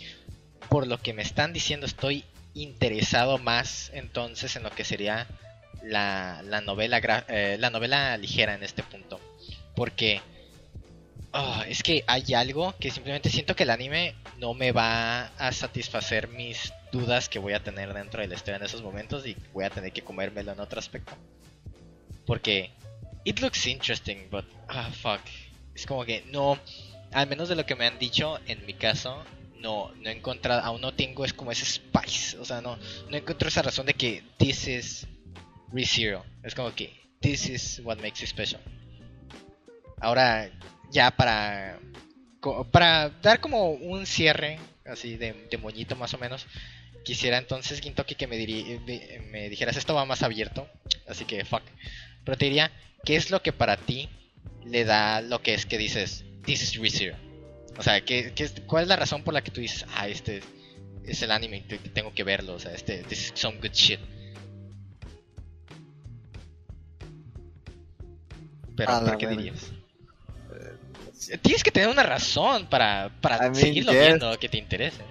por lo que me están diciendo, estoy interesado más entonces en lo que sería la, la novela eh, la novela ligera en este punto. Porque ah, es que hay algo que simplemente siento que el anime no me va a satisfacer mis dudas que voy a tener dentro de la historia en esos momentos y voy a tener que comérmelo en otro aspecto. Porque it looks interesting, but ah fuck. Es como que no, al menos de lo que me han dicho, en mi caso, no, no he encontrado, aún no tengo es como ese spice, o sea, no, no encuentro esa razón de que this is ReZero. Es como que this is what makes it special. Ahora, ya para para dar como un cierre así de, de moñito más o menos, quisiera entonces Gintoki que me, diri- me dijeras esto va más abierto, así que fuck. Pero te diría, ¿qué es lo que para ti le da lo que es que dices this is ReZero? O sea, ¿qué, qué ¿cuál es la razón por la que tú dices, ah, este es el anime tengo que verlo, o sea, este this is some good shit? Pero, A la ¿por qué dirías? Tienes que tener una razón para, para I mean, seguirlo yes. viendo que te interese.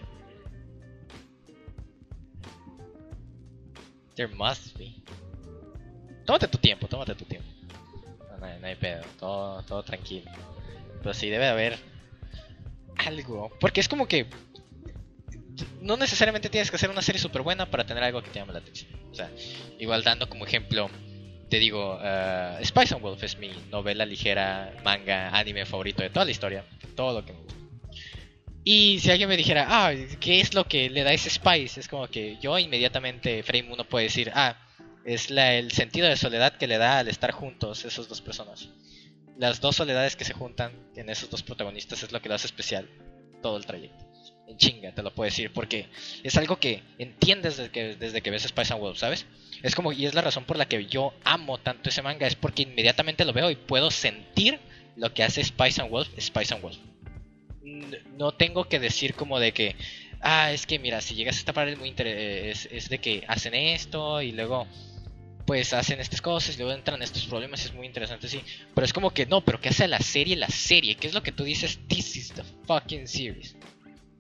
There must be. Tómate tu tiempo, tómate tu tiempo. No, no hay, no hay pedo, todo, todo tranquilo. Pero sí debe haber algo. Porque es como que no necesariamente tienes que hacer una serie súper buena para tener algo que te llame la atención. O sea, igual dando como ejemplo, te digo, eh, Spice and Wolf es mi novela ligera, manga, anime favorito de toda la historia. Todo lo que me gusta. Y si alguien me dijera, ah, ¿qué es lo que le da ese Spice? Es como que yo inmediatamente, Frame 1 puede decir, ah, es la, el sentido de soledad que le da al estar juntos esos dos personas. Las dos soledades que se juntan en esos dos protagonistas es lo que lo hace especial todo el trayecto. En chinga, te lo puedo decir, porque es algo que entiendes desde que, desde que ves Spice and Wolf, ¿sabes? Es como, y es la razón por la que yo amo tanto ese manga, es porque inmediatamente lo veo y puedo sentir lo que hace Spice and Wolf, Spice and Wolf. No tengo que decir como de que, ah, es que mira, si llegas a esta parte es muy es, es de que hacen esto y luego pues hacen estas cosas y luego entran estos problemas, es muy interesante, sí. Pero es como que no, pero ¿qué hace la serie la serie? ¿Qué es lo que tú dices? This is the fucking series.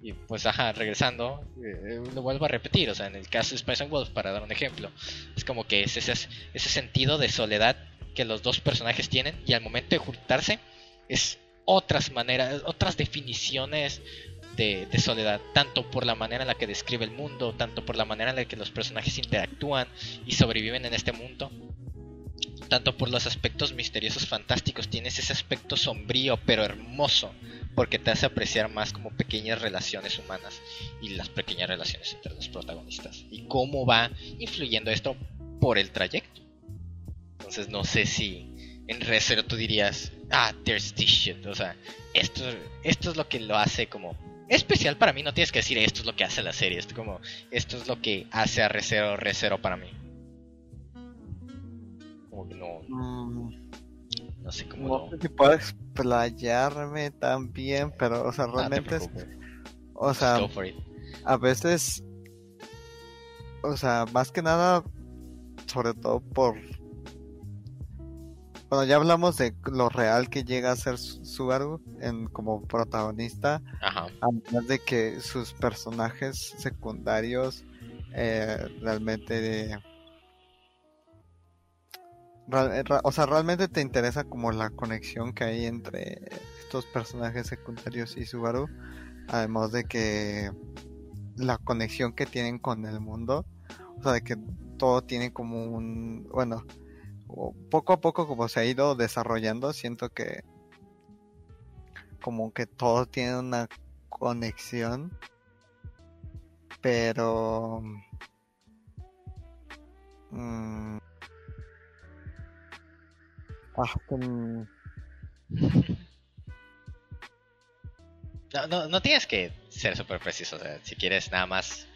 Y pues, ajá, regresando, eh, lo vuelvo a repetir, o sea, en el caso de Spice and Wolf, para dar un ejemplo, es como que es ese, ese sentido de soledad que los dos personajes tienen y al momento de juntarse es otras maneras, otras definiciones de, de soledad, tanto por la manera en la que describe el mundo, tanto por la manera en la que los personajes interactúan y sobreviven en este mundo, tanto por los aspectos misteriosos fantásticos, tienes ese aspecto sombrío pero hermoso, porque te hace apreciar más como pequeñas relaciones humanas y las pequeñas relaciones entre los protagonistas y cómo va influyendo esto por el trayecto. Entonces no sé si en Re:Zero tú dirías, ah, there's this shit, o sea, esto, esto es lo que lo hace como especial para mí, no tienes que decir esto es lo que hace la serie, esto como esto es lo que hace a Re:Zero Re:Zero para mí. Como que no, Mm, no sé cómo no sé si puedo explayarme tan bien, pero, o sea, Ah, te realmente es, o sea, a veces, o sea, más que nada, sobre todo por, bueno, ya hablamos de lo real que llega a ser Su- Subaru en como protagonista, Ajá. además de que sus personajes secundarios eh, realmente eh, o sea realmente te interesa como la conexión que hay entre estos personajes secundarios y Subaru además de que la conexión que tienen con el mundo o sea de que todo tiene como un bueno poco a poco como se ha ido desarrollando siento que como que todo tiene una conexión pero mm, No, no, no tienes que ser súper preciso, o sea, si quieres nada más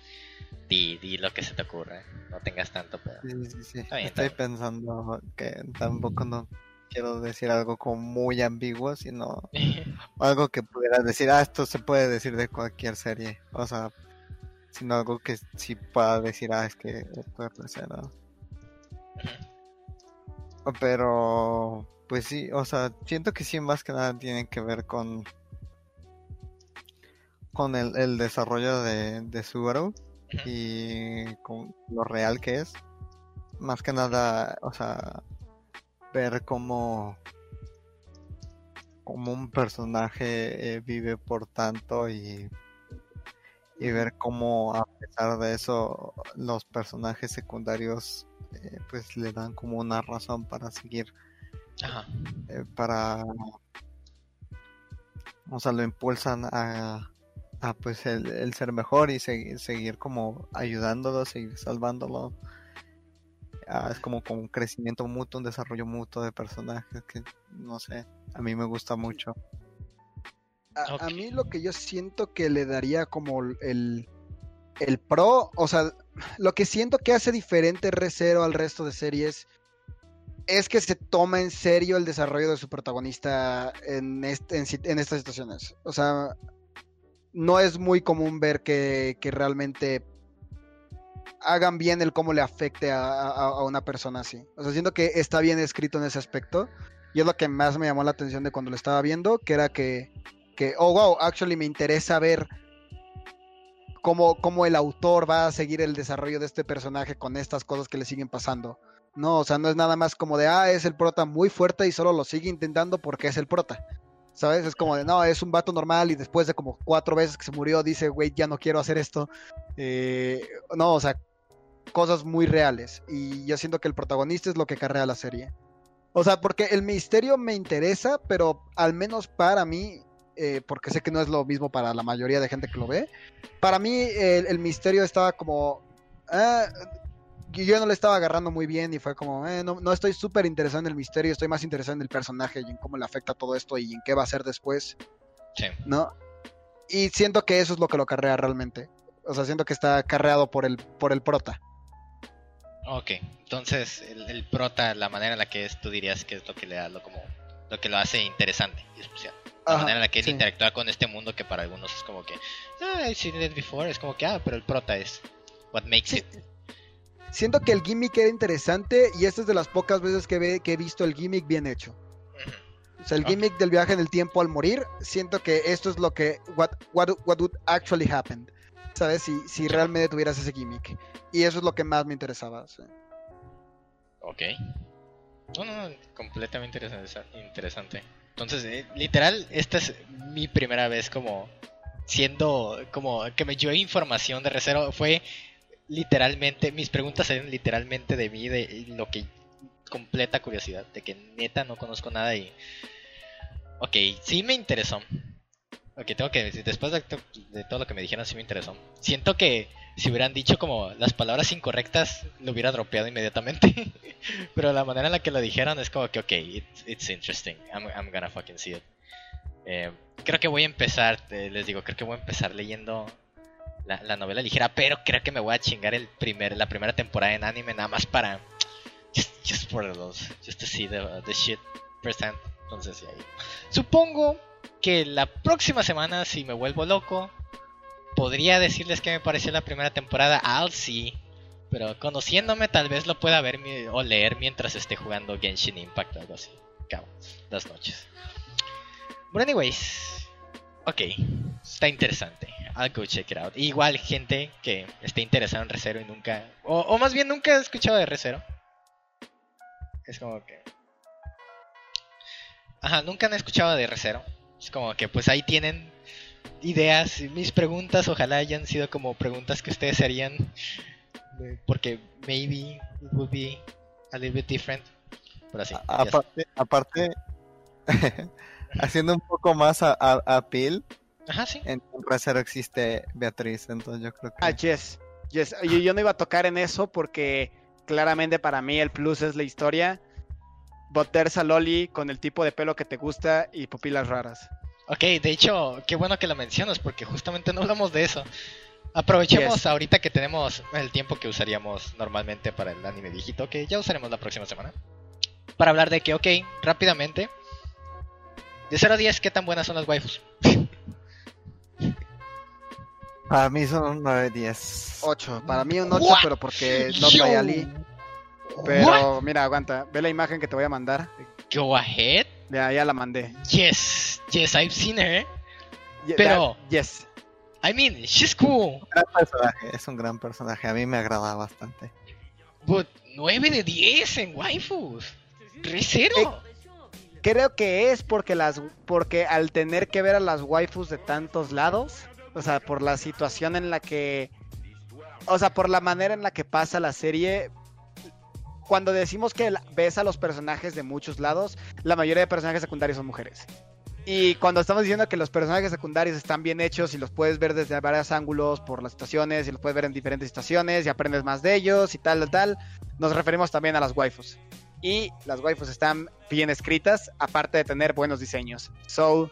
di, di lo que se te ocurre, no tengas tanto pedo. sí, sí, sí. Está bien, está estoy pensando que tampoco no quiero decir algo como muy ambiguo sino algo que pudiera decir ah esto se puede decir de cualquier serie o sea sino algo que sí pueda decir ah es que esto es tercero Pero, pues sí, o sea, siento que sí, más que nada tiene que ver con con el, el desarrollo de, de Subaru y con lo real que es. Más que nada, o sea, ver cómo, cómo un personaje eh, vive por tanto y, y ver cómo a pesar de eso los personajes secundarios eh, pues le dan como una razón para seguir Ajá. eh, para o sea lo impulsan a, a pues el, el ser mejor y segui- seguir como ayudándolo seguir salvándolo. Ah, es como, como un crecimiento mutuo un desarrollo mutuo de personajes que no sé a mí me gusta mucho. A, a mí lo que yo siento que le daría como el, el pro, o sea, lo que siento que hace diferente Re:Zero al resto de series es que se toma en serio el desarrollo de su protagonista en, estas situaciones. O sea, no es muy común ver que, realmente hagan bien el cómo le afecte a una persona así. O sea, siento que está bien escrito en ese aspecto. Y es lo que más me llamó la atención de cuando lo estaba viendo, que era que que, oh, wow, actually me interesa ver cómo, cómo el autor va a seguir el desarrollo de este personaje con estas cosas que le siguen pasando. No, o sea, no es nada más como de, ah, es el prota muy fuerte y solo lo sigue intentando porque es el prota. ¿Sabes? Es como de, no, es un vato normal y después de como cuatro veces que se murió dice, güey, ya no quiero hacer esto. Eh, no, o sea, cosas muy reales. Y yo siento que el protagonista es lo que carrea la serie. O sea, porque el misterio me interesa, pero al menos para mí, eh, porque sé que no es lo mismo para la mayoría de gente que lo ve, para mí el, el misterio estaba como... ah, yo no le estaba agarrando muy bien y fue como, eh, no, no estoy súper interesado en el misterio, estoy más interesado en el personaje y en cómo le afecta todo esto y en qué va a hacer después, Sí. ¿no? Y siento que eso es lo que lo carrea realmente. O sea, siento que está carreado por el, por el prota. Ok, entonces el, el prota, la manera en la que es, tú dirías que es lo que le da lo como lo que lo hace interesante y especial. La manera en la que él sí. interactúa con este mundo que para algunos es como que, ah, I've seen it before, es como que, ah, pero el prota es what makes Sí, it. Siento que el gimmick era interesante y esta es de las pocas veces que, ve- que he visto el gimmick bien hecho. O sea, el Ok. gimmick del viaje en el tiempo al morir, siento que esto es lo que, what, what, what would actually happen. ¿Sabes? Si, si realmente tuvieras ese gimmick. Y eso es lo que más me interesaba. sí. Ok. No, no, no, completamente interesa- interesante. Entonces, eh, literal, esta es mi primera vez como siendo, como que me dio información de Recero. Fue literalmente, mis preguntas eran literalmente de mí, de lo que completa curiosidad, de que neta no conozco nada y... Ok, sí me interesó. Ok, tengo que decir, después de, de todo lo que me dijeron, sí me interesó. Siento que si hubieran dicho como las palabras incorrectas, lo hubiera dropeado inmediatamente. Pero la manera en la que lo dijeron es como que, ok, it's, it's interesting. I'm, I'm gonna fucking see it. Eh, creo que voy a empezar, les digo, creo que voy a empezar leyendo la, la novela ligera, pero creo que me voy a chingar el primer, la primera temporada en anime nada más para. Just, just for those, just to see the, the shit firsthand. Entonces. Supongo que la próxima semana, si me vuelvo loco, podría decirles que me pareció la primera temporada. I'll see. Pero conociéndome, tal vez lo pueda ver o leer mientras esté jugando Genshin Impact o algo así. Cabo, las noches. But anyways, ok, está interesante. I'll go check it out. Igual gente que esté interesada en Recero y nunca, o, o más bien nunca he escuchado de Recero. Es como que, ajá, nunca han escuchado de Recero. Es como que pues ahí tienen ideas. Mis preguntas ojalá hayan sido como preguntas que ustedes harían. eh, Porque maybe it would be a little bit different. Pero así. A- ya aparte, aparte haciendo un poco más a, a, a Pil, Ajá, sí. en Recero existe Beatriz, entonces yo creo que... Ah, yes. yes. Yo, yo no iba a tocar en eso porque claramente para mí el plus es la historia. Boterza Loli con el tipo de pelo que te gusta y pupilas raras. Ok, de hecho, qué bueno que lo mencionas porque justamente no hablamos de eso. Aprovechemos Yes. ahorita que tenemos el tiempo que usaríamos normalmente para el anime viejito, que ya usaremos la próxima semana. Para hablar de que, ok, rápidamente. De 0 a 10, ¿qué tan buenas son las waifus? Para mí son 9-10. 8. Para mí un 8, What? pero porque no trae Ali. Pero mira, aguanta. Ve la imagen que te voy a mandar. Go ahead. Ya, ya la mandé. Yes, yes, I've seen her. Ye- Pero- that- yes. I mean, she's cool. Gran personaje, es un gran personaje, a mí me agrada bastante. But 9 de 10 en waifus. Re cero. Creo que es porque las porque al tener que ver a las waifus de tantos lados, o sea, por la situación en la que o sea, por la manera en la que pasa la serie cuando decimos que ves a los personajes de muchos lados, la mayoría de personajes secundarios son mujeres. Y cuando estamos diciendo que los personajes secundarios están bien hechos y los puedes ver desde varios ángulos por las situaciones y los puedes ver en diferentes situaciones y aprendes más de ellos y tal, tal, tal, nos referimos también a las waifus. Y las waifus están bien escritas, aparte de tener buenos diseños. So,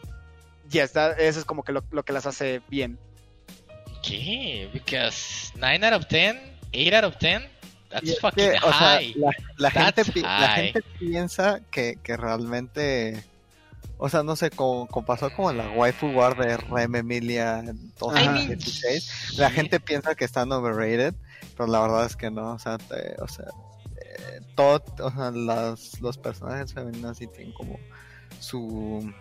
yes, that- eso es como que lo, lo que las hace bien. ¿Qué? Because 9 out of 10, 8 out of 10, that's fucking que, o sea, high. la, gente, la high. gente piensa que, que realmente, o sea, no sé, como, como pasó como la waifu war de Rem Emilia en I 2016, la gente piensa que están overrated, pero la verdad es que no, o sea, te- o sea, eh, todo, o sea, las, los personajes femeninos sí tienen como su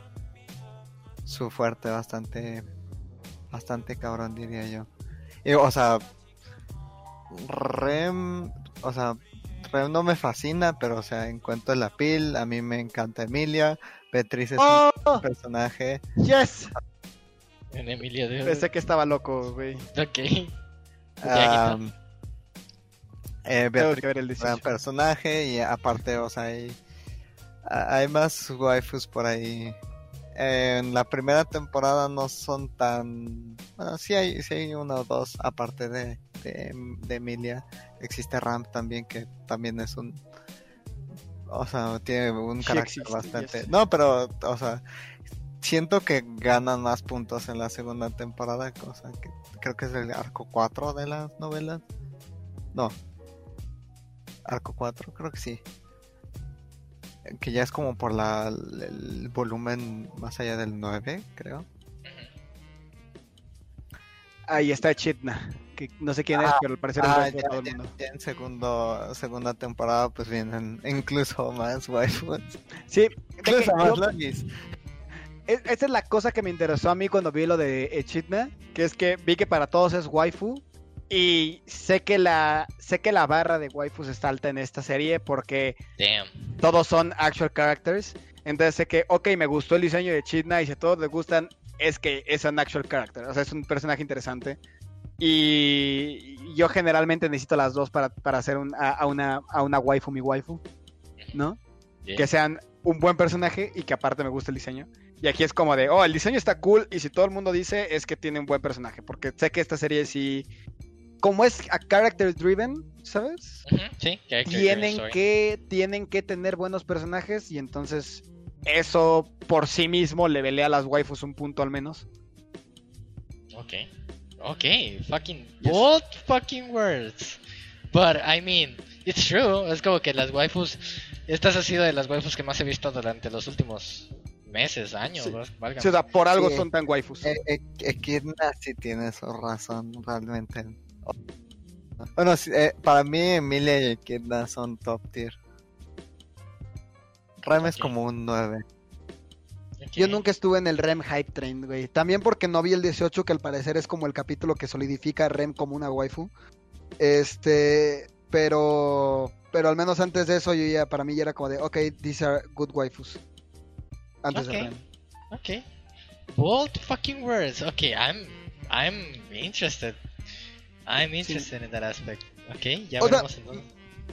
su fuerte bastante bastante cabrón diría yo. Y, o sea, Rem, o sea, Rem no me fascina, pero o sea, en cuanto a la pil, a mí me encanta Emilia, Beatriz es ¡Oh! un personaje, Yes. En Emilio de... Pensé que estaba loco, güey. Ok. am, eh, Tengo Beatriz que ver el es un personaje y aparte, o sea, hay, hay más waifus por ahí. En la primera temporada no son tan... Bueno, sí hay, sí hay uno o dos aparte de, de, de Emilia. Existe Ram también, que también es un... O sea, tiene un Sí carácter existe, bastante... No, pero, o sea, siento que ganan más puntos en la segunda temporada, cosa que creo que es el arco 4 de las novelas. No. Arco 4, creo que sí. Que ya es como por la, el volumen más allá del 9, creo. Ahí está Chitna, que no sé quién es, Ah, pero al parecer Ah, ya, todo el mundo. ya en segundo, segunda temporada pues vienen incluso más waifus. Sí, Incluso más yo- logis. es- esa es la cosa que me interesó a mí cuando vi lo de Echidna, que es que vi que para todos es waifu y sé que la sé que la barra de waifus está alta en esta serie porque Damn. todos son actual characters. Entonces sé que, ok, me gustó el diseño de Chidna y si a todos les gustan, es que es un actual character. O sea, es un personaje interesante. Y yo generalmente necesito las dos para, para hacer un- a, a una, a una waifu mi waifu, ¿no? Yeah. Que sean un buen personaje y que aparte me guste el diseño. Y aquí es como de, oh, el diseño está cool y si todo el mundo dice es que tiene un buen personaje. Porque sé que esta serie sí, como es a character driven, ¿sabes? Ujú, Sí, character tienen que tienen que tener buenos personajes y entonces eso por sí mismo le velea a las waifus un punto al menos. Ok. Ok, fucking bold fucking words. But I mean, it's true. Es como que las waifus. Estas ha sido de las waifus que más he visto durante los últimos meses, años. Sí. O sea, por algo Sí. son tan waifus. Eh, eh, sí tiene su razón, realmente. Bueno, sí, eh, para mí Emilia y Echidna son top tier. Rem es como un 9. Yo nunca estuve en el REM Hype Train, güey. También porque no vi el 18, que al parecer es como el capítulo que solidifica a REM como una waifu. Este, pero, pero al menos antes de eso, yo ya, para mí ya era como de, ok, these are good waifus. Antes de REM. Ok. Bold fucking words. Ok, I'm. I'm interested. I'm interested in that aspect. Ok, ya O sea, veremos entonces.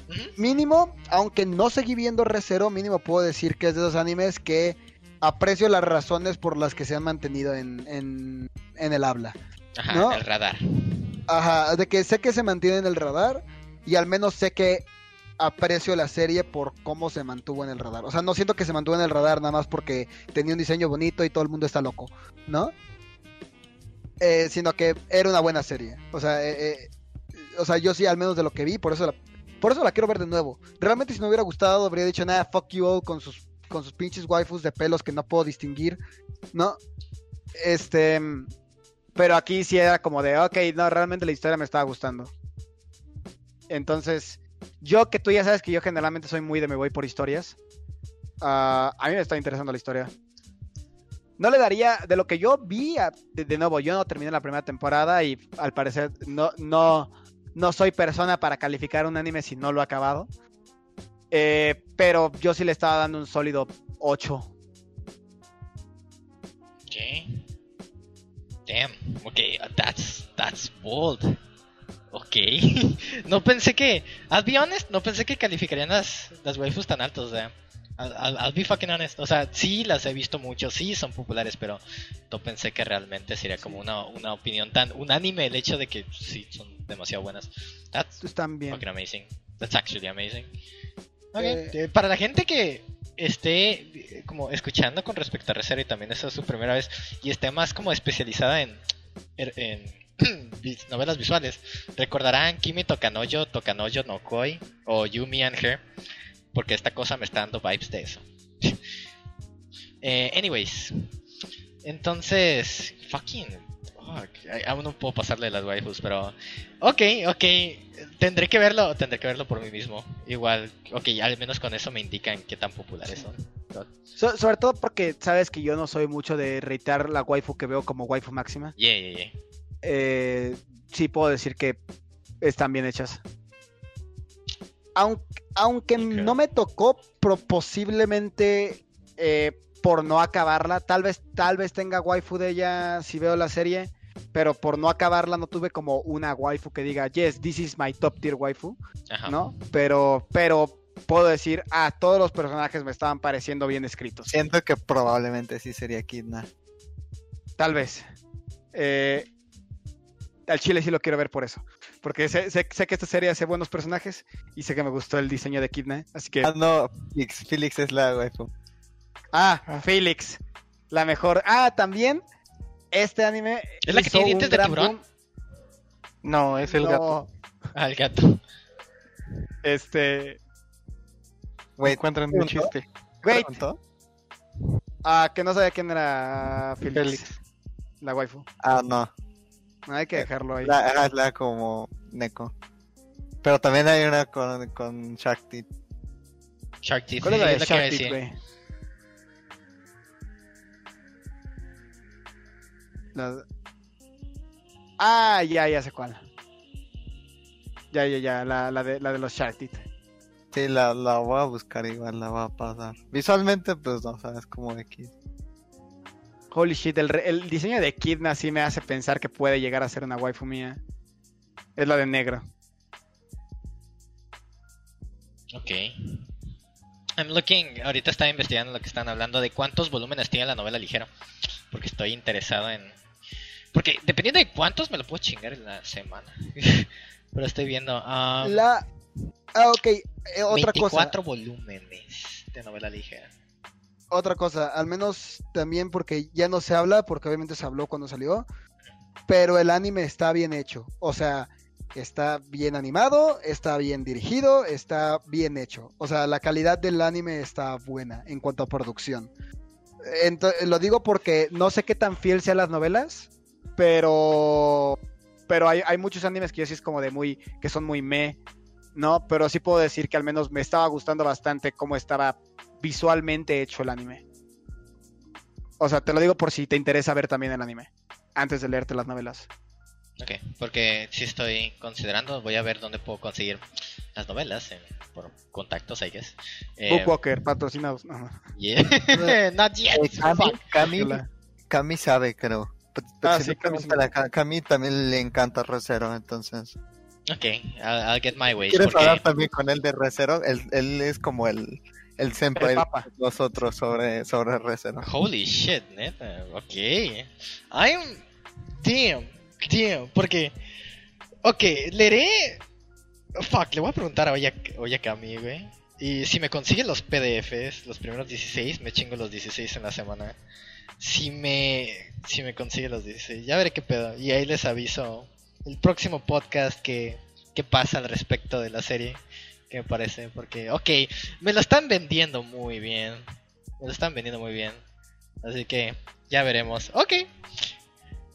Ujú. Mínimo, aunque no seguí viendo Re:Zero, mínimo puedo decir que es de esos animes que aprecio las razones por las que se han mantenido en, en, en el habla. Ajá, ¿No? el radar. Ajá, de que sé que se mantiene en el radar y al menos sé que aprecio la serie por cómo se mantuvo en el radar. O sea, no siento que se mantuvo en el radar nada más porque tenía un diseño bonito y todo el mundo está loco, ¿no? Eh, sino que era una buena serie. O sea, eh, eh, o sea, yo sí, al menos de lo que vi, por eso la, por eso la quiero ver de nuevo. Realmente si me hubiera gustado, habría dicho nada, fuck you all con sus, con sus pinches waifus de pelos que no puedo distinguir, ¿no? Este, Pero aquí sí era como de, ok, no, realmente la historia me estaba gustando. Entonces, yo que tú ya sabes que yo generalmente soy muy de me voy por historias. ah, a mí me está interesando la historia. No le daría, de lo que yo vi, de nuevo, yo no terminé la primera temporada y al parecer no, no, no soy persona para calificar un anime si no lo he acabado. Eh, pero yo sí le estaba dando un sólido 8. Ok. Damn. Ok, that's, that's bold. Ok. no pensé que. I'll be honest, no pensé que calificarían las, las waifus tan altos. I'll, I'll- I'll be fucking honest. O sea, sí las he visto mucho, sí son populares, pero no pensé que realmente sería como una, una opinión tan unánime el hecho de que sí son demasiado buenas. That's Están bien. fucking amazing. That's actually amazing. Para la gente que esté eh, como escuchando con respecto a Recero y también esa es su primera vez y esté más como especializada en, er, en novelas visuales, recordarán Kimi Tokanoyo, Tokanoyo no Koi o Yumi and Her, porque esta cosa me está dando vibes de eso. Eh, anyways, entonces, fucking, fuck, aún no puedo pasarle las waifus, pero Ok, ok. Tendré que verlo, tendré que verlo por mí mismo. Igual, ok, al menos con eso me indican qué tan populares son. So- sobre todo porque sabes que yo no soy mucho de reiterar la waifu que veo como waifu máxima. Yeah, yeah, yeah. eh, sí puedo decir que están bien hechas. Aunque, aunque no me tocó, pero posiblemente eh, por no acabarla, tal vez, tal vez tenga waifu de ella si veo la serie, pero por no acabarla no tuve como una waifu que diga, yes, this is my top tier waifu, Ajá. ¿no? Pero, pero puedo decir, ah, todos los personajes me estaban pareciendo bien escritos. Siento que probablemente sí sería Kidna. Tal vez. Eh, al chile sí lo quiero ver por eso. Porque sé, sé- sé que esta serie hace buenos personajes y sé que me gustó el diseño de Kidna. Así que. Ah, no, Felix, Felix es la waifu. Ah, Felix. La mejor. Ah, también. Este anime. ¿Es la que tiene dientes de tiburón? boom. No, es el No, gato. Al gato. Este. Wait, Encuentran un ¿preguntó? chiste. Wait. Ah, que no sabía quién era Felix. Félix. La waifu. Ah, no. Hay que dejarlo ahí. La, ah, es la como Neko. Pero también hay una con, con Shakti. Shark Teeth. ¿Cuál es la de Shark Teeth, güey? La- Ah, ya, ya sé cuál. Ya, ya, ya, la, la, de, la de los Shark Teeth. Sí, la, la voy a buscar igual, la voy a pasar. Visualmente, pues no sabes como X. Holy shit, el, re- el diseño de Kidna sí me hace pensar que puede llegar a ser una waifu mía. Es la de negro. Ok. I'm looking, ahorita estaba investigando lo que están hablando de cuántos volúmenes tiene la novela ligera. Porque estoy interesado en. Porque dependiendo de cuántos me lo puedo chingar en la semana. Pero estoy viendo. ah, La... Ah, ok, eh, otra 24 cosa. volúmenes de novela ligera. Otra cosa, al menos también porque ya no se habla, porque obviamente se habló cuando salió, pero el anime está bien hecho. O sea, está bien animado, está bien dirigido, está bien hecho. O sea, la calidad del anime está buena en cuanto a producción. Ento- lo digo porque no sé qué tan fiel sean las novelas, pero pero hay, hay muchos animes que yo sí es como de muy que son muy me no pero sí puedo decir que al menos me estaba gustando bastante cómo estaba visualmente hecho el anime o sea te lo digo por si te interesa ver también el anime antes de leerte las novelas Ok, porque si estoy considerando, voy a ver dónde puedo conseguir las novelas en- por contactos, I guess. Eh, Bookwalker patrocinados no, no. yeah. Not yet. Eh, Cami. Cami. Cami sabe, creo. Pero- pero Ah, sí, a Ca- Cami también le encanta Recero, entonces. Ok, I'll, I'll get my ways. ¿Quieres Porque... hablar también con él de Recero? Él, él es como el, el senpai El de nosotros sobre, sobre Recero. Holy shit, neta. Ok. I'm. Damn. Damn. Porque. Ok, leeré. Fuck, le voy a preguntar a Oya, Oya Kami, güey. Y si me consigue los PDFs, los primeros 16, me chingo los 16 en la semana. Si me. Si me consigue los 16, ya veré qué pedo. Y ahí les aviso el próximo podcast que, pasa al respecto de la serie. Que me parece, porque, ok, me lo están vendiendo muy bien. Me lo están vendiendo muy bien. Así que ya veremos. Ok.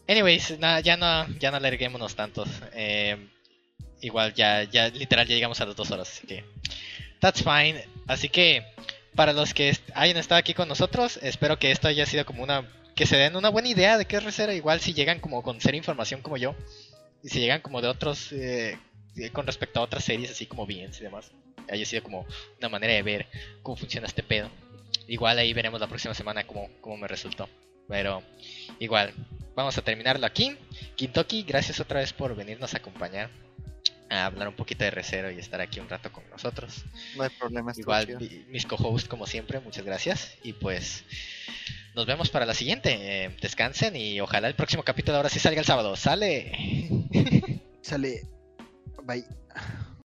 Anyways, nada, ya no, ya no alarguémonos tantos. Eh, igual ya, ya literal ya llegamos a las dos horas, así que that's fine. Así que para los que hayan estado aquí con nosotros, espero que esto haya sido como una que se den una buena idea de qué es Recero, igual si llegan como con cero información como yo y si llegan como de otros eh, eh, con respecto a otras series así como Beans y demás, haya sido como una manera de ver cómo funciona este pedo. Igual ahí veremos la próxima semana cómo, cómo me resultó. Pero igual, vamos a terminarlo aquí. Kintoki, gracias otra vez por venirnos a acompañar a hablar un poquito de Recero y estar aquí un rato con nosotros. No hay problema. Igual, mi- mis co-hosts como siempre, muchas gracias. Y pues nos vemos para la siguiente. Eh, descansen y ojalá el próximo capítulo ahora sí salga el sábado. ¡Sale! Sale. Bye.